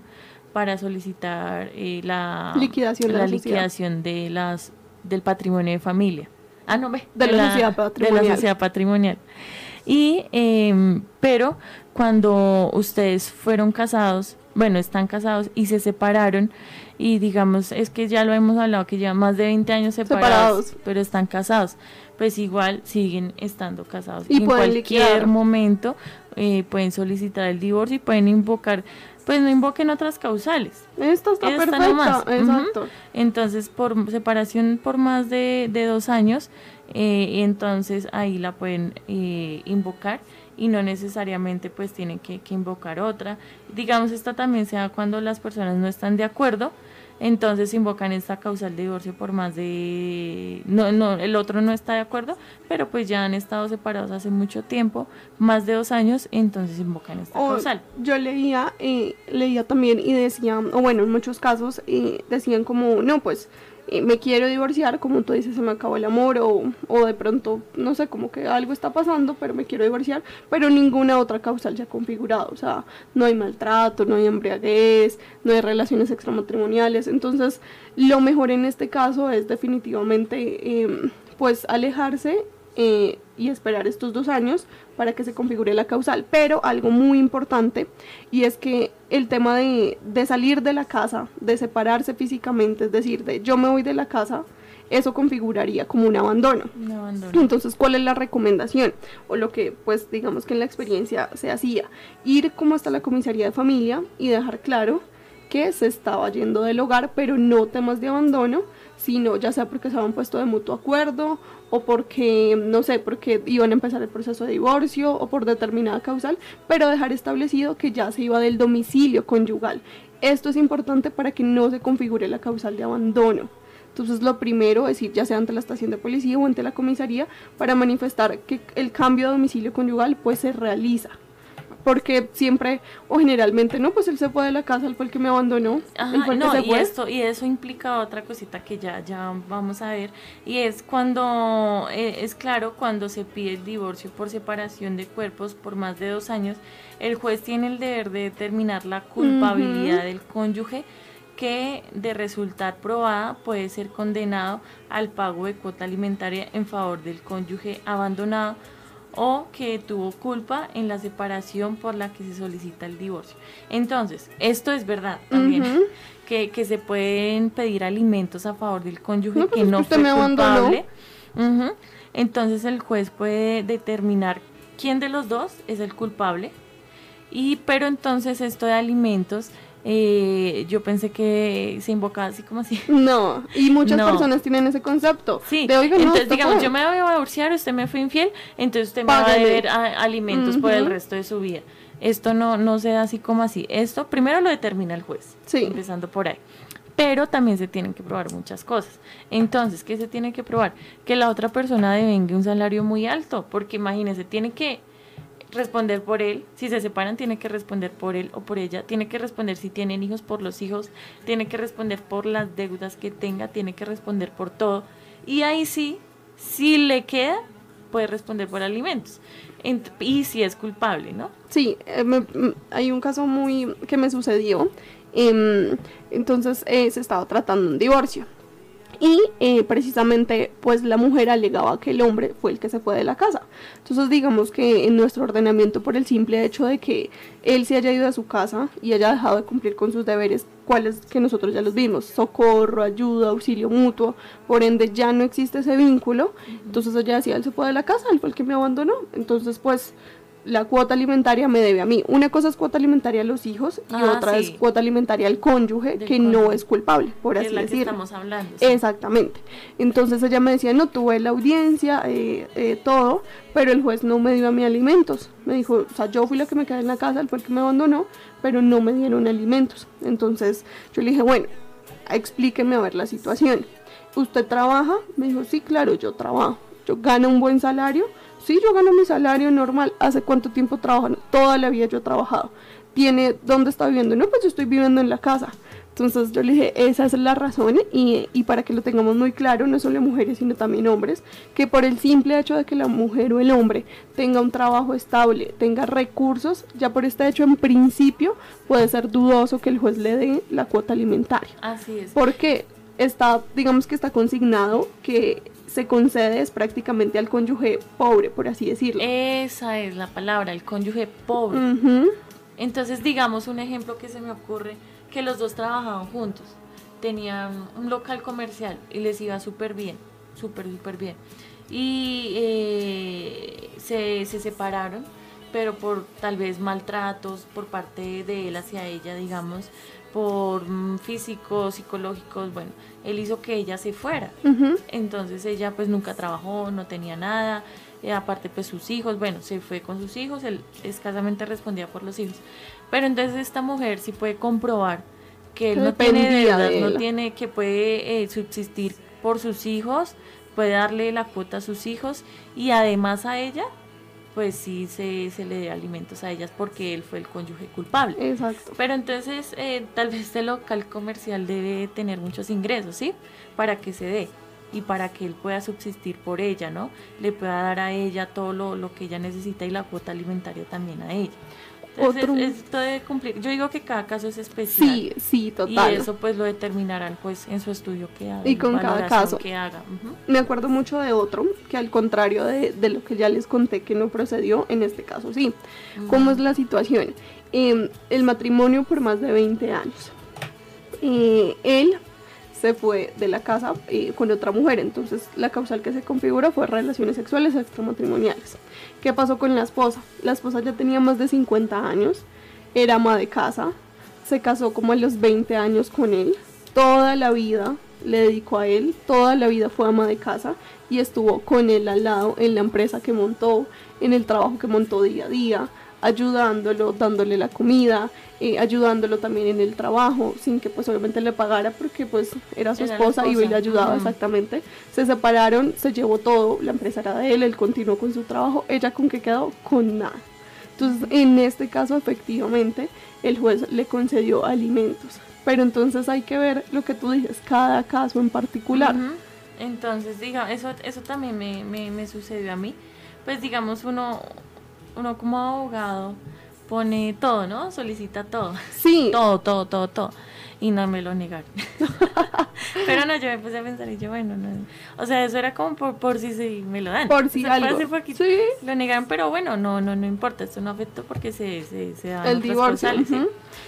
L: para solicitar eh, la
M: liquidación,
L: la, liquidación de las del patrimonio de familia. Ah, no, ve.
M: De, la, sociedad patrimonial.
L: De la sociedad patrimonial. Y, eh, pero cuando ustedes fueron casados, bueno, están casados y se separaron, y digamos, es que ya lo hemos hablado, que ya más de 20 años separados, pero están casados, pues igual siguen estando casados.
M: Y
L: en cualquier momento eh, pueden solicitar el divorcio y pueden invocar, pues no invoquen otras causales.
M: Esto está perfecto, exacto.
L: Entonces, por separación por más de, de dos años, eh, entonces ahí la pueden eh, invocar y no necesariamente pues tienen que, invocar otra. Digamos, esta también se da cuando las personas no están de acuerdo, entonces invocan esta causal de divorcio por más de... No, no, el otro no está de acuerdo, pero pues ya han estado separados hace mucho tiempo, más de dos años, entonces invocan esta causal.
M: Yo leía, eh, leía también y decían, o bueno, en muchos casos eh, decían como, no, pues me quiero divorciar, como tú dices, se me acabó el amor o, o, de pronto, no sé, como que algo está pasando, pero me quiero divorciar, pero ninguna otra causal se ha configurado, o sea, no hay maltrato, no hay embriaguez, no hay relaciones extramatrimoniales, entonces lo mejor en este caso es definitivamente em, pues alejarse eh, y esperar estos dos años para que se configure la causal. Pero algo muy importante y es que el tema de, salir de la casa, de separarse físicamente, es decir, de yo me voy de la casa, eso configuraría como un abandono.
L: un abandono.
M: Entonces, ¿cuál es la recomendación? O lo que, pues, digamos que en la experiencia se hacía, ir como hasta la comisaría de familia y dejar claro que se estaba yendo del hogar, pero no temas de abandono, sino ya sea porque se habían puesto de mutuo acuerdo o porque, no sé, porque iban a empezar el proceso de divorcio o por determinada causal, pero dejar establecido que ya se iba del domicilio conyugal. Esto es importante para que no se configure la causal de abandono. Entonces lo primero es ir ya sea ante la estación de policía o ante la comisaría para manifestar que el cambio de domicilio conyugal pues se realiza porque siempre o generalmente no, pues él se fue de la casa, él fue el que me abandonó,
L: no, y esto y eso implica otra cosita que ya ya vamos a ver y es cuando eh, es claro cuando se pide el divorcio por separación de cuerpos por más de dos años, el juez tiene el deber de determinar la culpabilidad del cónyuge que de resultar probada puede ser condenado al pago de cuota alimentaria en favor del cónyuge abandonado o que tuvo culpa en la separación por la que se solicita el divorcio. Entonces, esto es verdad también, que, que, se pueden pedir alimentos a favor del cónyuge que pues, no fue culpable. entonces el juez puede determinar quién de los dos es el culpable. Y pero entonces esto de alimentos eh, yo pensé que se invocaba así como así. <laughs>
M: No, y muchas personas tienen ese concepto.
L: Sí, entonces digamos, yo me voy a divorciar, usted me fue infiel, entonces usted me va a deber alimentos por el resto de su vida. Esto no, no se da así como así. Esto primero lo determina el juez, sí. empezando por ahí. Pero también se tienen que probar muchas cosas. Entonces, ¿qué se tiene que probar? Que la otra persona devenga un salario muy alto, porque imagínese, tiene que responder por él, si se separan tiene que responder por él o por ella, tiene que responder si tienen hijos por los hijos, tiene que responder por las deudas que tenga, tiene que responder por todo. Y ahí sí, si le queda, puede responder por alimentos. y si es culpable, ¿no?
M: Sí, eh, hay un caso muy que me sucedió. Em, entonces eh, se estaba tratando un divorcio y eh, precisamente pues la mujer alegaba que el hombre fue el que se fue de la casa. Entonces digamos que en nuestro ordenamiento por el simple hecho de que él se haya ido a su casa y haya dejado de cumplir con sus deberes, cuáles que nosotros ya los vimos, socorro, ayuda, auxilio mutuo, por ende ya no existe ese vínculo, entonces ella decía, él se fue de la casa, él fue el que me abandonó, entonces pues la cuota alimentaria me debe a mí. Una cosa es cuota alimentaria a los hijos y ah, otra es cuota alimentaria al cónyuge que no es culpable, por así decirlo.
L: estamos hablando.
M: Exactamente. Entonces ella me decía, no, tuve la audiencia, eh, eh, todo, pero el juez no me dio a mí alimentos. Me dijo, o sea, yo fui la que me quedé en la casa, él fue el que me abandonó, pero no me dieron alimentos. Entonces yo le dije, bueno, explíqueme a ver la situación. ¿Usted trabaja? Me dijo, sí, claro, yo trabajo. Yo gano un buen salario Sí, yo gano mi salario normal. ¿Hace cuánto tiempo trabajo? Toda la vida yo he trabajado. ¿Tiene dónde está viviendo? No, pues yo estoy viviendo en la casa. Entonces yo le dije, esa es la razón y, y, para que lo tengamos muy claro, no solo mujeres, sino también hombres, que por el simple hecho de que la mujer o el hombre tenga un trabajo estable, tenga recursos, ya por este hecho en principio puede ser dudoso que el juez le dé la cuota alimentaria.
L: Así es.
M: Porque está, digamos que está consignado que se concede es prácticamente al cónyuge pobre, por así decirlo.
L: Esa es la palabra, el cónyuge pobre. Entonces, digamos un ejemplo que se me ocurre, que los dos trabajaban juntos, tenían un local comercial y les iba súper bien, súper, súper bien. Y eh, se, se separaron, pero por tal vez maltratos por parte de él hacia ella, digamos, por mm, físicos, psicológicos, bueno, él hizo que ella se fuera. Entonces ella pues nunca trabajó, no tenía nada, eh, aparte pues sus hijos, bueno, se fue con sus hijos, él escasamente respondía por los hijos. Pero entonces esta mujer sí puede comprobar que él no tiene deudas, no tiene, que puede eh, subsistir por sus hijos, puede darle la cuota a sus hijos y además a ella pues sí se, se le dé alimentos a ellas porque él fue el cónyuge culpable.
M: Exacto.
L: Pero entonces eh, tal vez este local comercial debe tener muchos ingresos, ¿sí? Para que se dé y para que él pueda subsistir por ella, ¿no? Le pueda dar a ella todo lo, lo que ella necesita y la cuota alimentaria también a ella. Otro... esto debe cumplir. Yo digo que cada caso es especial.
M: Sí, sí, total.
L: Y eso pues lo determinarán pues en su estudio que haga.
M: Y con cada caso.
L: Que haga.
M: Me acuerdo mucho de otro, que al contrario de, lo que ya les conté que no procedió, en este caso sí. ¿Cómo es la situación? Em, el matrimonio por más de 20 años. Eh, él se fue de la casa eh, con otra mujer. Entonces la causal que se configuró fue relaciones sexuales extramatrimoniales. ¿Qué pasó con la esposa? La esposa ya tenía más de 50 años, era ama de casa, se casó como a los 20 años con él, toda la vida le dedicó a él, toda la vida fue ama de casa y estuvo con él al lado en la empresa que montó, en el trabajo que montó día a día, ayudándolo, dándole la comida, eh, ayudándolo también en el trabajo, sin que pues obviamente le pagara porque pues era su esposa, y le ayudaba exactamente. Se separaron, se llevó todo, la empresa era de él, él continuó con su trabajo, ella con qué quedó, con nada. Entonces en este caso efectivamente el juez le concedió alimentos, pero entonces hay que ver lo que tú dices, cada caso en particular.
L: Entonces, diga, eso, eso también me, me, me sucedió a mí. Pues digamos, uno, uno como abogado pone todo, ¿no? Solicita todo.
M: Sí. <laughs>
L: Todo, todo, todo, todo. Y no me lo negaron. <laughs> pero no, yo me puse a pensar y yo, bueno, no. O sea, eso era como por, por si se me lo dan.
M: Por si algo.
L: sí. Lo negaron, pero bueno, no, no, no importa. Esto no afectó porque se, se, se
M: da El divorcio.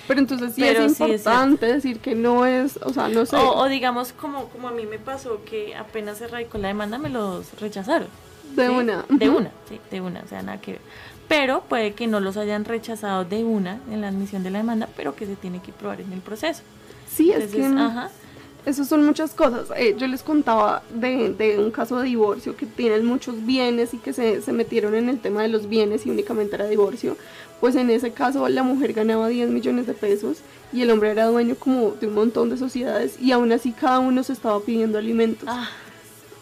M: Pero entonces sí es importante decir que no es, o sea, no sé.
L: O, digamos, como, como a mí me pasó que apenas se radicó la demanda, me los rechazaron.
M: De
L: ¿sí?
M: una.
L: De una, sí, de una, o sea, nada que ver. Pero puede que no los hayan rechazado de una en la admisión de la demanda, pero que se tiene que probar en el proceso.
M: Sí, es que
L: ajá.
M: Esas son muchas cosas. Eh, yo les contaba de, de un caso de divorcio que tienen muchos bienes y que se, se metieron en el tema de los bienes y únicamente era divorcio. Pues en ese caso la mujer ganaba 10 millones de pesos y el hombre era dueño como de un montón de sociedades y aún así cada uno se estaba pidiendo alimentos.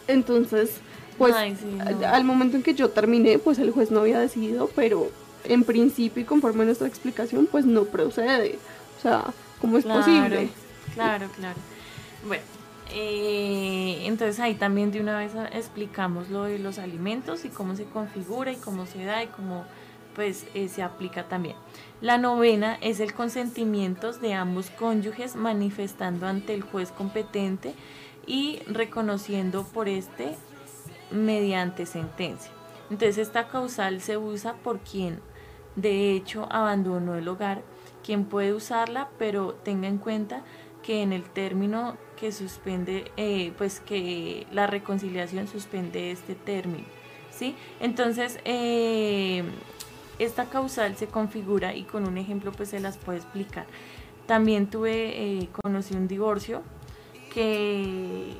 M: Entonces, pues.
L: Ay, sí, no.
M: al- momento en que yo terminé, pues el juez no había decidido, pero en principio y conforme a nuestra explicación, pues no procede. O sea, ¿cómo es
L: Claro,
M: posible?
L: Claro, claro. Bueno, eh, entonces ahí también de una vez explicamos lo de los alimentos y cómo se configura y cómo se da y cómo pues eh, se aplica también. La novena es el consentimiento de ambos cónyuges manifestando ante el juez competente y reconociendo por este mediante sentencia. Entonces esta causal se usa por quien de hecho abandonó el hogar, quien puede usarla, pero tenga en cuenta que en el término que suspende, eh, pues que la reconciliación suspende este término, ¿sí? Entonces, eh, esta causal se configura y con un ejemplo pues se las puedo explicar. También tuve, eh, conocí un divorcio que,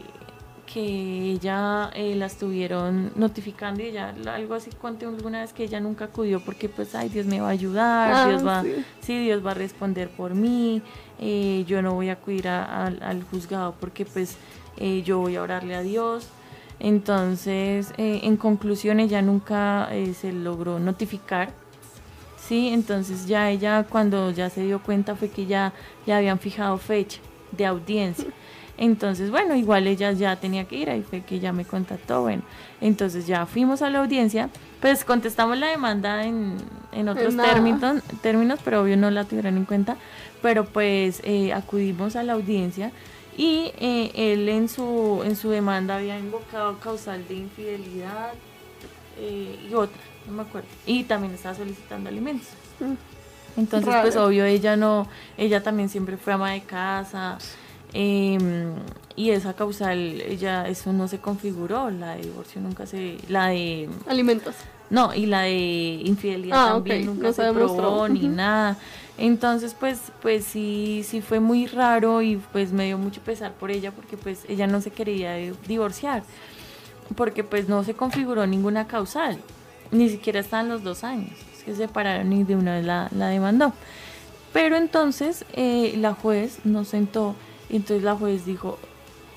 L: que ella eh, la estuvieron notificando y ella algo así conté alguna vez que ella nunca acudió porque pues ay Dios me va a ayudar,
M: Ah,
L: Dios va,
M: sí.
L: sí, Dios va a responder por mí, eh, yo no voy a acudir a- al- al juzgado porque pues eh, yo voy a orarle a Dios. Entonces, eh, en conclusión, ella nunca eh, se logró notificar. Sí, entonces ya ella cuando ya se dio cuenta fue que ya, ya habían fijado fecha de audiencia. Entonces, bueno, igual ella ya tenía que ir, ahí fue que ya me contactó, bueno. Entonces ya fuimos a la audiencia, pues contestamos la demanda en, en otros términos, términos, pero obvio no la tuvieron en cuenta, pero pues eh, acudimos a la audiencia y eh, él en su, en su demanda había invocado causal de infidelidad eh, y otra, no me acuerdo, y también estaba solicitando alimentos. Entonces,
M: Raro.
L: pues obvio, ella no, ella también siempre fue ama de casa. Em, y esa causal, ella, eso no se configuró, la de divorcio nunca se, la de...
M: Alimentos.
L: No, y la de infidelidad
M: Ah,
L: también nunca
M: no
L: se,
M: se
L: probó ni nada. Entonces, pues, pues sí, sí fue muy raro y pues me dio mucho pesar por ella porque pues ella no se quería divorciar. Porque pues no se configuró ninguna causal. Ni siquiera estaban los dos años. Es que se separaron y de una vez la, la demandó. Pero entonces eh, la juez nos sentó y entonces la juez dijo,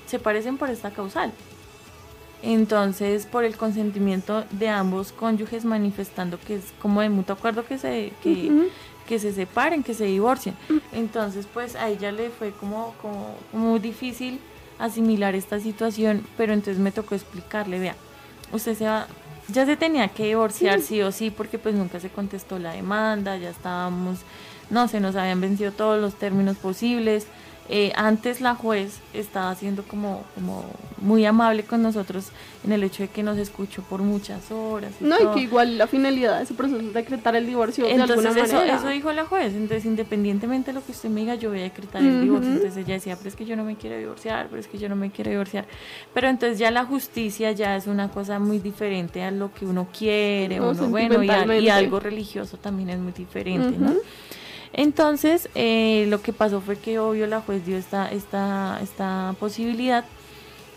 L: se parecen por esta causal. Entonces, por el consentimiento de ambos cónyuges manifestando que es como de mutuo acuerdo que se, que, que se separen, que se divorcien. Entonces, pues a ella le fue como, como muy difícil asimilar esta situación, pero entonces me tocó explicarle, vea, usted se va, ya se tenía que divorciar sí o sí, porque pues nunca se contestó la demanda, ya estábamos, no, se nos habían vencido todos los términos posibles. Eh, antes la juez estaba siendo como, como muy amable con nosotros en el hecho de que nos escuchó por muchas horas. y
M: No, y que igual la finalidad de ese proceso es decretar el divorcio de
L: Entonces
M: alguna
L: eso,
M: manera.
L: eso dijo la juez, entonces independientemente de lo que usted me diga, yo voy a decretar el divorcio. Entonces ella decía, pero es que yo no me quiero divorciar, pero es que yo no me quiero divorciar. Pero entonces ya la justicia ya es una cosa muy diferente a lo que uno quiere, uno, bueno, y, a- y
M: sentimentalmente.
L: algo religioso también es muy diferente, ¿no? Entonces, eh, lo que pasó fue que obvio la juez dio esta, esta, esta posibilidad.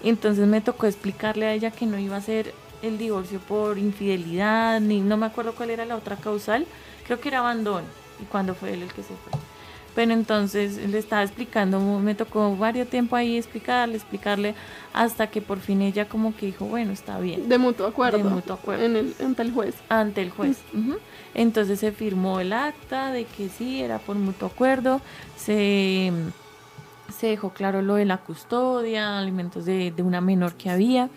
L: Entonces me tocó explicarle a ella que no iba a ser el divorcio por infidelidad, ni no me acuerdo cuál era la otra causal, creo que era abandono, y cuando fue él el que se fue. Pero entonces le estaba explicando, me tocó varios tiempo ahí explicarle, explicarle, hasta que por fin ella como que dijo, bueno, está bien.
M: De mutuo acuerdo.
L: De mutuo acuerdo.
M: En el, ante el juez.
L: Ante el juez. ujú. Entonces se firmó el acta de que sí, era por mutuo acuerdo, se, se dejó claro lo de la custodia, alimentos de, de una menor que había.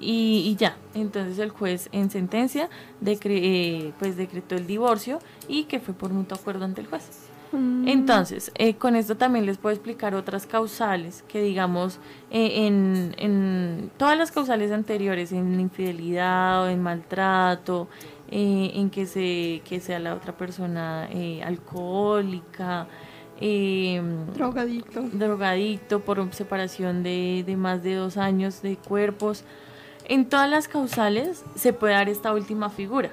L: Y, y ya, entonces el juez en sentencia decre- eh, pues decretó el divorcio y que fue por mutuo acuerdo ante el juez.
M: Mm.
L: Entonces, eh, con esto también les puedo explicar otras causales que digamos eh, en, en todas las causales anteriores, en infidelidad o en maltrato, eh, en que, se, que sea la otra persona eh, alcohólica, eh,
M: Drogadicto.
L: drogadicto por separación de, de más de dos años de cuerpos. En todas las causales se puede dar esta última figura,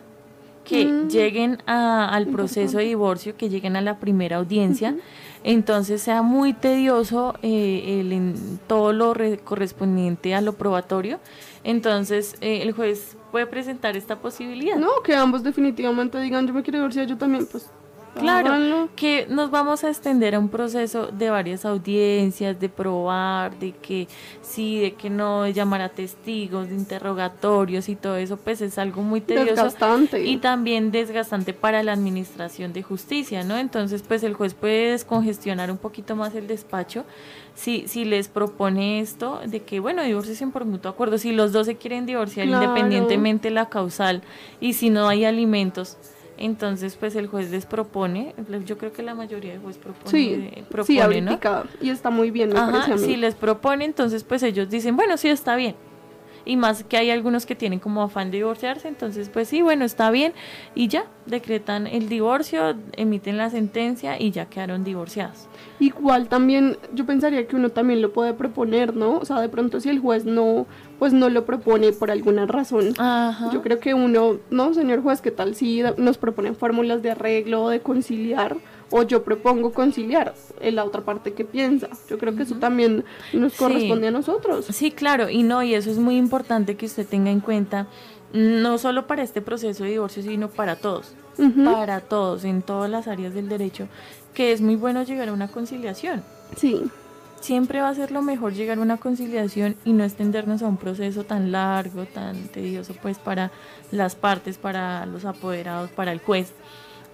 L: que
M: Mm.
L: lleguen a- al proceso de divorcio, que lleguen a la primera audiencia, entonces sea muy tedioso eh, el en- todo lo re- correspondiente a lo probatorio, entonces eh, el juez puede presentar esta posibilidad.
M: No, que ambos definitivamente digan, yo me quiero divorciar, yo también, pues.
L: Claro,
M: háganlo.
L: que nos vamos a extender a un proceso de varias audiencias, de probar, de que sí, de que no, de llamar a testigos, de interrogatorios y todo eso, pues es algo muy tedioso
M: Desgastante.
L: y también desgastante para la administración de justicia, ¿no? Entonces, pues el juez puede descongestionar un poquito más el despacho si, si les propone esto de que, bueno, divorcien por mutuo acuerdo, si los dos se quieren divorciar
M: Claro.
L: independientemente la causal y si no hay alimentos. Entonces, pues el juez les propone, yo creo que la mayoría de juez propone,
M: Sí,
L: eh,
M: sí,
L: propone, ¿no?
M: y está muy bien, me
L: Ajá,
M: parece a mí.
L: si les propone, entonces pues ellos dicen, bueno, sí, está bien. Y más que hay algunos que tienen como afán de divorciarse, entonces pues sí, bueno, está bien. Y ya, decretan el divorcio, emiten la sentencia y ya quedaron divorciados.
M: Igual también, yo pensaría que uno también lo puede proponer, ¿no? O sea, de pronto si el juez no, pues no lo propone por alguna razón. Yo creo que uno, no, señor juez, ¿qué tal si nos proponen fórmulas de arreglo de conciliar? O yo propongo conciliar, en la otra parte que piensa. Yo creo que eso también nos
L: Sí.
M: corresponde a nosotros.
L: Sí, claro, y no, y eso es muy importante que usted tenga en cuenta, no solo para este proceso de divorcio, sino para todos, para todos, en todas las áreas del derecho, que es muy bueno llegar a una conciliación.
M: Sí.
L: Siempre va a ser lo mejor llegar a una conciliación y no extendernos a un proceso tan largo, tan tedioso, pues para las partes, para los apoderados, para el juez.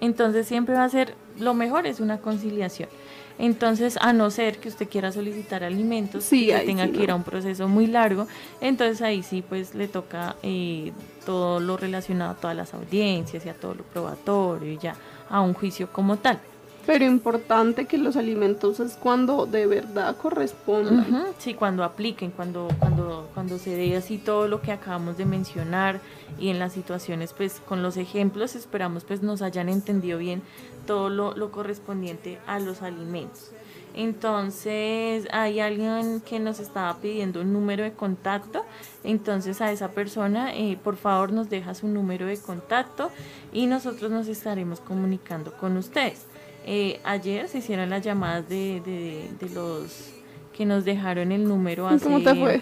L: Entonces siempre va a ser lo mejor es una conciliación. Entonces, a no ser que usted quiera solicitar alimentos
M: Sí,
L: y que tenga
M: sí,
L: que ir a un proceso muy largo, entonces ahí sí pues le toca eh, todo lo relacionado a todas las audiencias y a todo lo probatorio y ya a un juicio como tal.
M: Pero importante que los alimentos es cuando de verdad correspondan.
L: Sí, cuando apliquen, cuando, cuando, cuando se dé así todo lo que acabamos de mencionar y en las situaciones, pues con los ejemplos esperamos pues nos hayan entendido bien todo lo, lo correspondiente a los alimentos. Entonces, hay alguien que nos estaba pidiendo un número de contacto. Entonces, a esa persona, eh, por favor, nos deja su número de contacto y nosotros nos estaremos comunicando con ustedes. Eh, ayer se hicieron las llamadas de, de- de los que nos dejaron el número
M: ¿Y <laughs>
L: hace...
M: cómo te fue?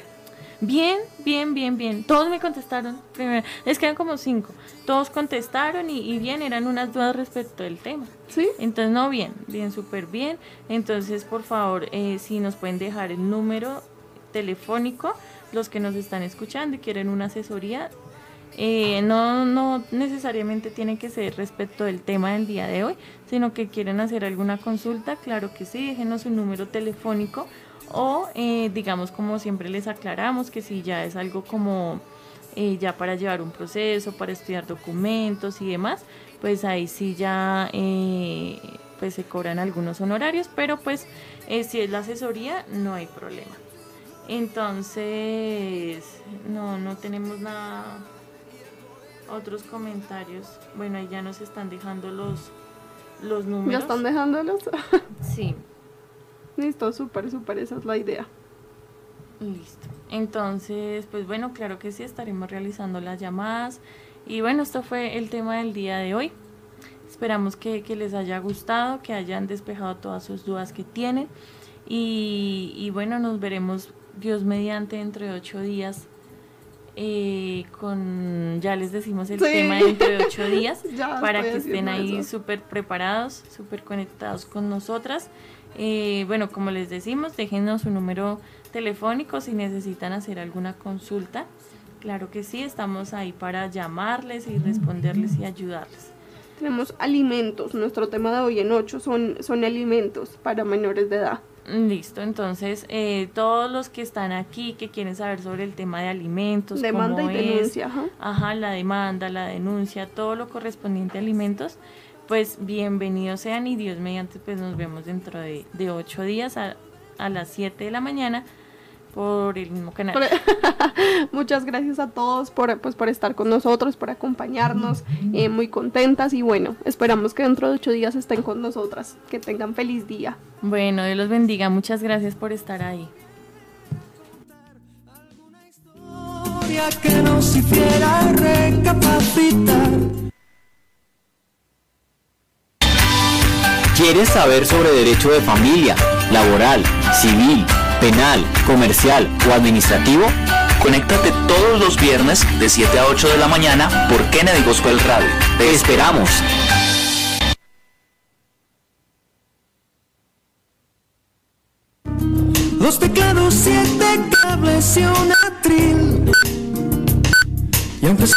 L: Bien, bien, bien, bien. Todos me contestaron. Primero, es que eran como cinco. Todos contestaron y, y bien, eran unas dudas respecto del tema.
M: ¿Sí?
L: Entonces, no, bien, bien, súper bien. Entonces, por favor, eh, si nos pueden dejar el número telefónico, los que nos están escuchando y quieren una asesoría, eh, no, no necesariamente tiene que ser respecto del tema del día de hoy, sino que quieren hacer alguna consulta, claro que sí, déjenos su número telefónico o eh, digamos como siempre les aclaramos que si ya es algo como eh, ya para llevar un proceso, para estudiar documentos y demás, pues ahí sí ya eh, pues se cobran algunos honorarios, pero pues si es la asesoría no hay problema. Entonces, no, no tenemos nada, otros comentarios. Bueno, ahí ya nos están dejando los, los números.
M: ¿Ya están dejándolos? <laughs>
L: Sí.
M: Listo, súper, súper, esa es la idea.
L: Listo. Entonces, pues bueno, claro que sí, estaremos realizando las llamadas. Y bueno, esto fue el tema del día de hoy. Esperamos que, que les haya gustado, que hayan despejado todas sus dudas que tienen. Y, y bueno, nos veremos Dios mediante dentro de ocho días. Eh, con, ya les decimos el
M: Sí.
L: tema de dentro de ocho <laughs> días para que estén ahí súper preparados, súper conectados con nosotras. Eh, bueno, como les decimos, déjenos su número telefónico si necesitan hacer alguna consulta. Claro que sí, estamos ahí para llamarles y responderles y ayudarles.
M: Tenemos alimentos. Nuestro tema de hoy en 8 son, son alimentos para menores de edad.
L: Listo, entonces eh, todos los que están aquí que quieren saber sobre el tema de alimentos,
M: Demanda
L: cómo
M: y
L: es,
M: denuncia, ajá.
L: ajá, la demanda, la denuncia, todo lo correspondiente a alimentos, pues bienvenidos sean y Dios mediante pues nos vemos dentro de, de ocho días a, a las 7 de la mañana por el mismo canal. <laughs>
M: Muchas gracias a todos por, pues, por estar con nosotros, por acompañarnos, eh, muy contentas y bueno, esperamos que dentro de ocho días estén con nosotras. Que tengan feliz día.
L: Bueno, Dios los bendiga, muchas gracias por estar ahí.
A: gracia que nos hiciera recapacitar.
K: ¿Quieres saber sobre derecho de familia, laboral, civil, penal, comercial o administrativo?
N: Conéctate todos los viernes de 7 a 8 de la mañana por Kennedy Gospel Radio.
K: Te esperamos.
A: Dos teclados, siete cables y un atril. Y aunque